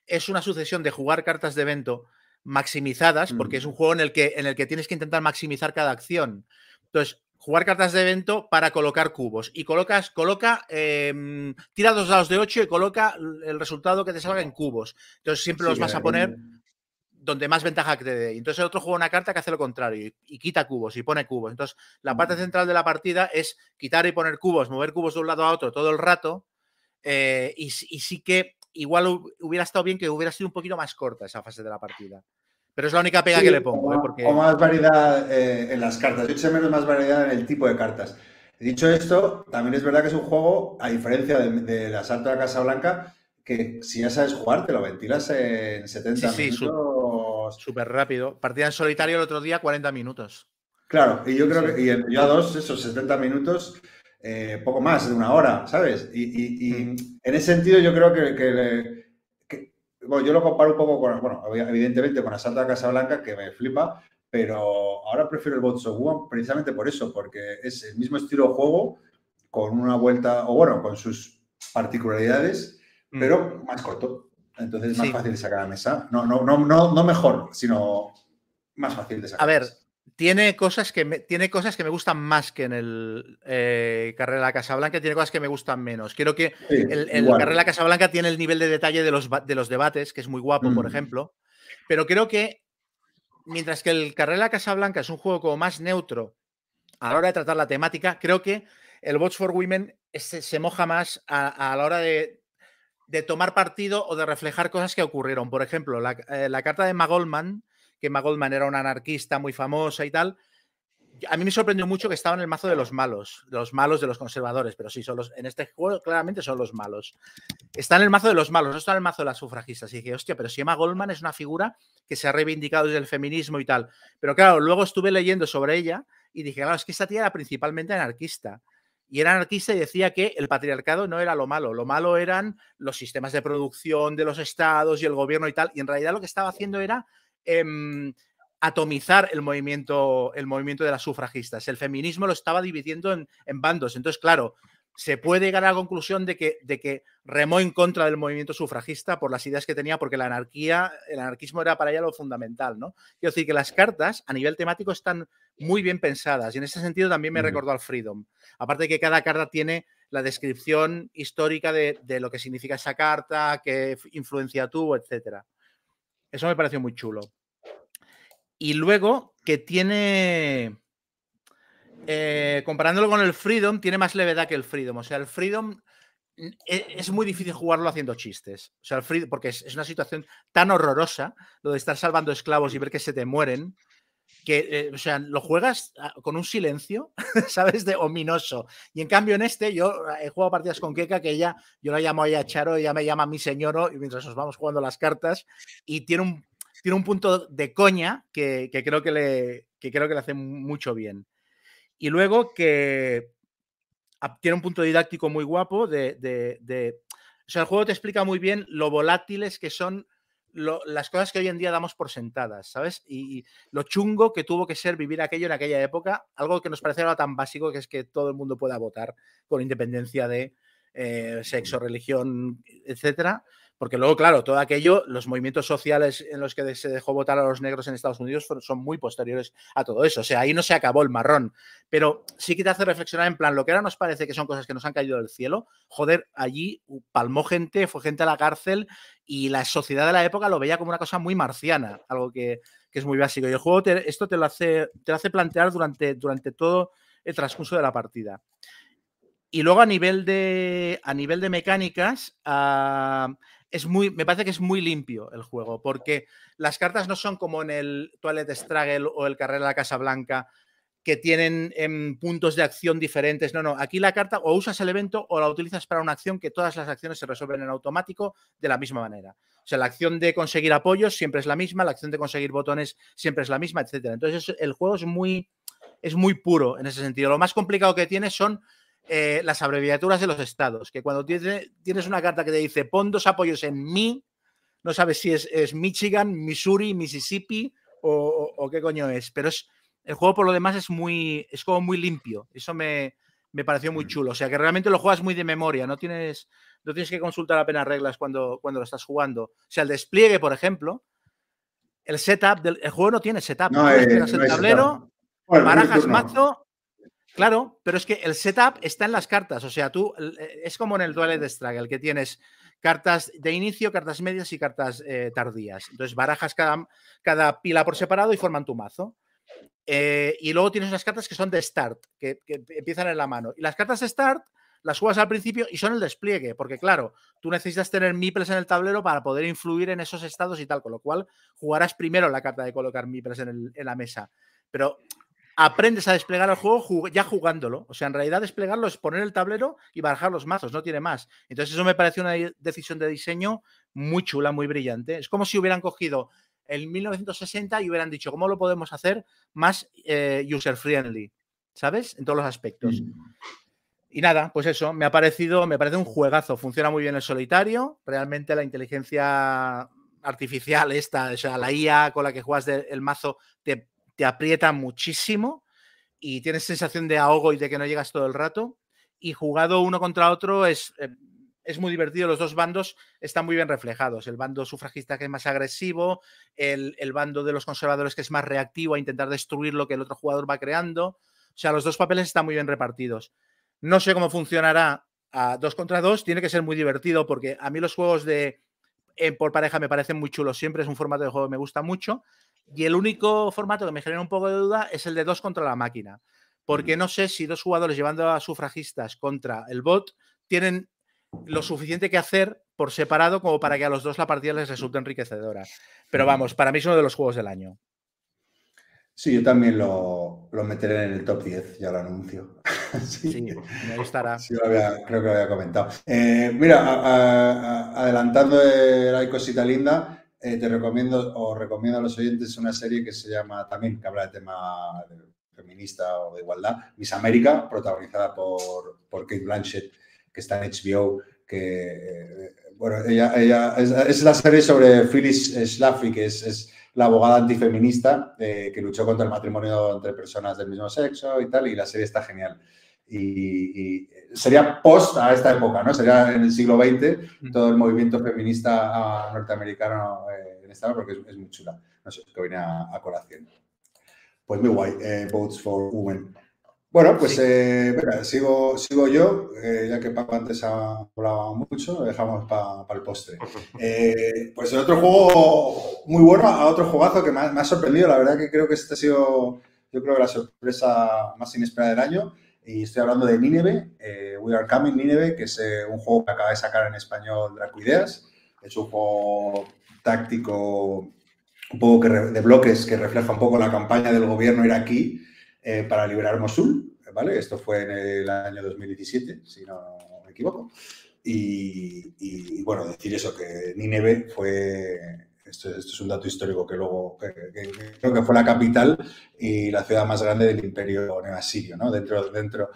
es una sucesión de jugar cartas de evento maximizadas, porque Mm. es un juego en el, que, en el que tienes que intentar maximizar cada acción. Entonces, jugar cartas de evento para colocar cubos. Y colocas, coloca, em, tira dos dados de 8 y coloca el resultado que te salga en cubos. Entonces siempre Sí, los vas a poner donde más ventaja te dé. Entonces el otro juega una carta que hace lo contrario y, y quita cubos y pone cubos. Entonces la parte central de la partida es quitar y poner cubos, mover cubos de un lado a otro todo el rato. eh, y, y sí que igual hu- hubiera estado bien que hubiera sido un poquito más corta esa fase de la partida. Pero es la única pega Sí, que le pongo, o ¿eh? porque O más variedad eh, en las cartas. Yo eché menos más variedad en el tipo de cartas. Dicho esto, también es verdad que es un juego, a diferencia de- del Asalto a la Casa Blanca, que si ya sabes jugar, te lo ventilas en 70 Sí, sí, minutos. súper rápido. Partida en solitario el otro día, 40 minutos. Claro, y yo creo que y en- yo a dos, esos 70 minutos, eh, poco más de una hora, ¿sabes? Y, y- y Mm. en ese sentido yo creo que, que le- que- bueno, yo lo comparo un poco con, bueno, evidentemente con Asalto a Casa Blanca, que me flipa, pero ahora prefiero el Bots of War precisamente por eso, porque es el mismo estilo de juego, con una vuelta, o bueno, con sus particularidades, Mm. pero más corto. Entonces es más Sí. fácil de sacar a la mesa. No, no, no, no, no mejor, sino más fácil de sacar. A ver. Tiene cosas que me, tiene cosas que me gustan más que en el eh, Carrera de la Casa Blanca, tiene cosas que me gustan menos. Creo que Sí, el, el. Carrera de la Casa Blanca tiene el nivel de detalle de los, de los debates, que es muy guapo, por Mm. ejemplo. Pero creo que mientras que el Carrera de la Casa Blanca es un juego como más neutro a la hora de tratar la temática, creo que el Bots for Women se, se moja más a, a la hora de, de tomar partido o de reflejar cosas que ocurrieron. Por ejemplo, la, eh, la carta de Magolman, que Magolman era una anarquista muy famosa y tal, A mí me sorprendió mucho que estaba en el mazo de los malos, los malos de los conservadores, pero sí, son los, en este juego claramente son los malos. Está en el mazo de los malos, no está en el mazo de las sufragistas. Y dije, hostia, pero si Emma Goldman es una figura que se ha reivindicado desde el feminismo y tal. Pero claro, luego estuve leyendo sobre ella y dije, claro, es que esta tía era principalmente anarquista. Y era anarquista y decía que el patriarcado no era lo malo, lo malo eran los sistemas de producción de los estados y el gobierno y tal. Y en realidad lo que estaba haciendo era em, atomizar el movimiento, el movimiento de las sufragistas. El feminismo lo estaba dividiendo en, en bandos. Entonces, claro, se puede llegar a la conclusión de que, de que remó en contra del movimiento sufragista por las ideas que tenía, porque la anarquía, el anarquismo era para ella lo fundamental, ¿no? Quiero decir que las cartas a nivel temático están muy bien pensadas y en ese sentido también me recordó al Freedom. Aparte de que cada carta tiene la descripción histórica de, de lo que significa esa carta, qué influencia tuvo, etcétera. Eso me pareció muy chulo. Y luego que tiene, eh, comparándolo con el Freedom, tiene más levedad que el Freedom. O sea, el Freedom mm, e- es muy difícil jugarlo haciendo chistes. O sea, el Freedom, porque es, es una situación tan horrorosa, lo de estar salvando esclavos y ver que se te mueren, que, eh, o sea, lo juegas ah, con un silencio, [laughs] ¿sabes? De ominoso. Y en cambio en este, yo eh, he jugado partidas con Keka, que ella, yo la llamo ella Charo, ella me llama mi señoro, y mientras nos vamos jugando las cartas, y tiene un, tiene un punto de coña que, que creo que le, que creo que le hace mucho bien. Y luego que a- tiene un punto didáctico muy guapo de, de- de- O sea, el juego te explica muy bien lo volátiles que son lo- las cosas que hoy en día damos por sentadas, ¿sabes? Y, y lo chungo que tuvo que ser vivir aquello en aquella época, algo que nos parece ahora tan básico que es que todo el mundo pueda votar con independencia de eh, sexo, religión, etcétera. Porque luego, claro, todo aquello, los movimientos sociales en los que se dejó votar a los negros en Estados Unidos son muy posteriores a todo eso. O sea, ahí no se acabó el marrón. Pero sí que te hace reflexionar en plan, lo que ahora nos parece que son cosas que nos han caído del cielo, joder, allí palmó gente, fue gente a la cárcel y la sociedad de la época lo veía como una cosa muy marciana, algo que, que es muy básico. Y el juego esto te lo hace, te lo hace plantear durante, durante todo el transcurso de la partida. Y luego a nivel de, a nivel de mecánicas, ah, es muy, me parece que es muy limpio el juego, porque las cartas no son como en el Toilet Struggle o el Carrera de la Casa Blanca, que tienen em, puntos de acción diferentes. No, no, aquí la carta o usas el evento o la utilizas para una acción que todas las acciones se resuelven en automático de la misma manera. O sea, la acción de conseguir apoyos siempre es la misma, la acción de conseguir botones siempre es la misma, etcétera. Entonces, es- el juego es muy, es muy puro en ese sentido. Lo más complicado que tiene son eh, las abreviaturas de los estados, que cuando tiene- tienes una carta que te dice pon dos apoyos en mi, no sabes si es, es Michigan, Missouri, Mississippi o, o- o qué coño es, pero es, el juego por lo demás es muy, es como muy limpio, eso me, me pareció muy Mm. chulo, o sea que realmente lo juegas muy de memoria, no tienes, no tienes que consultar apenas reglas cuando, cuando lo estás jugando. O sea, el despliegue, por ejemplo, el setup del el juego no tiene setup, No no el tablero, barajas mazo. Claro, pero es que el setup está en las cartas. O sea, tú eh, es como en el Duel de Struggle, que tienes cartas de inicio, cartas medias y cartas eh, tardías. Entonces barajas cada, cada pila por separado y forman tu mazo. Eh, y luego tienes unas cartas que son de start, que, que empiezan en la mano. Y las cartas de start las juegas al principio y son el despliegue, porque claro, tú necesitas tener meeples en el tablero para poder influir en esos estados y tal, con lo cual jugarás primero la carta de colocar meeples en, el- en la mesa. Pero aprendes a desplegar el juego jug- ya jugándolo. O sea, en realidad desplegarlo es poner el tablero y barajar los mazos, no tiene más. Entonces eso me parece una de- decisión de diseño muy chula, muy brillante. Es como si hubieran cogido el 1960 y hubieran dicho, ¿cómo lo podemos hacer más eh, user-friendly? ¿Sabes? En todos los aspectos. Mm. Y nada, pues eso, me ha parecido, me parece un juegazo. Funciona muy bien el solitario. Realmente la inteligencia artificial, esta, o sea, la IA con la que juegas el mazo, te, te aprieta muchísimo y tienes sensación de ahogo y de que no llegas todo el rato. Y jugado uno contra otro es, eh, es muy divertido. Los dos bandos están muy bien reflejados. El bando sufragista que es más agresivo, el, el bando de los conservadores que es más reactivo a intentar destruir lo que el otro jugador va creando. O sea, los dos papeles están muy bien repartidos. No sé cómo funcionará a dos contra dos. Tiene que ser muy divertido porque a mí los juegos de por pareja me parecen muy chulos. Siempre es un formato de juego que me gusta mucho. Y el único formato que me genera un poco de duda es el de dos contra la máquina. Porque no sé si dos jugadores llevando a sufragistas contra el bot tienen lo suficiente que hacer por separado como para que a los dos la partida les resulte enriquecedora. Pero vamos, para mí es uno de los juegos del año. Sí, yo también lo, lo meteré en el top 10, ya lo anuncio. [laughs] sí, Sí, ahí estará. sí, lo había- creo que lo había comentado. Eh, mira, a- a- a- adelantando el Hay Cosita Linda, eh, te recomiendo o recomiendo a los oyentes una serie que se llama también, que habla de tema feminista o de igualdad, Miss América, protagonizada por, por Kate Blanchett, que está en HBO, que, eh, bueno, ella, ella es, la serie sobre Phyllis Schlafly, que es, es la abogada antifeminista eh, que luchó contra el matrimonio entre personas del mismo sexo y tal, y la serie está genial. Y, y sería post a esta época, ¿no? Sería en el siglo XX todo el movimiento feminista ah, norteamericano eh, en esta porque es, es muy chula. No sé, que viene a, a colación. Pues muy guay, eh, Votes for Women. Bueno, pues Sí. eh, venga, sigo, sigo yo, eh, ya que Paco antes ha hablado mucho, lo dejamos para el postre. Eh, pues el otro juego muy bueno, a otro jugazo que me ha, me ha sorprendido, la verdad que creo que este ha sido, yo creo que la sorpresa más inesperada del año, y estoy hablando de Nineve, eh, We Are Coming Nineve, que es eh, un juego que acaba de sacar en español Dracuideas, es un juego táctico un poco que de bloques que refleja un poco la campaña del gobierno iraquí eh, para liberar Mosul, ¿vale? Esto fue en el año 2017, si no me equivoco. Y, y, bueno, decir eso, que Nínive fue, esto, esto es un dato histórico que luego, que, que- que creo que fue la capital y la ciudad más grande del imperio neoasirio, ¿no? Dentro, dentro,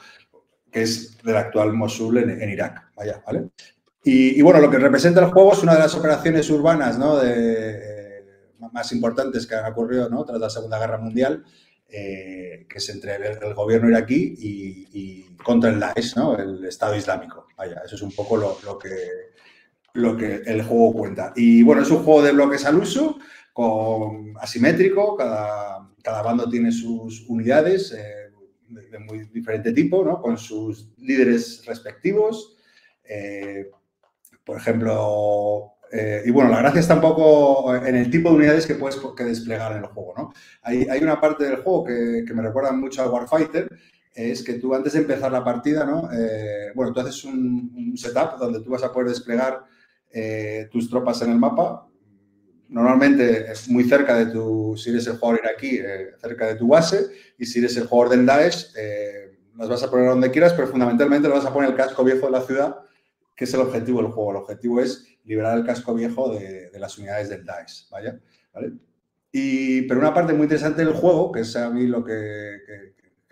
que es del actual Mosul en, en Irak, vaya, ¿vale? Y, y, bueno, lo que representa el juego es una de las operaciones urbanas, ¿no? De, eh, más importantes que han ocurrido, ¿no? Tras la Segunda Guerra Mundial, eh, que es entre el, el gobierno iraquí y, y contra el Daesh, ¿no? El Estado Islámico. Vaya, eso es un poco lo, lo que, lo que el juego cuenta. Y bueno, es un juego de bloques al uso, con asimétrico, cada, cada bando tiene sus unidades eh, de, muy diferente tipo, ¿no? Con sus líderes respectivos. Eh, por ejemplo, eh, y bueno, la gracia está un poco en el tipo de unidades que puedes que desplegar en el juego, ¿no? Hay, hay una parte del juego que, me recuerda mucho al Warfighter, es que tú antes de empezar la partida, ¿no? Bueno, tú haces un, setup donde tú vas a poder desplegar eh, tus tropas en el mapa, normalmente es muy cerca de tu, si eres el jugador iraquí, eh, cerca de tu base, y si eres el jugador del Daesh, eh, las vas a poner donde quieras, pero fundamentalmente lo vas a poner el casco viejo de la ciudad, que es el objetivo del juego. El objetivo es liberar el casco viejo de, las unidades del Daesh, ¿vaya? ¿Vale? Y, pero una parte muy interesante del juego, que es a mí lo que,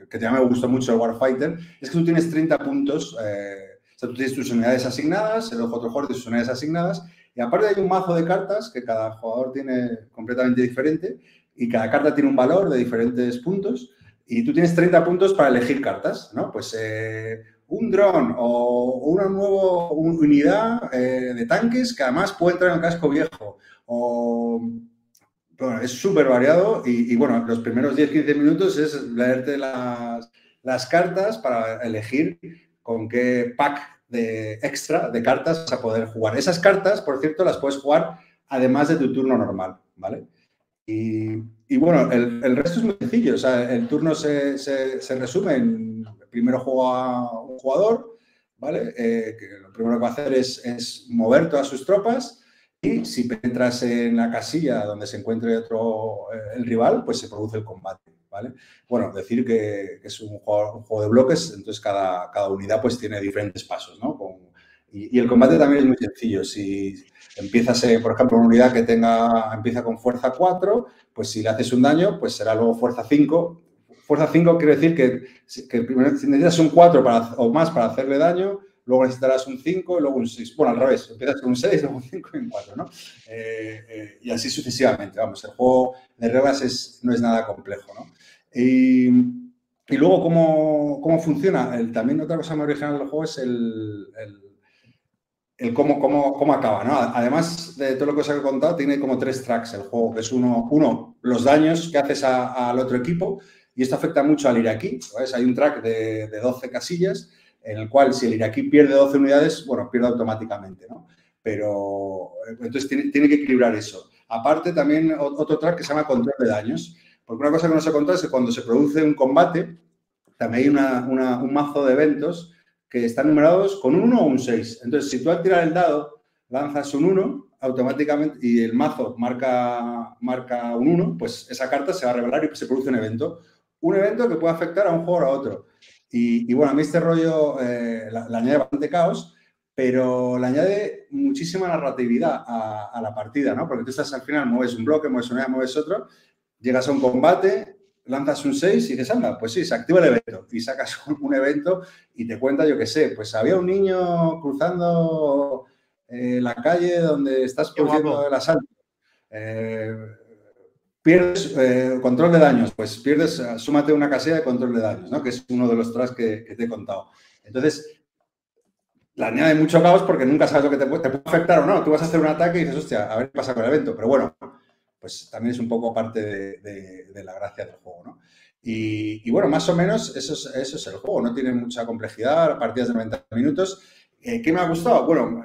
que, ya me gustó mucho el Warfighter, es que tú tienes 30 puntos, eh, sea, tú tienes tus unidades asignadas, el otro jugador tiene sus unidades asignadas, y aparte hay un mazo de cartas que cada jugador tiene completamente diferente, y cada carta tiene un valor de diferentes puntos, y tú tienes 30 puntos para elegir cartas, ¿no? Pues eh, un dron o una nueva unidad eh, de tanques que además puede entrar en el casco viejo, o bueno, es súper variado y, y, bueno, los primeros 10-15 minutos es leerte las, las, cartas para elegir con qué pack de extra de cartas vas a poder jugar. Esas cartas, por cierto, las puedes jugar además de tu turno normal, ¿vale? Y, bueno, el, resto es muy sencillo, o sea, el turno se, resume en primero juega un jugador, ¿vale? Eh, que lo primero que va a hacer es, es mover todas sus tropas y si entras en la casilla donde se encuentre otro, eh, el rival, pues se produce el combate, ¿vale? Bueno, decir que, que es un juego, un juego, de bloques, entonces cada, cada, unidad pues tiene diferentes pasos, ¿no? Con, y, y, el combate también es muy sencillo. Si empiezas, eh, por ejemplo, una unidad que tenga, empieza con fuerza 4, pues si le haces un daño, pues será luego fuerza 5. Fuerza 5 quiere decir que, que primero necesitas un 4 para, o más para hacerle daño, luego necesitarás un 5 y luego un 6. Bueno, al revés, empiezas con un 6, luego un 5 y un 4, ¿no? Eh, eh, y así sucesivamente. Vamos, el juego de reglas es, no es nada complejo, ¿no? Y, luego, ¿cómo, cómo funciona? También otra cosa muy original del juego es el, el, cómo, cómo, cómo, acaba, ¿no? Además de todo lo que os he contado, tiene como tres tracks el juego, que es uno, uno los daños que haces al otro equipo, y esto afecta mucho al iraquí, ¿sabes? Hay un track de, de 12 casillas, en el cual si el iraquí pierde 12 unidades, bueno, pierde automáticamente, ¿no? Pero entonces tiene, tiene, que equilibrar eso. Aparte también otro track que se llama control de daños, porque una cosa que no se controla es que cuando se produce un combate, también hay un mazo de eventos que están numerados con un 1 o un 6. Entonces, si tú al tirar el dado lanzas un 1 automáticamente y el mazo marca, marca un 1, pues esa carta se va a revelar y se produce un evento. Un evento que puede afectar a un jugador o a otro. Y, y bueno, a mí este rollo eh, le añade bastante caos, pero le añade muchísima narratividad a, a, la partida, ¿no? Porque tú estás al final, mueves un bloque, mueves una, mueves otro, llegas a un combate, lanzas un 6 y dices, anda, pues sí, se activa el evento y sacas [laughs] un, evento y te cuenta, yo qué sé, pues había un niño cruzando eh, la calle donde estás produciendo el asalto. Eh, pierdes eh, control de daños, pues pierdes, súmate una casilla de control de daños, ¿no? que es uno de los tras que, que, te he contado. Entonces, la añade mucho caos porque nunca sabes lo que te puede, te puede, afectar o no. Tú vas a hacer un ataque y dices, hostia, a ver qué pasa con el evento. Pero bueno, pues también es un poco parte de, la gracia del juego, ¿no? Y, bueno, más o menos eso es, el juego. No tiene mucha complejidad, partidas de 90 minutos. Eh, ¿Qué me ha gustado? Bueno,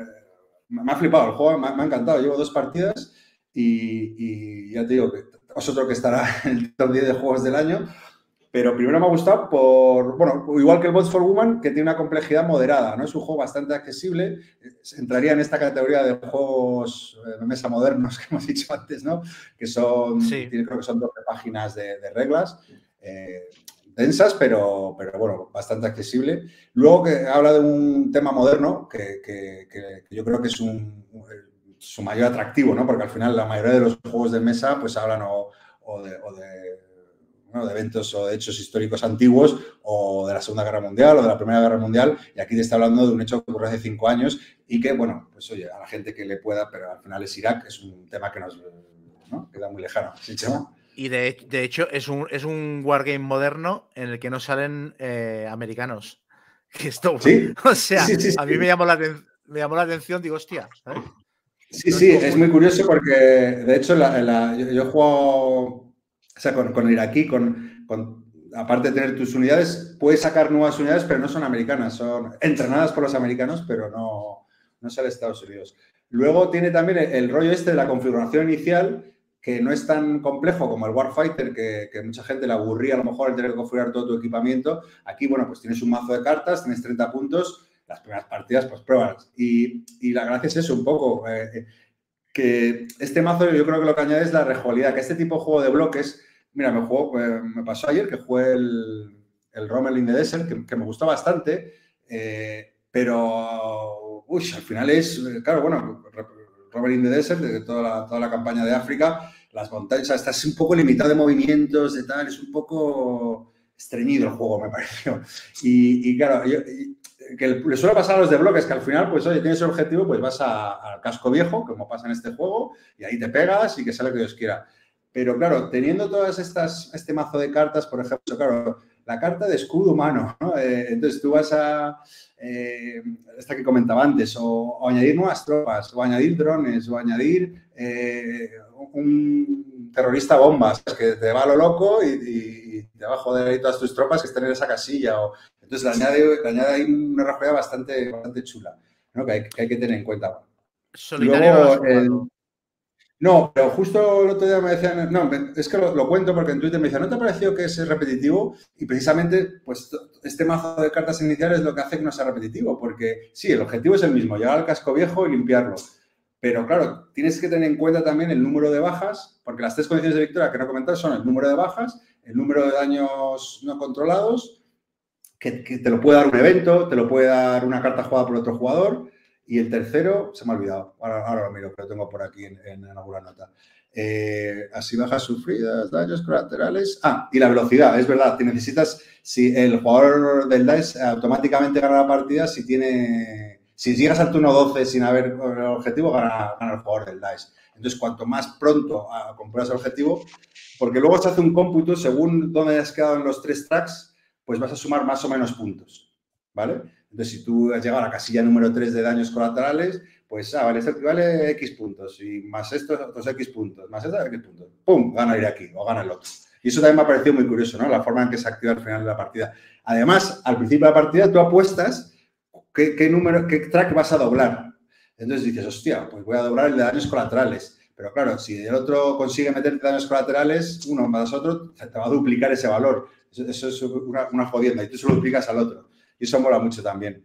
me ha flipado el juego, me ha, encantado. Llevo dos partidas y, ya te digo que otro que estará [laughs] en el top 10 de juegos del año. Pero primero me ha gustado por, bueno, igual que el Bots for Woman, que tiene una complejidad moderada, ¿no? Es un juego bastante accesible, entraría en esta categoría de juegos de mesa modernos [laughs] que hemos dicho antes, ¿no? Que son, sí. creo que son 12 páginas de, de reglas. Eh, densas, pero, pero bueno, bastante accesible. Luego que habla de un tema moderno que, que, que yo creo que es un, su mayor atractivo, ¿no? Porque al final la mayoría de los juegos de mesa pues hablan o, o, de, o de, bueno, de, eventos o de hechos históricos antiguos o de la Segunda Guerra Mundial o de la Primera Guerra Mundial y aquí te está hablando de un hecho que ocurrió hace cinco años y que, bueno, pues oye, a la gente que le pueda, pero al final es Irak, es un tema que nos ¿no? queda muy lejano. ¿Sí, Chema? Y de, de, hecho es un, es un wargame moderno en el que no salen eh, americanos. [laughs] Esto, ¿Sí? [laughs] O sea, sí, sí, a mí me llamó, la, me llamó la atención, digo, hostia. ¿sabes? Sí, sí, es muy curioso porque de hecho la, la, yo, yo, jugado o sea, con, con iraquí, con, con, aparte de tener tus unidades, puedes sacar nuevas unidades, pero no son americanas, son entrenadas por los americanos, pero no, no son de Estados Unidos. Luego tiene también el, rollo este de la configuración inicial, que no es tan complejo como el Warfighter, que, que, mucha gente le aburría a lo mejor el tener que configurar todo tu equipamiento. Aquí, bueno, pues tienes un mazo de cartas, tienes 30 puntos, las primeras partidas, pues pruebas. Y, y la gracia es eso, un poco, eh, que este mazo yo creo que lo que añade es la rejugabilidad, que este tipo de juego de bloques, mira, me, jugó, eh, me pasó ayer que jugué el, el Rommel in the Desert, que, me gustó bastante, eh, pero, uy, al final es, claro, bueno, Robert in the Desert, de toda la, toda la campaña de África, las montañas, o sea, estás un poco limitado de movimientos, de tal, es un poco estreñido el juego, me [laughs] pareció. Y, claro, yo, que le suele pasar a los de bloques, que al final, pues oye, tienes el objetivo, pues vas al casco viejo, como pasa en este juego, y ahí te pegas y que sea lo que Dios quiera. Pero claro, teniendo todas estas, este mazo de cartas, por ejemplo, claro, la carta de escudo humano, [laughs] ¿no? eh, entonces tú vas a, eh, esta que comentaba antes, o, añadir nuevas tropas, o añadir drones, o añadir eh, terrorista bombas, que te va a lo loco y, y, y, te va a joder ahí todas tus tropas que estén en esa casilla, o, entonces le añade, le añade ahí una rejugabilidad bastante, bastante chula, ¿no? que, hay, que, hay, que tener en cuenta. Luego, el, no, pero justo el otro día me decían, no, es que lo, lo, cuento porque en Twitter me decían, ¿no te ha parecido que es repetitivo? Y precisamente, pues este mazo de cartas iniciales es lo que hace que no sea repetitivo, porque sí, el objetivo es el mismo, llegar al casco viejo y limpiarlo. Pero claro, tienes que tener en cuenta también el número de bajas, porque las tres condiciones de victoria que no he comentado son el número de bajas, el número de daños no controlados que, te lo puede dar un evento, te lo puede dar una carta jugada por otro jugador. Y el tercero, se me ha olvidado, ahora, lo miro, lo tengo por aquí en, en alguna nota. Eh, así bajas sufridas, daños colaterales. Ah, y la velocidad, es verdad, te necesitas, si el jugador del DICE automáticamente gana la partida, si tiene, si llegas al turno 12 sin haber el objetivo, gana, gana el jugador del DICE. Entonces, cuanto más pronto ah, compruebas el objetivo, porque luego se hace un cómputo según dónde has quedado en los tres tracks, pues vas a sumar más o menos puntos, ¿vale? Entonces, si tú has llegado a la casilla número 3 de daños colaterales, pues, ah, vale, esto equivale X puntos, y más estos otros X puntos, más estos X puntos. ¡Pum! Gana ir aquí, o gana el otro. Y eso también me ha parecido muy curioso, ¿no? La forma en que se activa al final de la partida. Además, al principio de la partida, tú apuestas qué, número, qué track vas a doblar. Entonces dices, hostia, pues voy a doblar el de daños colaterales. Pero claro, si el otro consigue meterte daños colaterales, uno más otro, te va a duplicar ese valor. Eso, es una, una, jodienda y tú se lo explicas al otro. Y eso mola mucho también.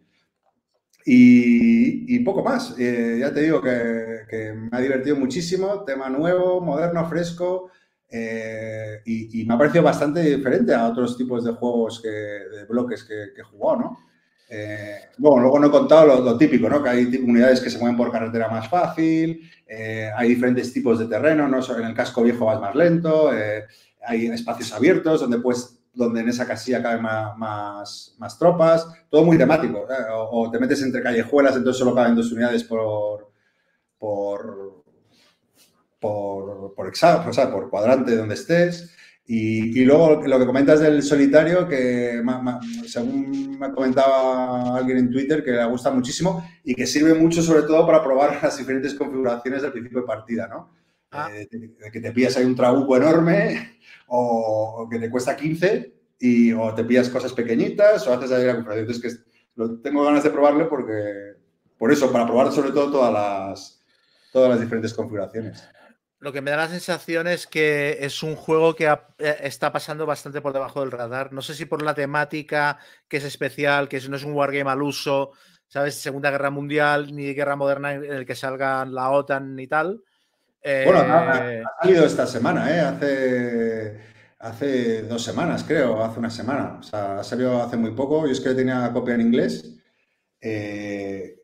Y, poco más. Eh, ya te digo que, me ha divertido muchísimo. Tema nuevo, moderno, fresco. eh, y, me ha parecido bastante diferente a otros tipos de juegos de bloques que, que he jugado, ¿no? Eh, bueno, luego no he contado lo, típico, ¿no? Que hay unidades que se mueven por carretera más fácil, eh, hay diferentes tipos de terreno, ¿no? En el casco viejo vas más lento, eh, hay espacios abiertos donde donde en esa casilla caben más, más, más tropas, todo muy temático. O, te metes entre callejuelas, entonces solo caben dos unidades por, por, por, por, por cuadrante donde estés. Y, y luego lo que comentas del solitario, que ma- ma- según me comentaba alguien en Twitter, que le gusta muchísimo y que sirve mucho sobre todo para probar [laughs] las diferentes configuraciones del principio de partida, ¿no? Ah. Eh, que te pillas ahí un trabuco enorme o, o que te cuesta 15 y o te pillas cosas pequeñitas o haces ahí la configuración. Entonces, que tengo ganas de probarle porque, por eso, para probar sobre todo todas las, todas las diferentes configuraciones. Lo que me da la sensación es que es un juego que ha- eh, está pasando bastante por debajo del radar. No sé si por la temática, que es especial, que no es un wargame al uso, ¿sabes? Segunda Guerra Mundial, ni Guerra Moderna en el que salgan la OTAN y tal. Bueno, ha, Eh, ha salido esta semana, ¿eh? Hace, hace dos semanas, creo, hace una semana. O sea, ha salido hace muy poco. Yo es que tenía copia en inglés eh,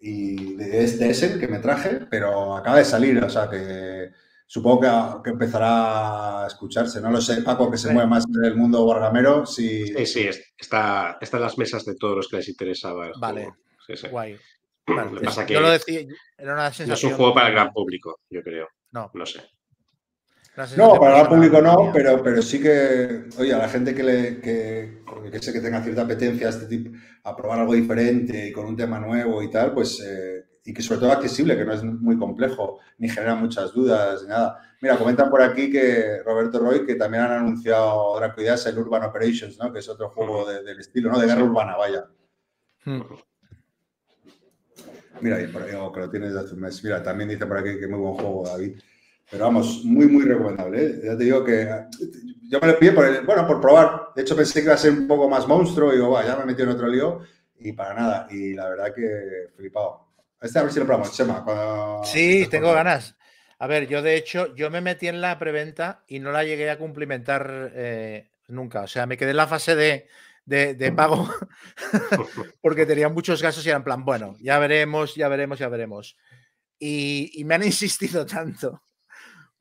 y de, es de ese que me traje, pero acaba de salir, o sea que supongo que, que empezará a escucharse. No lo sé, Paco, que se Sí. mueve más en el mundo wargamero, si... Sí, sí, es- está, está en las mesas de todos los que les interesaba el Vale. juego. Sí, sí. guay. Vale, Lo que es- pasa que yo lo decía, era una No es sensación. un juego para el gran público, yo creo. No, No sé. No, sensación para el público no, pero, pero sí que, oye, a la gente que le que, que sé que tenga cierta apetencia a este tipo, a probar algo diferente y con un tema nuevo y tal, pues, eh, y que sobre todo accesible, que no es muy complejo, ni genera muchas dudas, ni nada. Mira, comentan por aquí que Roberto Roy, que también han anunciado Dracoidas el Urban Operations, ¿no? Que es otro juego de- del estilo, ¿no? De guerra urbana, vaya. Hmm. Mira, y por ahí, oh, que lo tienes de hace un mes. Mira, también dice por aquí que muy buen juego, David. Pero vamos, muy, muy recomendable. ¿eh? Ya te digo que yo me lo pillé por, el- bueno, por probar. De hecho, pensé que iba a ser un poco más monstruo y digo, va, ya me metí en otro lío y para nada. Y la verdad que flipado. Este a ver si lo probamos, Chema. cuando Sí, tengo ganas. A ver, yo de hecho, yo me metí en la preventa y no la llegué a cumplimentar eh, nunca. O sea, me quedé en la fase de, de- de pago [laughs] porque tenía muchos gastos y era en plan, bueno, ya veremos, ya veremos, ya veremos. Y, y me han [laughs] insistido tanto.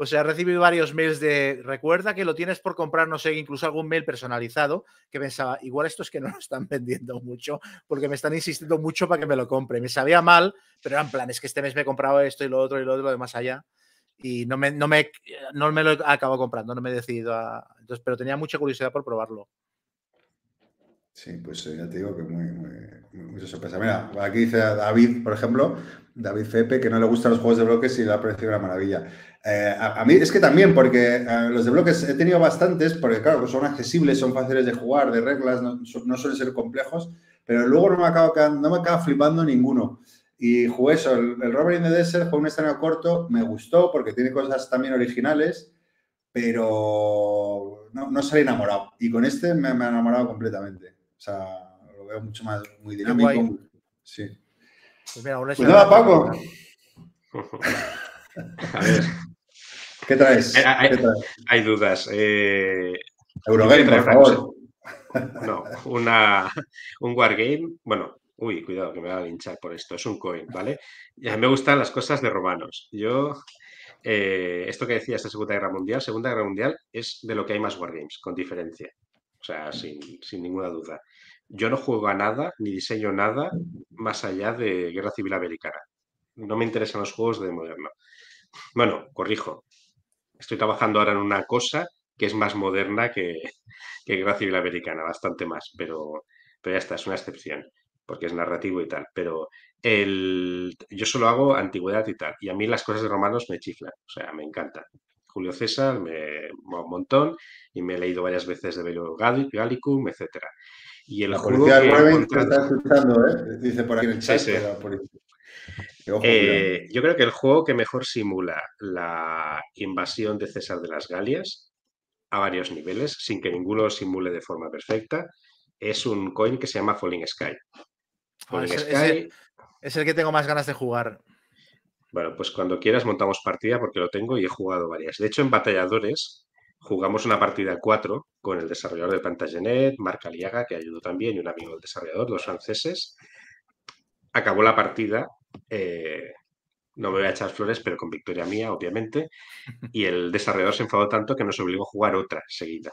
O sea, he recibido varios mails de recuerda que lo tienes por comprar, no sé, incluso algún mail personalizado, que pensaba, igual esto es que no lo están [laughs] vendiendo mucho, porque me están insistiendo mucho para que me lo compre. Me sabía mal, pero era en plan, es que este mes me he comprado esto y lo otro y lo otro, de más allá. Y no me, no me, no me lo he acabado comprando, no me he decidido a. Entonces, pero tenía mucha curiosidad por probarlo. Sí, pues eh, ya te digo que muy, muy, sorpresa. Mira, aquí dice David, por ejemplo, David Fepe, que no le gustan los juegos de bloques y le ha parecido una maravilla. Eh, a, mí es que también, porque eh, los de bloques he tenido bastantes, porque claro, son accesibles, son fáciles de jugar, de reglas, no, su- no suelen ser complejos, pero luego no me quedando- no me acaba flipando ninguno. Y jugué eso, el, el Robert in the Desert, fue un escenario corto, me gustó porque tiene cosas también originales, pero no, no salí enamorado. Y con este me, me ha enamorado completamente. O sea, lo veo mucho más, muy dinámico. sí. Pues mira, Pues nada, Paco, [laughs] A ver, ¿qué traes? Eh, ¿Qué traes? hay dudas. Eh, Eurogame, por favor. No, una, un wargame. Bueno, uy, cuidado, que me va a linchar por esto. Es un coin, ¿vale? Y a mí me gustan las cosas de romanos. Yo, eh, esto que decía esta Segunda Guerra Mundial, Segunda Guerra Mundial es de lo que hay más wargames, con diferencia. O sea, sin, sin ninguna duda. Yo no juego a nada, ni diseño nada más allá de Guerra Civil Americana. No me interesan los juegos de moderno. Bueno, corrijo. Estoy trabajando ahora en una cosa que es más moderna que, que Guerra Civil Americana, bastante más, pero, pero ya está, es una excepción, porque es narrativo y tal. Pero el, yo solo hago antigüedad y tal, y a mí las cosas de romanos me chiflan, o sea, me encantan. Julio César me un montón y me he leído varias veces de Bello Gal- Gallicum, etcétera. Y el La juego que está escuchando, ¿eh? Dice por aquí en el chat. Sí, sí. la ojo. Eh, yo creo que el juego que mejor simula la invasión de César de las Galias a varios niveles, sin que ninguno lo simule de forma perfecta, es un coin que se llama Falling Sky. Ah, Falling Sky, Es el que tengo más ganas de jugar. Bueno, pues cuando quieras montamos partida porque lo tengo y he jugado varias. De hecho, en Batalladores jugamos una partida 4 con el desarrollador de Plantagenet, Marc Aliaga, que ayudó también, y un amigo del desarrollador, los franceses. Acabó la partida, eh, no me voy a echar flores, pero con victoria mía, obviamente, y el desarrollador se enfadó tanto que nos obligó a jugar otra seguida.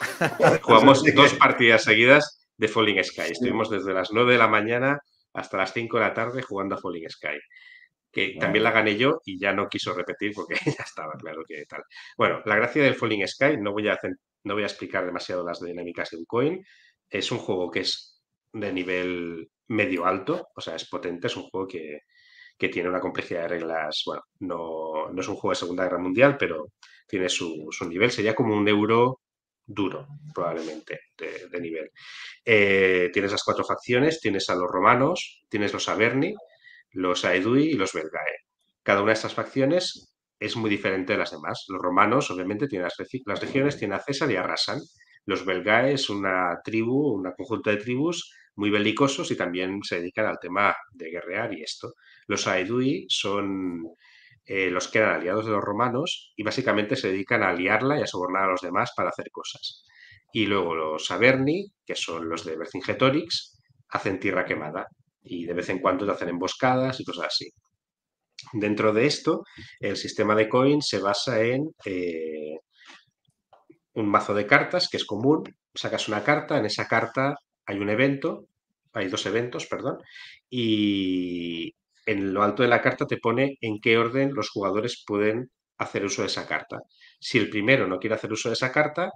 [laughs] Jugamos dos partidas seguidas de Falling Sky. Estuvimos desde las 9 de la mañana hasta las 5 de la tarde jugando a Falling Sky. Que también la gané yo y ya no quiso repetir porque [laughs] ya estaba claro que tal. Bueno, la gracia del Falling Sky, no voy a, hacer- no voy a explicar demasiado las dinámicas de un coin. Es un juego que es de nivel medio alto, o sea, es potente, es un juego que, que tiene una complejidad de reglas. Bueno, no, no es un juego de Segunda Guerra Mundial, pero tiene su, su nivel. Sería como un euro duro, probablemente, de, de nivel. Eh, tienes las cuatro facciones, tienes a los romanos, tienes los Averni, los Aedui y los Belgae. Cada una de estas facciones es muy diferente de las demás. Los romanos, obviamente, tienen las, regi- las regiones, tienen a César y a Rasan. Los Belgae es una tribu, un conjunto de tribus muy belicosos y también se dedican al tema de guerrear y esto. Los Aedui son eh, los que eran aliados de los romanos y básicamente se dedican a aliarla y a sobornar a los demás para hacer cosas. Y luego los Averni, que son los de Vercingetorix, hacen tierra quemada y de vez en cuando te hacen emboscadas y cosas así. Dentro de esto, el sistema de coin se basa en eh, un mazo de cartas que es común. Sacas una carta, en esa carta hay un evento, hay dos eventos, perdón, y en lo alto de la carta te pone en qué orden los jugadores pueden hacer uso de esa carta. Si el primero no quiere hacer uso de esa carta,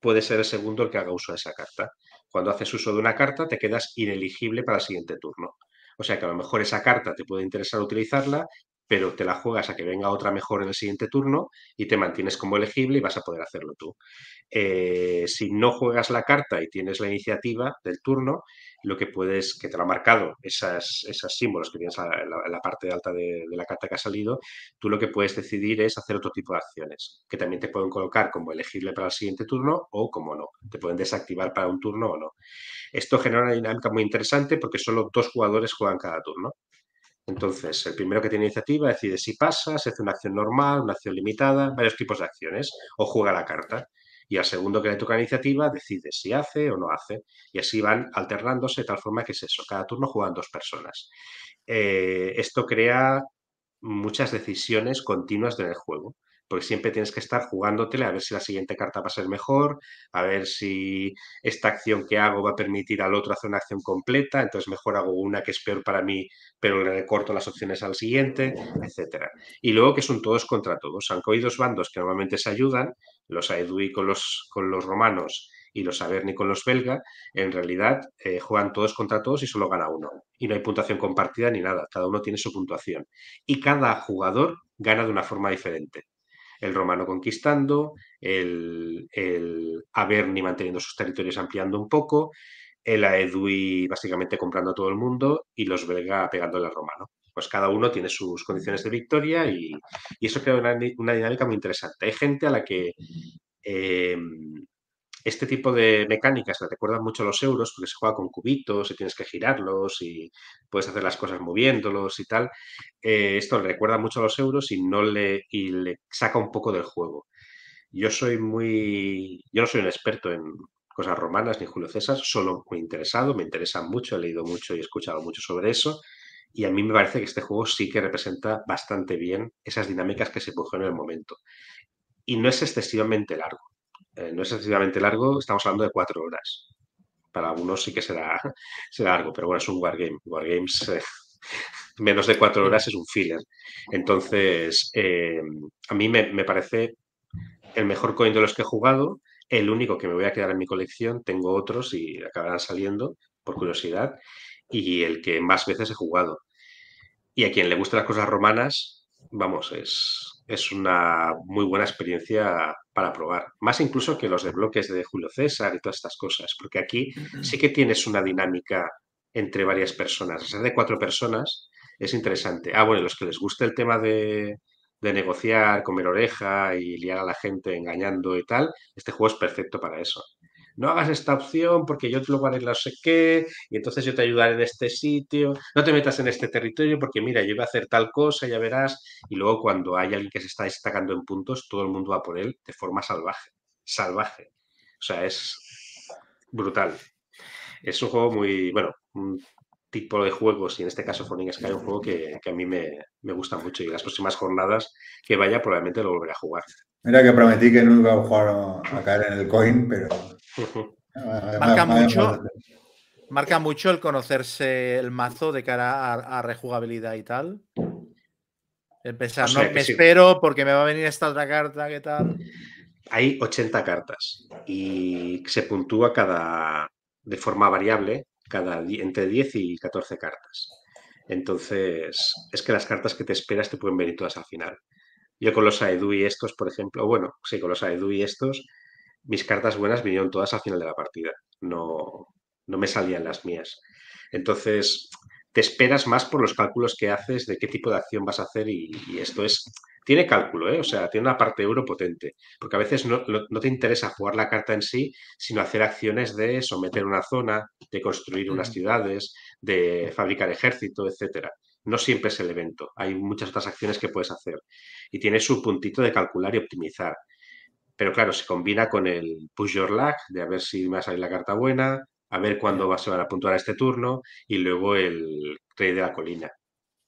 puede ser el segundo el que haga uso de esa carta. Cuando haces uso de una carta, te quedas ineligible para el siguiente turno. O sea que a lo mejor esa carta te puede interesar utilizarla, pero te la juegas a que venga otra mejor en el siguiente turno y te mantienes como elegible y vas a poder hacerlo tú. Eh, si no juegas la carta y tienes la iniciativa del turno, lo que puedes, que te lo ha marcado, esos símbolos que tienes en la, parte alta de, de la carta que ha salido, tú lo que puedes decidir es hacer otro tipo de acciones, que también te pueden colocar como elegible para el siguiente turno o como no. Te pueden desactivar para un turno o no. Esto genera una dinámica muy interesante porque solo dos jugadores juegan cada turno. Entonces, el primero que tiene iniciativa decide si pasa, se hace una acción normal, una acción limitada, varios tipos de acciones, o juega la carta. Y al segundo que le toca iniciativa decide si hace o no hace. Y así van alternándose de tal forma que es eso. Cada turno juegan dos personas. Eh, esto crea muchas decisiones continuas en el juego, porque siempre tienes que estar jugándotele a ver si la siguiente carta va a ser mejor, a ver si esta acción que hago va a permitir al otro hacer una acción completa, entonces mejor hago una que es peor para mí, pero le recorto las opciones al siguiente, etcétera. Y luego que son todos contra todos, aunque hay dos bandos que normalmente se ayudan, los Aedui con los, con los romanos y los Averni con los belga, en realidad eh, juegan todos contra todos y solo gana uno. Y no hay puntuación compartida ni nada, cada uno tiene su puntuación. Y cada jugador gana de una forma diferente. El romano conquistando, el, el Averni manteniendo sus territorios ampliando un poco, el Aedui básicamente comprando a todo el mundo y los belga pegándole al romano. Pues cada uno tiene sus condiciones de victoria y, eso crea una, dinámica muy interesante. Hay gente a la que eh, este tipo de mecánicas le recuerdan mucho a los euros porque se juega con cubitos y tienes que girarlos y puedes hacer las cosas moviéndolos y tal. Eh, esto le recuerda mucho a los euros y no le saca un poco del juego. Yo soy muy. Yo no soy un experto en cosas romanas ni Julio César, solo muy interesado, me interesa mucho, he leído mucho y he escuchado mucho sobre eso. Y a mí me parece que este juego sí que representa bastante bien esas dinámicas que se puso en el momento. Y no es excesivamente largo eh, no es excesivamente largo, estamos hablando de cuatro horas. Para algunos sí que será, [laughs] será largo, pero bueno, es un wargame. Wargames, eh, [laughs] menos de cuatro horas es un filler. Entonces, eh, a mí me, me, parece el mejor coin de los que he jugado, el único que me voy a quedar en mi colección. Tengo otros y acabarán saliendo, por curiosidad, y el que más veces he jugado. Y a quien le gustan las cosas romanas, vamos, es, es una muy buena experiencia para probar. Más incluso que los de bloques de Julio César y todas estas cosas, porque aquí sí que tienes una dinámica entre varias personas. O sea, de cuatro personas es interesante. Ah, bueno, los que les guste el tema de, de, negociar, comer oreja y liar a la gente engañando y tal, este juego es perfecto para eso. No hagas esta opción porque yo luego haré no sé qué, y entonces yo te ayudaré en este sitio, no te metas en este territorio porque mira, yo iba a hacer tal cosa, ya verás, y luego cuando hay alguien que se está destacando en puntos, todo el mundo va por él de forma salvaje, salvaje. O sea, es brutal. Es un juego muy, bueno, un tipo de juegos, y en este caso Falling Sky, un juego que, a mí me, me gusta mucho y las próximas jornadas que vaya probablemente lo volveré a jugar. Mira que prometí que no iba a jugar a caer en el coin, pero. Marca mucho. Marca mucho el conocerse el mazo de cara a, a rejugabilidad y tal. El pensar, O sea no, me sí. espero porque me va a venir esta otra carta, ¿qué tal? Hay 80 cartas y se puntúa cada de forma variable, cada entre 10 y 14 cartas. Entonces, es que las cartas que te esperas te pueden venir todas al final. Yo con los Aedu y estos, por ejemplo, bueno, sí, con los Aedu y estos, mis cartas buenas vinieron todas al final de la partida. No, no me salían las mías. Entonces, te esperas más por los cálculos que haces de qué tipo de acción vas a hacer y, y esto es, tiene cálculo, ¿eh? O sea, tiene una parte euro potente, porque a veces no, te interesa jugar la carta en sí, sino hacer acciones de someter una zona, de construir unas Ujú. ciudades, de fabricar ejército, etcétera. No siempre es el evento, hay muchas otras acciones que puedes hacer y tiene su puntito de calcular y optimizar. Pero claro, se combina con el push your luck, de a ver si me va a salir la carta buena, a ver cuándo va, se van a puntuar este turno, y luego el rey de la colina,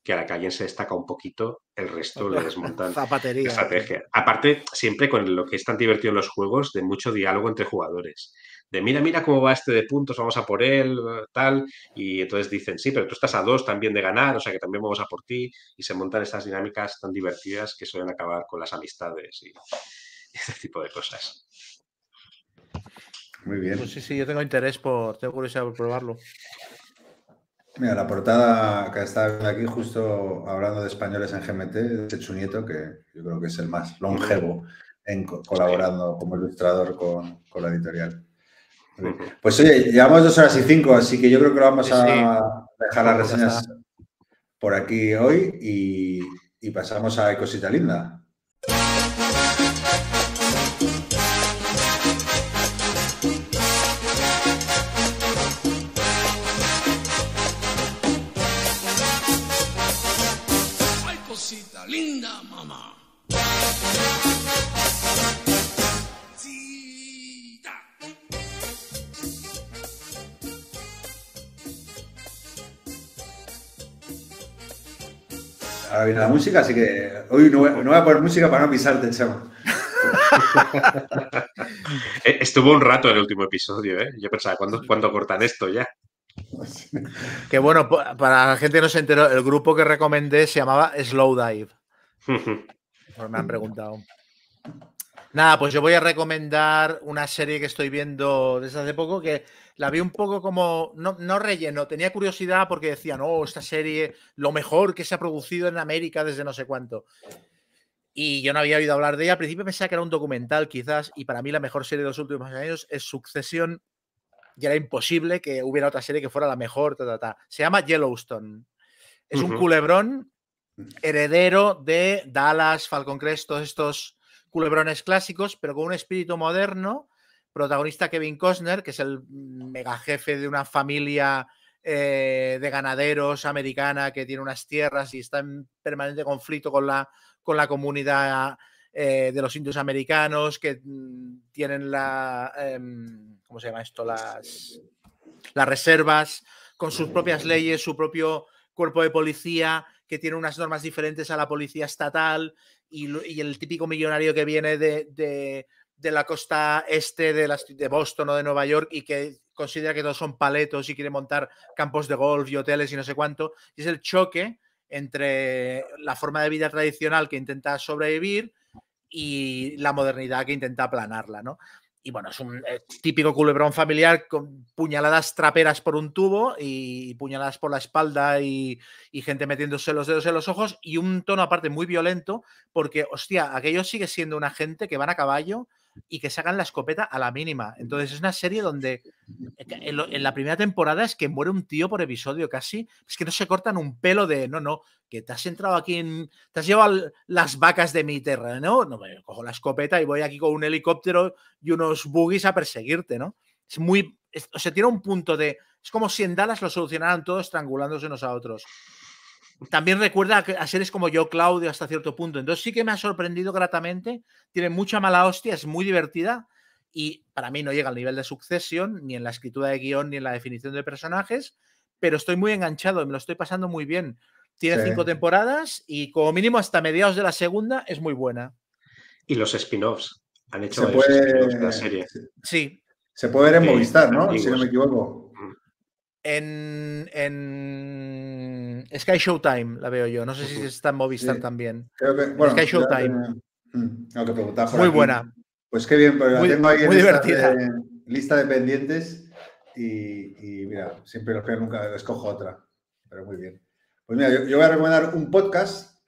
que a la que alguien se destaca un poquito, el resto le [laughs] desmontan Zapatería. estrategia. Aparte, siempre con lo que es tan divertido en los juegos, de mucho diálogo entre jugadores. De mira, mira cómo va este de puntos, vamos a por él, tal. Y entonces dicen, sí, pero tú estás a dos también de ganar, o sea que también vamos a por ti. Y se montan estas dinámicas tan divertidas que suelen acabar con las amistades y [laughs] ese tipo de cosas. Muy bien. Pues sí, sí, yo tengo interés por, tengo curiosidad por probarlo. Mira, la portada que está aquí, justo hablando de españoles en GMT, es Chechu Nieto, que yo creo que es el más longevo en co- colaborando como ilustrador con, con la editorial. Pues oye, llevamos dos horas y cinco, así que yo creo que lo vamos Sí, a sí. dejar las reseñas por aquí hoy y, y pasamos a Cosita Linda. Ahora viene la música, así que hoy no, voy- no voy a poner música para no pisarte, chamo. [laughs] Eh, Estuvo un rato el último episodio, ¿eh? Yo pensaba, ¿cuándo, ¿cuándo cortan esto ya? Que bueno, pa- para la gente que no se enteró, el grupo que recomendé se llamaba Slow Dive. [laughs] Pues me han preguntado. Nada, pues yo voy a recomendar una serie que estoy viendo desde hace poco que la vi un poco como, no, no relleno, tenía curiosidad porque decían, oh, esta serie, lo mejor que se ha producido en América desde no sé cuánto. Y yo no había oído hablar de ella. Al principio pensaba que era un documental, quizás, y para mí la mejor serie de los últimos años es Succession. Y era imposible que hubiera otra serie que fuera la mejor. ta, ta, ta. Se llama Yellowstone. Es un Ujú. culebrón heredero de Dallas, Falcon Crest, todos estos culebrones clásicos, pero con un espíritu moderno. Protagonista Kevin Costner, que es el mega jefe de una familia eh, de ganaderos americana que tiene unas tierras y está en permanente conflicto con la, con la comunidad eh, de los indios americanos que mm, tienen la. em, ¿Cómo se llama esto? Las, las reservas con sus propias leyes, su propio cuerpo de policía que tiene unas normas diferentes a la policía estatal y, el típico millonario que viene de- de la costa este de, las, de Boston o de Nueva York y que considera que todos son paletos y quiere montar campos de golf y hoteles y no sé cuánto. Y es el choque entre la forma de vida tradicional que intenta sobrevivir y la modernidad que intenta aplanarla, ¿no? Y bueno, es un eh, típico culebrón familiar con puñaladas traperas por un tubo y puñaladas por la espalda y, y gente metiéndose los dedos en los ojos y un tono aparte muy violento porque, hostia, aquello sigue siendo una gente que van a caballo y que sacan la escopeta a la mínima. Entonces es una serie donde eh, en, lo- en la primera temporada es que muere un tío por episodio casi, es que no se cortan un pelo de, no, no, que te has entrado aquí en, te has llevado las vacas de mi terreno, no, me cojo la escopeta y voy aquí con un helicóptero y unos buggies a perseguirte, ¿no? Es muy. es- o sea, tiene un punto de. Es como si en Dallas lo solucionaran todos estrangulándose unos a otros. También recuerda a que- a series como Yo, Claudio, hasta cierto punto. Entonces sí que me ha sorprendido gratamente. Tiene mucha mala hostia, es muy divertida. Y para mí no llega al nivel de Succession, ni en la escritura de guion, ni en la definición de personajes. Pero estoy muy enganchado y me lo estoy pasando muy bien. Tiene Sí. cinco temporadas y como mínimo hasta mediados de la segunda es muy buena. Y los spin-offs. Han hecho Se varios spin-offs de la puede, serie. Sí, se puede ver en Sí, Movistar, ¿no? Si no me equivoco. En, en Sky Showtime la veo yo. No sé si está en Movistar Sí. también. Creo que, bueno, Sky Showtime. mm, no, que Muy aquí. buena. Pues qué bien, pero la tengo ahí en muy lista divertida. de, lista de pendientes y, y mira, siempre lo que nunca escojo otra. Pero muy bien. Pues mira, yo, yo voy a recomendar un podcast,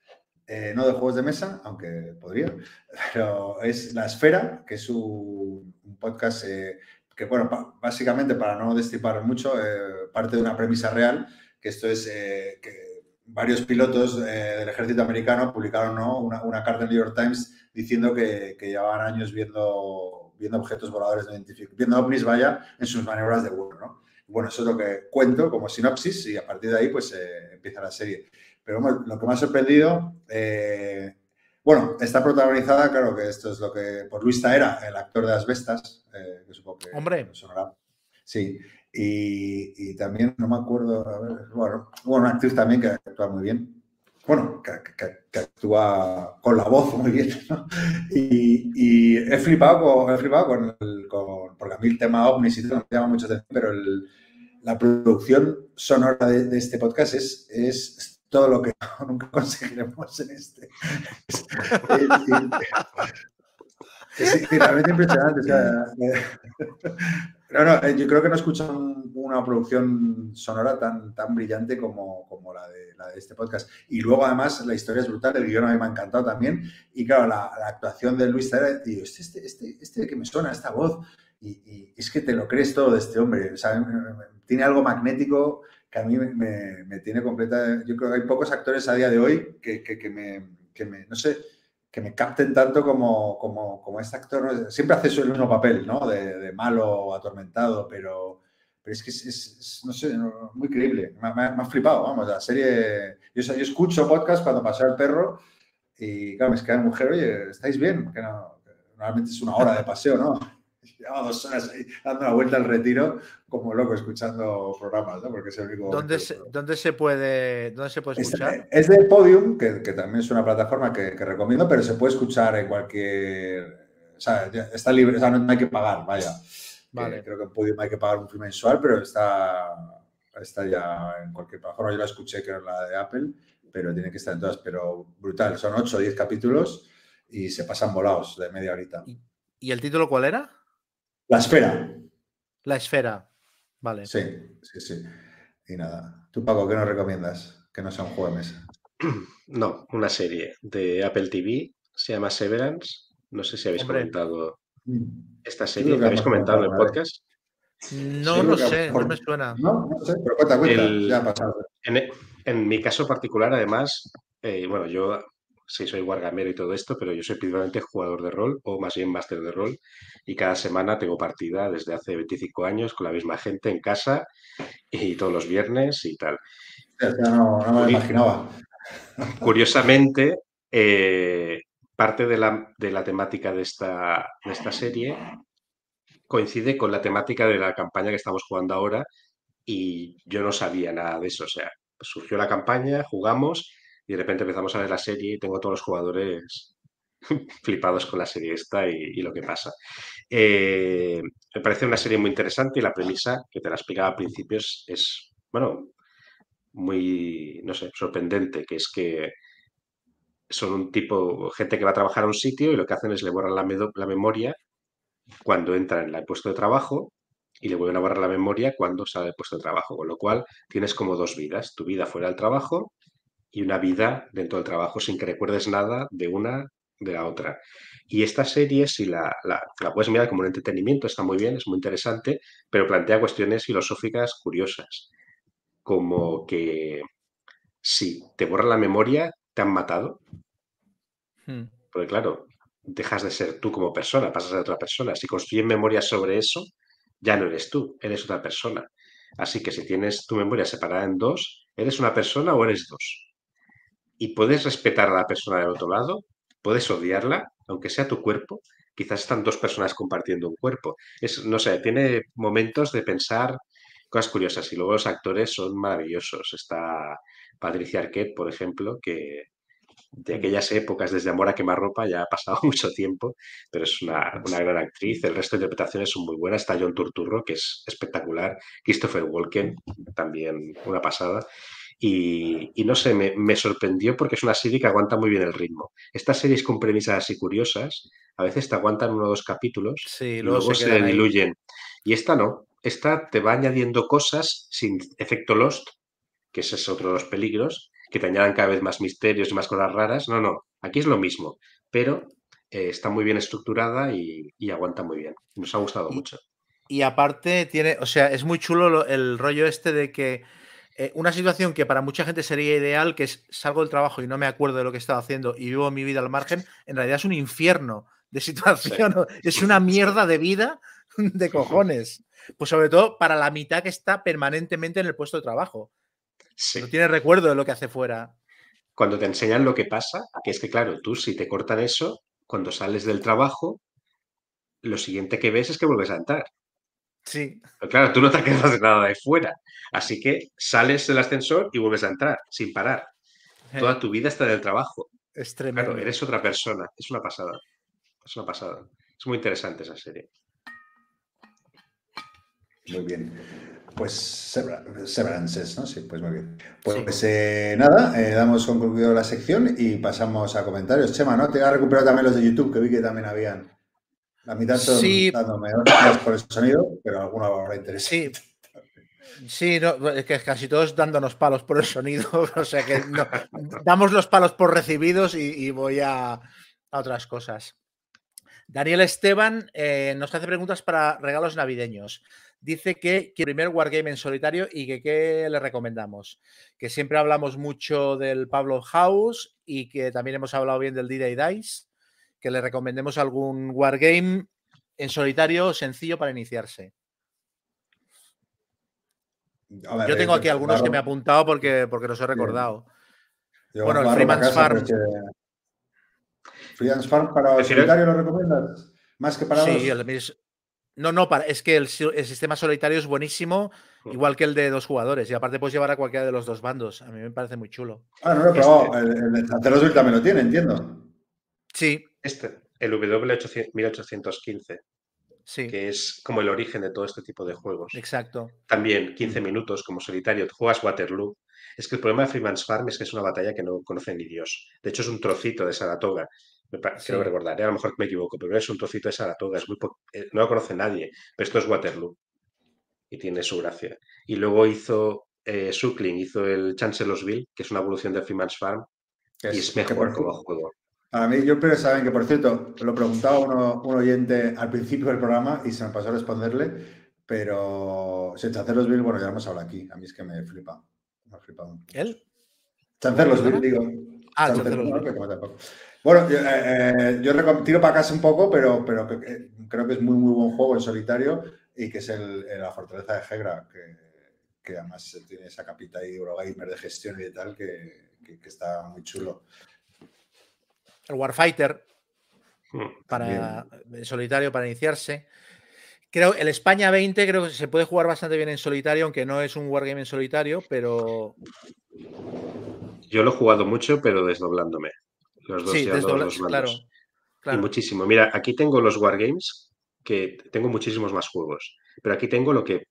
eh, no de juegos de mesa, aunque podría, [laughs] pero es La Esfera, que es un, un podcast eh, que, bueno, básicamente para no destripar mucho, eh, parte de una premisa real, que esto es eh, que varios pilotos eh, del ejército americano publicaron ¿no? una, carta en New York Times diciendo que, que llevaban años viendo, viendo objetos voladores no identificados, viendo ovnis, vaya, en sus maniobras de vuelo, ¿no? Bueno, eso es lo que cuento como sinopsis y a partir de ahí pues empieza la serie. Pero bueno, lo que me ha sorprendido, bueno, está protagonizada, claro que esto es lo que, por Luis Taera, el actor de Asbestas, eh, que supongo que Hombre. sonará. Sí, y, y también, no me acuerdo, a ver, bueno, bueno, una actriz también que actúa muy bien. Bueno, que, que- que actúa con la voz muy bien, ¿no? Y, y he flipado con, he flipado con, el, con- porque a mí el tema ovnis y todo me llama mucho atención, pero el- la producción sonora de, de este podcast es, es todo lo que [laughs] nunca conseguiremos en este. [laughs] Es, impresionante. [laughs] no, no, eh, yo creo que no he escuchado un- una producción sonora tan, tan brillante como, como la, de, este podcast. Y luego, además, la historia es brutal, el guion a mí me ha encantado también. Y claro, la, actuación de Luis Taera, digo, este, este, este, este que me suena, esta voz. Y, es que te lo crees todo de este hombre. tiene algo magnético que a mí me, me- me tiene completa. Yo creo que hay pocos actores a día de hoy que, que- que me, que me- no sé, que me capten tanto como, como, como este actor. Siempre hace su- mismo papel, ¿no? De, de malo o atormentado, pero, pero es que es, es- es, no sé, muy creíble. Me, me me ha flipado, vamos, la serie. Yo, yo escucho podcast cuando paseo el perro y, claro, me es que la mujer, oye, ¿estáis bien? Que no- normalmente es una hora de paseo, ¿no? Llevaba dos horas ahí dando la vuelta al retiro como loco escuchando programas, ¿no? Porque es el único... ¿Dónde se, dónde se puede, dónde se puede es, escuchar? es de Podium, que, que también es una plataforma que, que recomiendo, pero se puede escuchar en cualquier. O sea, está libre, o sea, no, no hay que pagar, vaya. Vale. Eh, creo que en Podium hay que pagar un fee mensual, pero está, está ya en cualquier plataforma. Yo la escuché, que era la de Apple, pero tiene que estar en todas. Pero brutal, son 8 o 10 capítulos y se pasan volados de media horita. ¿Y el título cuál era? La espera. La esfera. Vale. Sí, sí, sí. Y nada. Tú, Paco, ¿qué nos recomiendas? Que no sea un juego de mesa. No, una serie de Apple TV, se llama Severance. No sé si habéis Hombre. comentado esta creo serie. que ¿La habéis comentado en el vez. podcast? No lo sé, no me suena. No, no sé, pero cuenta, cuenta. El- Ya ha pasado. En, en mi caso particular, además, eh, bueno, yo sí soy wargamero y todo esto, pero yo soy principalmente jugador de rol, o más bien máster de rol, y cada semana tengo partida desde hace 25 años con la misma gente en casa y todos los viernes y tal. No, no me lo imaginaba. Curiosamente, eh, parte de la, de la temática de esta, de esta serie coincide con la temática de la campaña que estamos jugando ahora y yo no sabía nada de eso. O sea, surgió la campaña, jugamos y de repente empezamos a ver la serie y tengo todos los jugadores [laughs] flipados con la serie esta y, lo que pasa. Eh, me parece una serie muy interesante y la premisa, que te la explicaba al principio, es, bueno, muy, no sé, sorprendente, que es que son un tipo, gente que va a trabajar a un sitio y lo que hacen es le borran la memoria cuando entra en el puesto de trabajo y le vuelven a borrar la memoria cuando sale del puesto de trabajo, con lo cual tienes como dos vidas, tu vida fuera del trabajo y una vida dentro del trabajo sin que recuerdes nada de una de la otra. Y esta serie, si la, la, la puedes mirar como un entretenimiento, está muy bien, es muy interesante, pero plantea cuestiones filosóficas curiosas, como que si te borran la memoria, te han matado, Hmm. porque claro, dejas de ser tú como persona, pasas a ser otra persona. Si construyen memorias sobre eso, ya no eres tú, eres otra persona. Así que si tienes tu memoria separada en dos, ¿eres una persona o eres dos? Y puedes respetar a la persona del otro lado, puedes odiarla, aunque sea tu cuerpo. Quizás están dos personas compartiendo un cuerpo. No sé, tiene momentos de pensar cosas curiosas y luego los actores son maravillosos. Está Patricia Arquette, por ejemplo, que de aquellas épocas, desde Amor a quemarropa, ya ha pasado [laughs] mucho tiempo, pero es una, una gran actriz. El resto de interpretaciones son muy buenas. Está John Turturro, que es espectacular. Christopher Walken, también una pasada. Y, y no sé, me, me sorprendió porque es una serie que aguanta muy bien el ritmo. Estas series con premisas así curiosas, a veces te aguantan uno o dos capítulos Sí, y luego luego se diluyen. Y esta no. Esta te va añadiendo cosas sin efecto Lost, que ese es otro de los peligros, que te añadan cada vez más misterios y más cosas raras. No, no. Aquí es lo mismo, pero eh, está muy bien estructurada y, y aguanta muy bien. Nos ha gustado Y- mucho. Y aparte tiene, o sea, es muy chulo lo- el rollo este de que eh, una situación que para mucha gente sería ideal, que es salgo del trabajo y no me acuerdo de lo que estaba haciendo y vivo mi vida al margen, en realidad es un infierno de [laughs] situación, es una mierda de vida de cojones. Pues sobre todo para la mitad que está permanentemente en el puesto de trabajo. Sí. No tiene recuerdo de lo que hace fuera. Cuando te enseñan lo que pasa, que es que, claro, tú si te cortan eso, cuando sales del trabajo, lo siguiente que ves es que vuelves a entrar. Sí, Pero claro, tú no te acuerdas de nada de fuera. Así que sales del ascensor y vuelves a entrar, sin parar. Toda tu vida está en el trabajo. es tremendo. Claro, eres otra persona. Es una pasada. Es una pasada. Es muy interesante esa serie. Muy bien. Pues Sever- Severances, ¿no? Sí, pues muy bien. Pues Sí. eh, nada, eh, damos concluido la sección y pasamos a comentarios. Chema, ¿no? Te has recuperado también los de YouTube, que vi que también habían. La mitad son Sí. dándome hostias por el sonido, pero alguna habrá interés. Sí. Sí, no, es que casi todos dándonos palos por el sonido. [laughs] O sea que no, damos los palos por recibidos y, y voy a, a otras cosas. Daniel Esteban eh, nos hace preguntas para regalos navideños. Dice que quiere el primer Wargame en solitario y que qué le recomendamos. Que siempre hablamos mucho del Pablo House y que también hemos hablado bien del D-Day Dice. Que le recomendemos algún Wargame en solitario sencillo para iniciarse. A ver, Yo tengo eh, aquí algunos que me he apuntado porque, porque los he recordado. yo bueno, el Freeman's Farm. que- Freeman's Farm para solitario lo recomiendas? Más que para dos. Sí, el mis- no, no, para, es que el, si- el sistema solitario es buenísimo, Mm. igual que el de dos jugadores. Y aparte puedes llevar a cualquiera de los dos bandos. A mí me parece muy chulo. Ah, no lo he Este- probado. El, el de Chancelorsville también lo tiene, entiendo. Sí, Este, el W1815, sí, que es como el origen de todo este tipo de juegos. exacto. También 15 minutos como solitario, juegas Waterloo. Es que el problema de Freeman's Farm es que es una batalla que no conoce ni Dios. De hecho, es un trocito de Saratoga. Creo Sí. recordar, ¿eh? a lo mejor me equivoco, pero es un trocito de Saratoga. Es muy po- eh, no lo conoce nadie, pero esto es Waterloo. Y tiene su gracia. Y luego hizo eh, Suckling, hizo el Chancellorsville, que es una evolución de Freeman's Farm, y es- mejor como juego. A mí, yo pero saben que, por cierto, lo preguntaba uno, un oyente al principio del programa y se me pasó a responderle, pero si Chancelorsville, bueno, ya lo hemos hablado aquí. A mí es que me flipa. Me ha flipado. ¿Él? Digo. Ah, no, tampoco. Bueno, yo, eh, eh, yo tiro para casa un poco, pero, pero que creo que es muy, muy buen juego en solitario y que es el, el- la fortaleza de Hegra, que, que además tiene esa capita ahí Eurogamer de gestión y de tal, que, que- que está muy chulo. El Warfighter Mm. para en solitario para iniciarse. Creo el España 20 creo que se puede jugar bastante bien en solitario, aunque no es un wargame en solitario, pero Yo lo he jugado mucho, pero desdoblándome. Los dos sí, desdobla- los claro. Y muchísimo. Mira, aquí tengo los Wargames, que tengo muchísimos más juegos, pero aquí tengo lo que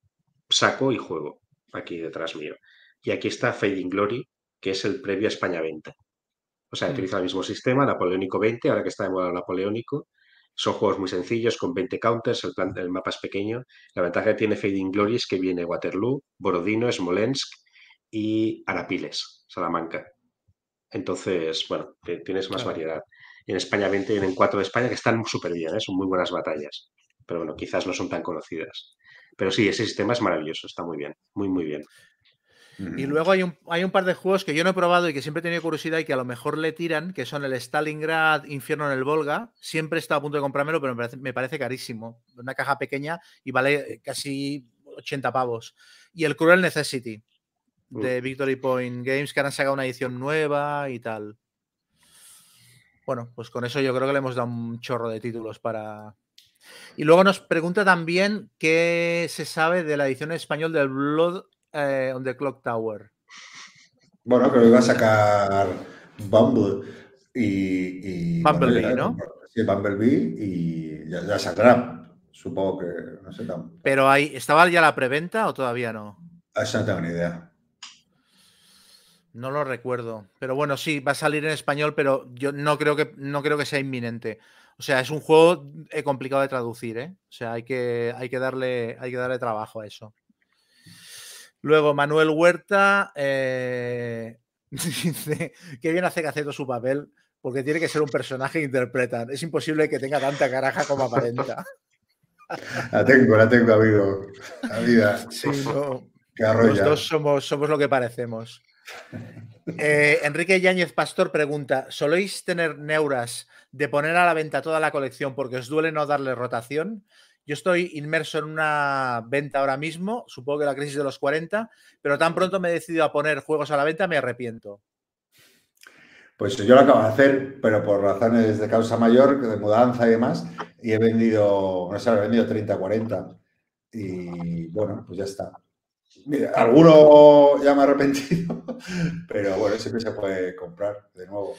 saco y juego, aquí detrás mío. Y aquí está Fading Glory, que es el previo a España 20. O sea, Mm. utiliza el mismo sistema, Napoleónico 20, ahora que está de moda el Napoleónico. Son juegos muy sencillos, con 20 counters, el, plan- el mapa es pequeño. La ventaja que tiene Fading Glory es que viene Waterloo, Borodino, Smolensk y Arapiles, Salamanca. Entonces, bueno, tienes más Claro. variedad. En España 20 vienen cuatro de España que están súper bien, ¿eh? son muy buenas batallas. Pero bueno, quizás no son tan conocidas. Pero sí, ese sistema es maravilloso, está muy bien, muy, muy bien. Y luego hay un, hay un par de juegos que yo no he probado y que siempre he tenido curiosidad y que a lo mejor le tiran, que son el Stalingrad Infierno en el Volga. Siempre he estado a punto de comprármelo, pero me parece, me parece carísimo. Una caja pequeña y vale eh, casi 80 pavos. Y el Cruel Necessity de Victory Point Games, que han sacado una edición nueva y tal. Bueno, pues con eso yo creo que le hemos dado un chorro de títulos para. Y luego nos pregunta también qué se sabe de la edición en español del Blood eh, on the Clock Tower. Bueno, que iba a sacar Bumble y. y Bumblebee, ¿no? Sí, Bumblebee y ya, ya saldrá. Supongo que. No sé, tam- Pero ahí, ¿estaba ya la preventa o todavía no? eso no tengo ni idea. No lo recuerdo. Pero bueno, sí, va a salir en español, pero yo no creo que, no creo que sea inminente. O sea, es un juego eh, complicado de traducir, ¿eh? O sea, hay que, hay que, darle, hay que darle trabajo a eso. Luego, Manuel Huerta eh, [laughs] dice que bien hace Caceto su papel, porque tiene que ser un personaje que interpretan. Es imposible que tenga tanta caraja como aparenta. [laughs] La tengo, la tengo, amigo. La vida. Sí, no. Los dos somos, somos lo que parecemos. Eh, Enrique Yáñez Pastor pregunta: ¿Soléis tener neuras de poner a la venta toda la colección porque os duele no darle rotación? Yo estoy inmerso en una venta ahora mismo, supongo que la crisis de los 40, pero tan pronto me he decidido a poner juegos a la venta, me arrepiento. Pues yo lo acabo de hacer, pero por razones de causa mayor, de mudanza y demás, y he vendido, no sé, he vendido 30, 40. Y bueno, pues ya está. Mira, alguno ya me ha arrepentido, [laughs] pero bueno, siempre se puede comprar de nuevo.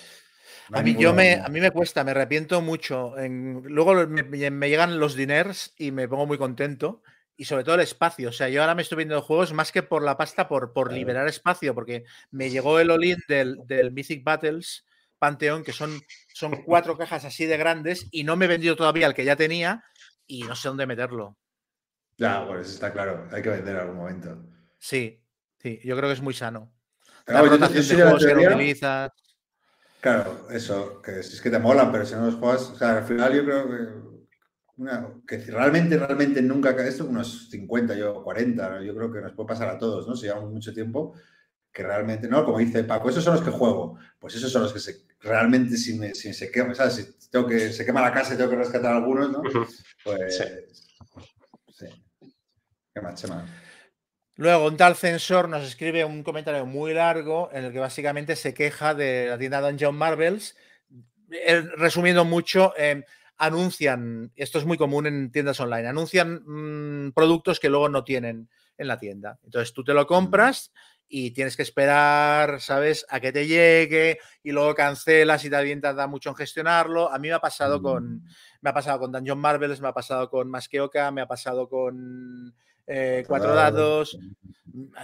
No A mí, yo me, a mí me cuesta, me arrepiento mucho. En- luego me, llegan los diners y me pongo muy contento. Y sobre todo el espacio. O sea, yo ahora me estoy viendo juegos más que por la pasta, por, por Claro. liberar espacio, porque me llegó el all del, del Mythic Battles Pantheon, que son, son cuatro cajas así de grandes, y no me he vendido todavía el que ya tenía y no sé dónde meterlo. Ya, bueno, eso está claro. Hay que vender en algún momento. Sí, sí, yo creo que es muy sano. La rotación de juegos que no utilizas. Claro, eso, que si es que te molan, pero si no los juegas, o sea, al final yo creo que, una- que realmente, realmente nunca, ca- esto unos 50, yo 40, ¿no? yo creo que nos puede pasar a todos, ¿no? Si llevamos mucho tiempo, que realmente, ¿no? Como dice Paco, esos son los que juego, pues esos son los que se, realmente si, me, si se quema, ¿sabes? Si tengo que, se quema la casa y tengo que rescatar algunos, ¿no? Pues, sí. ¿Qué más, Chema? Luego, un tal censor nos escribe un comentario muy largo en el que básicamente se queja de la tienda Dungeon Marvels. Eh, resumiendo mucho, eh, anuncian, esto es muy común en tiendas online, anuncian mm, productos que luego no tienen en la tienda. Entonces tú te lo compras y tienes que esperar, ¿sabes?, a que te llegue y luego cancelas y también tarda mucho en gestionarlo. A mí me ha pasado con, me ha pasado con Dungeon Marvels, me ha pasado con Masqueoka, me ha pasado con eh, Cuatro Dados.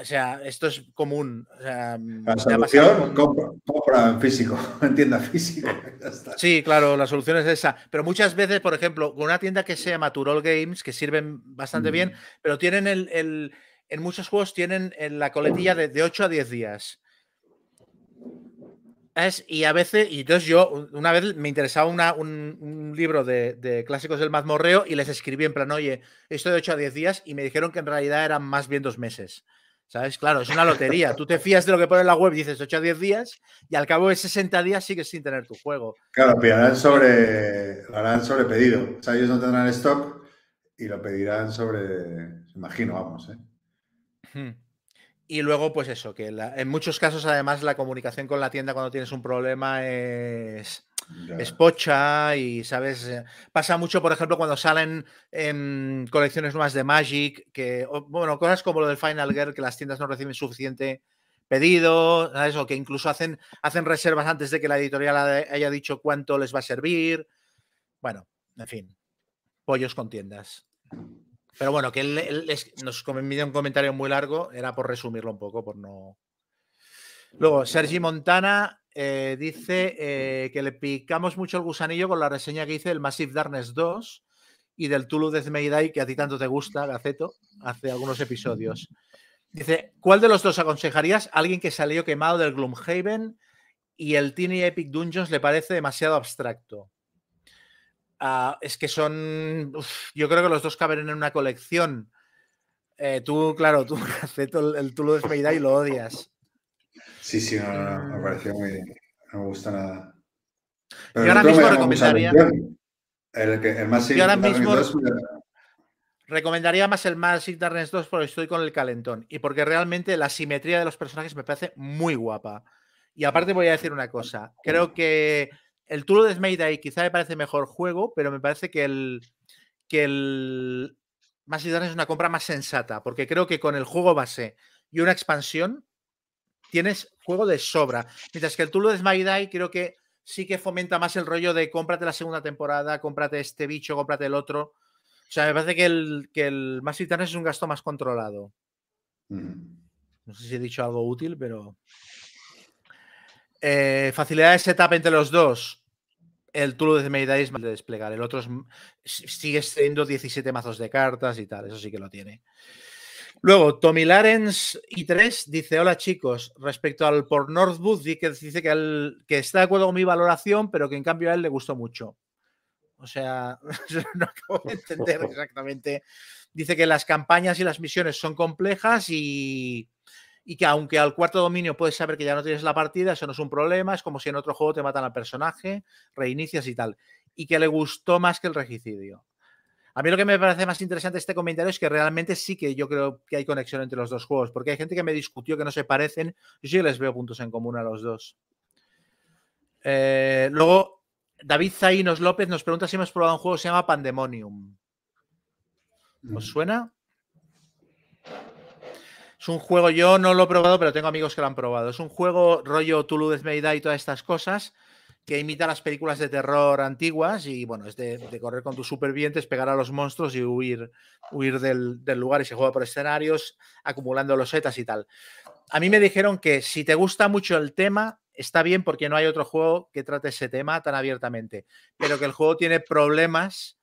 O sea, esto es común. O sea, La solución, con- compra, compra en físico, [laughs] en tienda física. [laughs] Sí, claro, la solución es esa. Pero muchas veces, por ejemplo, con una tienda que se llama Turol Games, que sirven bastante bien, Mm. pero tienen el, el- en muchos juegos tienen en la coletilla de, de 8 a 10 días. Es, y a veces, y entonces yo un- una vez me interesaba una- un, un libro de, de clásicos del mazmorreo y les escribí en plan, oye, esto de 8 a 10 días, y me dijeron que en realidad eran más bien dos meses. ¿Sabes? Claro, es una lotería. Tú te fías de lo que pone en la web y dices 8 a 10 días, y al cabo de 60 días sigues sin tener tu juego. Claro, pillarán sobre, lo harán sobre pedido. O sea, ellos no tendrán stock y lo pedirán sobre, imagino, vamos, ¿eh? Hmm. Y luego, pues eso, que la- en muchos casos, además, la comunicación con la tienda cuando tienes un problema es, es pocha y, ¿sabes? Eh, Pasa mucho, por ejemplo, cuando salen em, colecciones nuevas de Magic, que, bueno, cosas como lo del Final Girl, que las tiendas no reciben suficiente pedido, ¿sabes? O que incluso hacen, hacen reservas antes de que la editorial haya dicho cuánto les va a servir. Bueno, en fin, pollos con tiendas. Pero bueno, que él, él nos envió un comentario muy largo, era por resumirlo un poco, por no. Luego, Sergi Montana eh, dice eh, que le picamos mucho el gusanillo con la reseña que hice del Massive Darkness 2 y del Tulu Death May que a ti tanto te gusta, Gaceto, hace algunos episodios. Dice, ¿cuál de los dos aconsejarías a alguien que salió quemado del Gloomhaven y el Tiny Epic Dungeons le parece demasiado abstracto? Ah, es que son. uf, yo creo que los dos caben en una colección. Eh, tú, claro, tú, [laughs] Aceto, el, el Tulo de Mayday lo odias. Sí, sí, no, no, no, me Mm. pareció muy. No me gusta nada. Yo el ahora mismo recomendaría-. El, que, el más Yo ahora mismo- 2, Recomendaría más el Magic Darkness 2 porque estoy con el calentón y porque realmente la simetría de los personajes me parece muy guapa. Y aparte voy a decir una cosa, creo que el Tour de Mayday quizá me parece mejor juego, pero me parece que el que el Darkness es una compra más sensata, porque creo que con el juego base y una expansión tienes juego de sobra, mientras que el Tour de Mayday creo que sí que fomenta más el rollo de cómprate la segunda temporada, cómprate este bicho, cómprate el otro. O sea, me parece que el, que el Darkness es un gasto más controlado. No sé si he dicho algo útil, pero. Eh, facilidad de setup entre los dos. El Mayday es más de desplegar. El otro sigue siendo 17 mazos de cartas y tal. Eso sí que lo tiene. Luego, Tommy Larens y 3 dice: Hola chicos, respecto al por Northwood, dice que, él- que está de acuerdo con mi valoración, pero que en cambio a él le gustó mucho. O sea, [laughs] no acabo de entender [laughs] exactamente. Dice que las campañas y las misiones son complejas y, y que aunque al cuarto dominio puedes saber que ya no tienes la partida, eso no es un problema, es como si en otro juego te matan al personaje, reinicias y tal. Y que le gustó más que el regicidio. A mí lo que me parece más interesante de este comentario es que realmente sí que yo creo que hay conexión entre los dos juegos, porque hay gente que me discutió que no se parecen, yo sí les veo puntos en común a los dos. Eh, luego, David Zainos López nos pregunta si hemos probado un juego que se llama Pandemonium. ¿Os suena? Es un juego, yo no lo he probado, pero tengo amigos que lo han probado. Es un juego rollo Tulu Die y todas estas cosas que imita las películas de terror antiguas y bueno, es de, correr con tus supervivientes, pegar a los monstruos y huir, huir del, lugar y se juega por escenarios, acumulando los setas y tal. A mí me dijeron que si te gusta mucho el tema, está bien porque no hay otro juego que trate ese tema tan abiertamente, pero que el juego tiene problemas,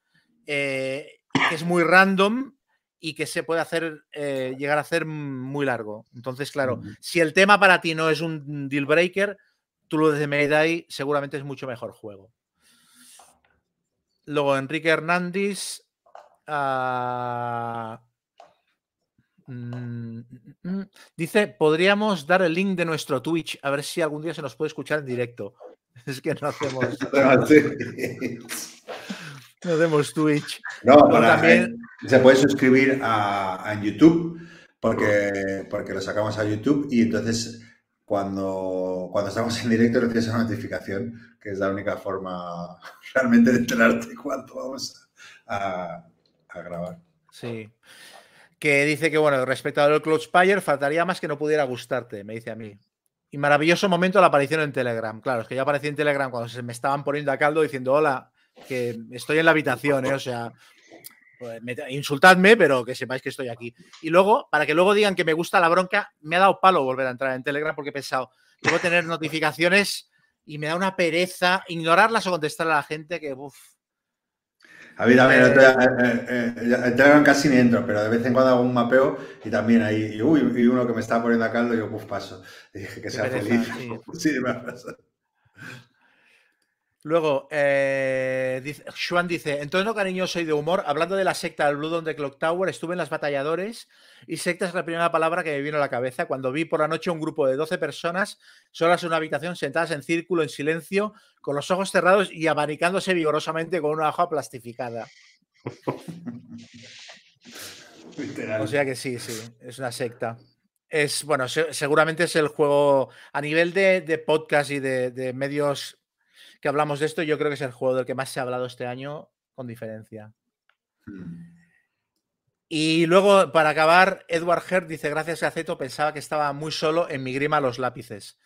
eh, es muy random y que se puede hacer, eh, llegar a hacer muy largo. Entonces, claro, si el tema para ti no es un deal breaker, tú lo de Mayday seguramente es mucho mejor juego. Luego, Enrique Hernández. ah, mm, mm, mm, dice: Podríamos dar el link de nuestro Twitch a ver si algún día se nos puede escuchar en directo. [laughs] Es que no hacemos, [laughs] no hacemos Twitch. No, para, también- se puede suscribir a, a YouTube porque, porque lo sacamos a YouTube y entonces cuando, cuando estamos en directo recibes una notificación, que es la única forma [laughs] realmente de enterarte cuando vamos a, a grabar. Sí. Que dice que, bueno, respecto al Cloud Spire, faltaría más que no pudiera gustarte, me dice a mí. Y maravilloso momento la aparición en Telegram. Claro, es que yo aparecí en Telegram cuando se me estaban poniendo a caldo diciendo, hola, que estoy en la habitación, ¿eh? o sea, pues, me- insultadme, pero que sepáis que estoy aquí. Y luego, para que luego digan que me gusta la bronca, me ha dado palo volver a entrar en Telegram porque he pensado, debo tener notificaciones y me da una pereza ignorarlas o contestar a la gente que, uff, A mí también, eh, eh, eh, en Telegram casi ni entro, pero de vez en cuando hago un mapeo y también ahí, y, uy, y uno que me estaba poniendo a caldo, yo pues paso. Y dije que sea pereza, feliz. sí. [laughs] Sí, me ha pasado. Luego, eh, dice, Xuan dice, en tono cariñoso y de humor, hablando de la secta del Blue Dawn de Clock Tower, estuve en las batalladores y secta es la primera palabra que me vino a la cabeza cuando vi por la noche un grupo de 12 personas solas en una habitación, sentadas en círculo, en silencio, con los ojos cerrados y abanicándose vigorosamente con una hoja plastificada. [laughs] Literal. O sea que sí, sí, es una secta. Es, bueno, se- seguramente es el juego, a nivel de, de podcast y de, de medios que hablamos de esto, yo creo que es el juego del que más se ha hablado este año, con diferencia. Mm. Y luego, para acabar, Edward Hert dice: Gracias a Zeto, pensaba que estaba muy solo en mi grima los lápices.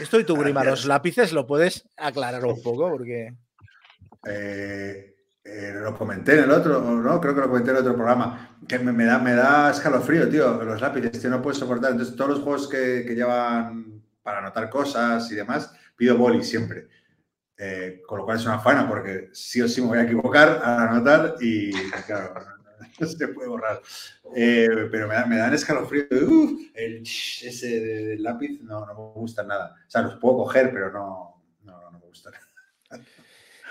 Esto y tu grima los lápices lo puedes aclarar un poco, porque. Eh, eh, lo comenté en el otro, ¿no? Creo que lo comenté en el otro programa. Que me, me da, me da escalofrío, tío, los lápices, tío, no puedo soportar. Entonces, todos los juegos que, que llevan para anotar cosas y demás, pido boli siempre. Eh, con lo cual es una faena porque sí o sí me voy a equivocar al anotar y, claro, no [laughs] se puede borrar. Eh, pero me, da- me dan escalofrío. El ese del lápiz no, no me gusta nada. O sea, los puedo coger, pero no, no, no me gusta. [laughs]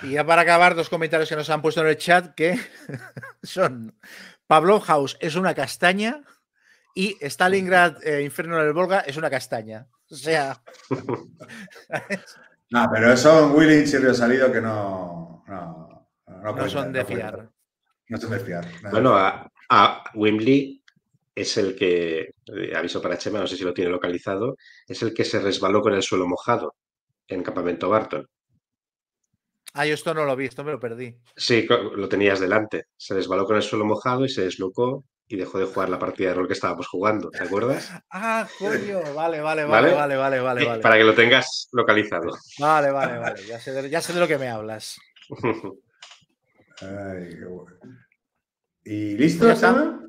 Y ya para acabar, dos comentarios que nos han puesto en el chat que [laughs] son Pablo House es una castaña y Stalingrad eh, Inferno del Volga es una castaña. O sea, No, pero son Willings y Río Salido que no. No, no, son de fiar. No son de fiar. Bueno, a, a Wembley es el que, eh, aviso para Chema, no sé si lo tiene localizado, es el que se resbaló con el suelo mojado en Campamento Barton. Ah, yo esto no lo vi, esto me lo perdí. Sí, lo tenías delante. Se resbaló con el suelo mojado y se deslocó y dejó de jugar la partida de rol que estábamos jugando. ¿Te acuerdas? [laughs] Ah, coño, vale, vale, vale, ¿Vale? vale, vale, vale. Para que lo tengas localizado. Vale, vale, [laughs] vale. Ya sé, de, ya sé de lo que me hablas. Ay, qué bueno. ¿Y listo. Chema?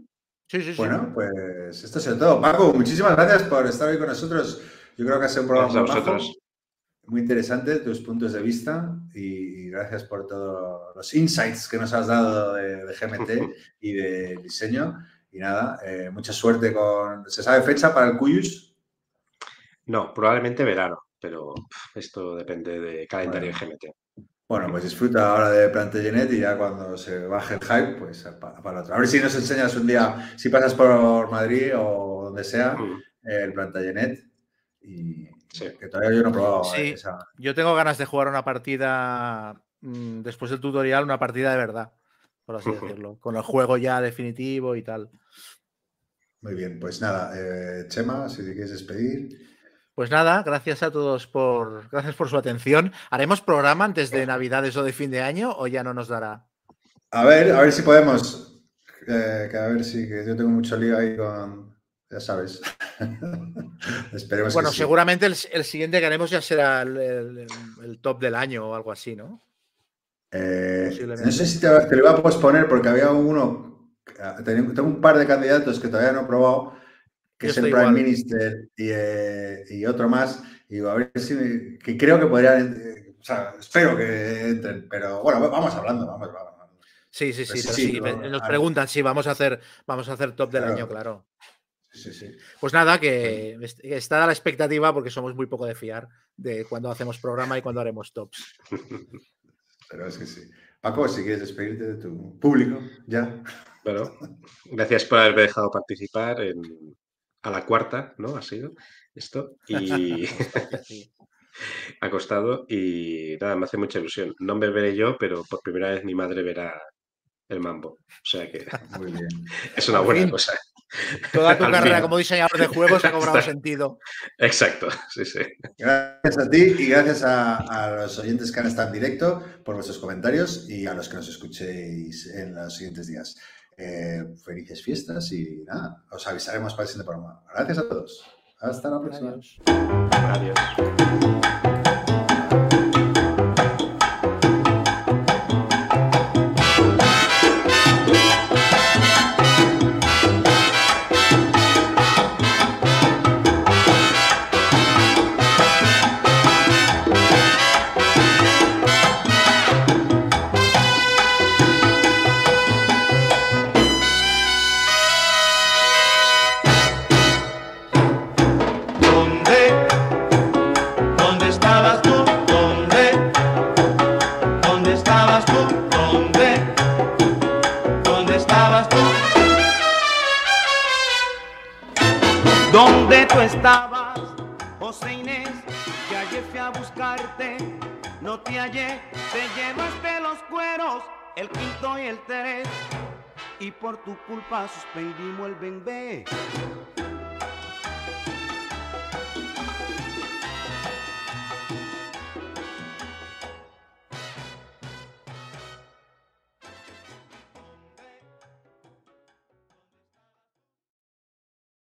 Sí, sí, sí. Bueno, pues esto es todo. Paco, muchísimas gracias por estar hoy con nosotros. Yo creo que ha sido un programa Gracias a vosotros. Muy interesante, tus puntos de vista y, gracias por todos los insights que nos has dado de, de GMT y de diseño. Y nada, eh, mucha suerte con... ¿Se sabe fecha para el Cuyus? No, probablemente verano, pero esto depende de calendario Bueno. de GMT. Bueno, pues disfruta ahora de Plantagenet y ya cuando se baje el hype, pues para, para otro. A ver si nos enseñas un día, si pasas por Madrid o donde sea, Mm, el Plantagenet. Y Sí. que todavía yo no he probado Sí. esa. Yo tengo ganas de jugar una partida mm, después del tutorial, una partida de verdad, por así decirlo, con el juego ya definitivo y tal. Muy bien, pues nada, eh, Chema, si te quieres despedir. Pues nada, gracias a todos por gracias por su atención. ¿Haremos programa antes de Navidades o de fin de año o ya no nos dará? A ver, a ver si podemos. eh, que a ver si que yo tengo mucho lío ahí con. Ya sabes. [laughs] Esperemos Bueno, que seguramente el, el siguiente que haremos ya será el, el- el top del año o algo así, ¿no? Eh, no sé si te, te lo iba a posponer porque había uno. ah, Tengo, un par de candidatos que todavía no he probado, que Yo es el Prime igual. Minister y, eh, y otro más. Y a ver si. que creo que podrían. eh, o sea, espero que entren, pero bueno, vamos hablando, vamos, vamos. Sí, sí, sí, Pues sí, nos preguntan si vamos a hacer, vamos a hacer top del Claro. año, claro. Sí, sí. Pues nada, que est- que está a la expectativa porque somos muy poco de fiar de cuando hacemos programa y cuando haremos tops. Pero es que sí. Paco, si quieres despedirte de tu público, ya. Bueno, gracias por haberme dejado participar en, a la cuarta, ¿no? Ha sido esto. Y [laughs] [laughs] ha costado. Y nada, me hace mucha ilusión. No me veré yo, pero por primera vez mi madre verá el mambo. O sea que Muy bien. [laughs] es una buena cosa. Toda tu carrera fin. como diseñador de juegos ha cobrado sentido. Exacto, sí, sí. Gracias a ti y gracias a, a los oyentes que han estado en directo por vuestros comentarios y a los que nos escuchéis en los siguientes días. Eh, felices fiestas y nada, os avisaremos para el siguiente programa. Gracias a todos. Hasta la próxima. Adiós. Adiós. Culpa suspendimos el bebé.